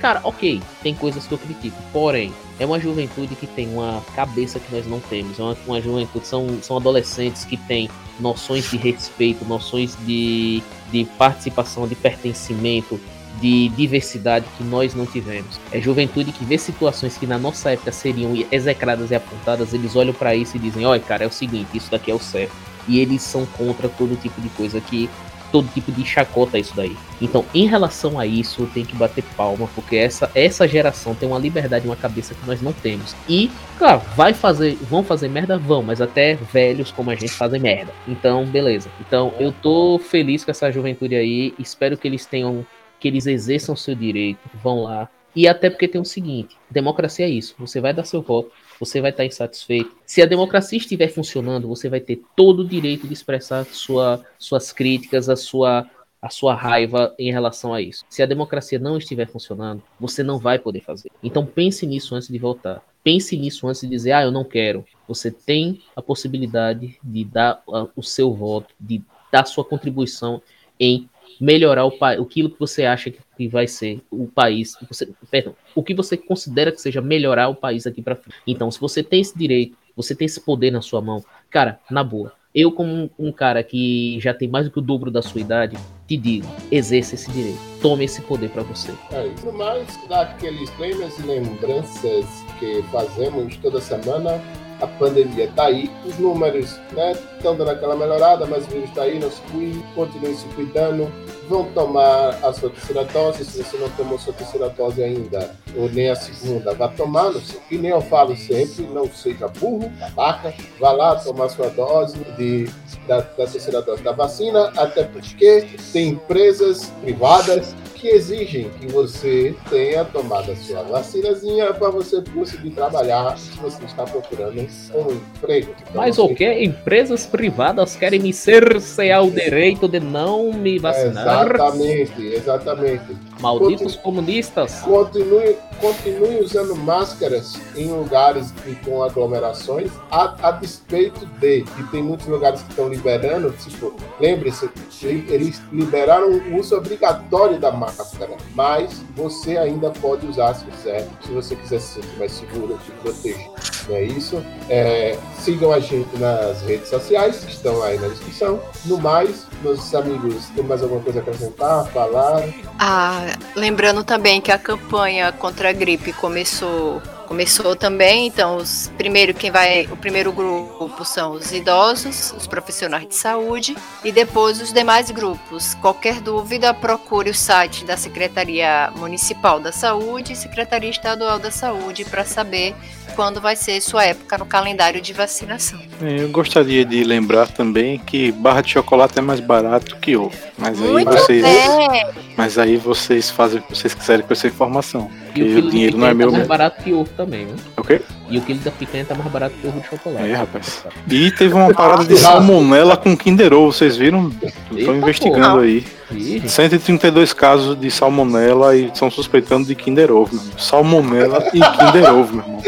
Cara, ok, tem coisas que eu critico. Porém, é uma juventude que tem uma cabeça que nós não temos. É uma, uma juventude, são, são adolescentes que têm noções de respeito, noções de, de participação, de pertencimento, de diversidade que nós não tivemos. É juventude que vê situações que na nossa época seriam execradas e apontadas, eles olham pra isso e dizem: olha, cara, é o seguinte, isso daqui é o certo. E eles são contra todo tipo de coisa que. Todo tipo de chacota isso daí. Então, em relação a isso, tenho que bater palma, porque essa, essa geração tem uma liberdade, uma cabeça que nós não temos. E, claro, vai fazer, vão fazer merda? Vão, mas até velhos como a gente fazem merda. Então, beleza. Então, eu tô feliz com essa juventude aí. Espero que eles tenham que eles exerçam seu direito, vão lá. E até porque tem o seguinte: democracia é isso. Você vai dar seu voto, você vai estar insatisfeito. Se a democracia estiver funcionando, você vai ter todo o direito de expressar sua, suas críticas, a sua, a sua raiva em relação a isso. Se a democracia não estiver funcionando, você não vai poder fazer. Então pense nisso antes de votar. Pense nisso antes de dizer, ah, eu não quero. Você tem a possibilidade de dar ah, o seu voto, de dar sua contribuição em melhorar o país, aquilo que você acha que, vai ser o país, você, perdão, o que você considera que seja melhorar o país aqui para frente. Então, se você tem esse direito, você tem esse poder na sua mão, cara, na boa. Eu, como um, cara que já tem mais do que o dobro da sua idade, te digo, exerça esse direito. Tome esse poder para você. É isso. Mais, daqueles e lembranças que fazemos toda semana, a pandemia tá aí, os números né, estão dando aquela melhorada, mas o vírus está aí, não cuide, continue se cuidando, vão tomar a sua terceira dose, se você não tomou sua terceira dose ainda, ou nem a segunda, vá tomando, e nem eu falo sempre, não seja burro, babaca, vá lá tomar sua dose de, da, da terceira dose da vacina, até porque tem empresas privadas que exigem que você tenha tomado a sua vacinazinha para você conseguir trabalhar se você está procurando um emprego. Então, Mas você- o que? Empresas privadas querem me cercear o direito de não me vacinar? Exatamente, exatamente. Malditos comunistas. Continue, continue usando máscaras em lugares que- com aglomerações, a, a despeito de que tem muitos lugares que estão liberando, tipo, lembre-se, ele- eles liberaram o uso obrigatório da máscara, mas você ainda pode usar se quiser, se você quiser se sentir mais seguro, se proteger. Não é isso? É, sigam a gente nas redes sociais, que estão aí na descrição. No mais, meus amigos, tem mais alguma coisa a acrescentar, falar? Ah, lembrando também que a campanha contra a gripe começou começou também, então os primeiro quem vai, o primeiro grupo são os idosos, os profissionais de saúde e depois os demais grupos. Qualquer dúvida, procure o site da Secretaria Municipal da Saúde e Secretaria Estadual da Saúde para saber quando vai ser sua época no calendário de vacinação. É, Eu gostaria de lembrar também que barra de chocolate é mais barato que ovo. Mas aí Muito vocês, bem. mas aí vocês fazem o que vocês quiserem com essa informação. E o Porque quilo o de dinheiro não é picanha meu tá mais mesmo. barato que ovo também, né? É o quê? E o quilo da picanha tá mais barato que ovo de chocolate. É, rapaz. E teve uma parada de salmonela com Kinder Ovo, vocês viram? Estão investigando porra. aí. Ih, 132 casos de salmonela e estão suspeitando de Kinder Ovo, meu irmão. Salmonela e Kinder Ovo, meu irmão.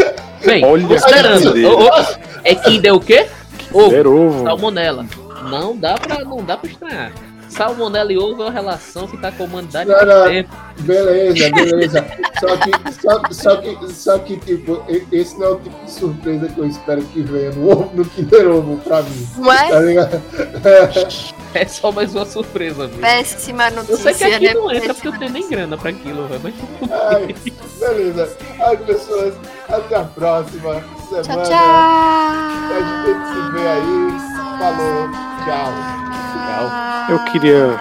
Bem, Olha considerando. que ô, ô, é Kinder o quê? Ovo. Kinder Ovo. Salmonela. Não dá pra, não dá pra estranhar. Salmonela e ovo é uma relação que tá com a humanidade Não, não. tempo. Beleza, beleza. Só que, só, só que, só que, tipo, esse não é o tipo de surpresa que eu espero que venha no, ovo- no Kinder Ovo pra mim. Não é? Tá ligado? <laughs> É só mais uma surpresa, viu? Péssima Eu notícia, sei que aqui né? não entra porque eu tenho nem grana pra aquilo, velho. Mas Ai, beleza. Ai, pessoas, até a próxima Tchau, semana. tchau. A gente se vê aí. Falou, tchau. legal. Eu queria.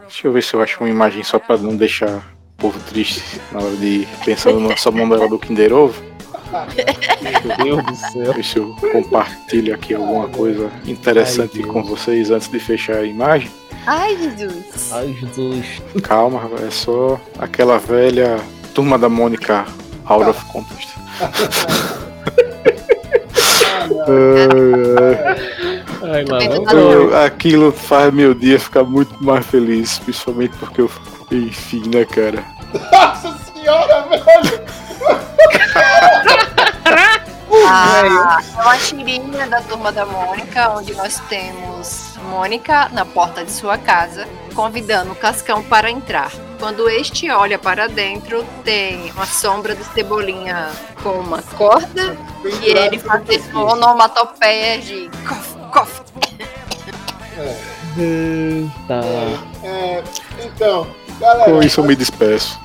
Deixa eu ver se eu acho uma imagem só pra não deixar o povo triste na hora de pensando na salmonela do Kinder Ovo. <laughs> Meu Deus do céu. Se eu compartilho aqui alguma coisa interessante Ai, com vocês antes de fechar a imagem. Ai, Jesus. Ai, Jesus. Calma, é só aquela velha turma da Mônica out of context. <laughs> Ai, lá Eu- aquilo faz meu dia ficar muito mais feliz, principalmente porque eu. Enfim, né, cara? Nossa senhora, velho. <laughs> Ah, é uma tirinha da turma da Mônica, onde nós temos Mônica na porta de sua casa, convidando o Cascão para entrar. Quando este olha para dentro, tem uma sombra de cebolinha com uma corda e ele faz onomatopeias de cof, cof. Eita. É, então, galera. Com isso eu me despeço.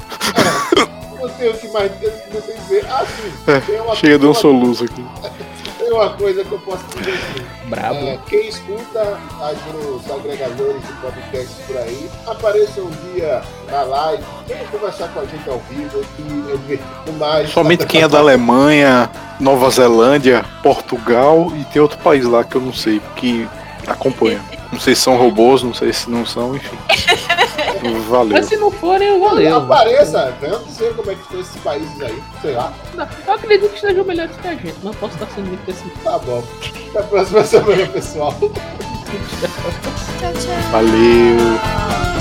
Não sei o que mais não sei dizer. Ah, sim. É, tem uma, Chega de um soluço aqui. <laughs> Tem uma coisa que eu posso dizer. Brabo. É, quem escuta as nos agregadores de podcast por aí, apareça um dia na live, venha conversar com a gente ao vivo e é divertido mais. Somente quem é da Alemanha, Nova Zelândia, Portugal e tem outro país lá que eu não sei, que acompanha. Não sei se são robôs, não sei se não são, enfim. <laughs> Valeu. Mas se não forem, valeu. Apareça, venha dizer como é que estão esses países aí, sei lá. Não, Eu acredito que estejam melhores que a gente, mas posso estar sendo muito pessimista. Tá bom. Até a próxima semana, pessoal. Tchau, <laughs> tchau. Valeu.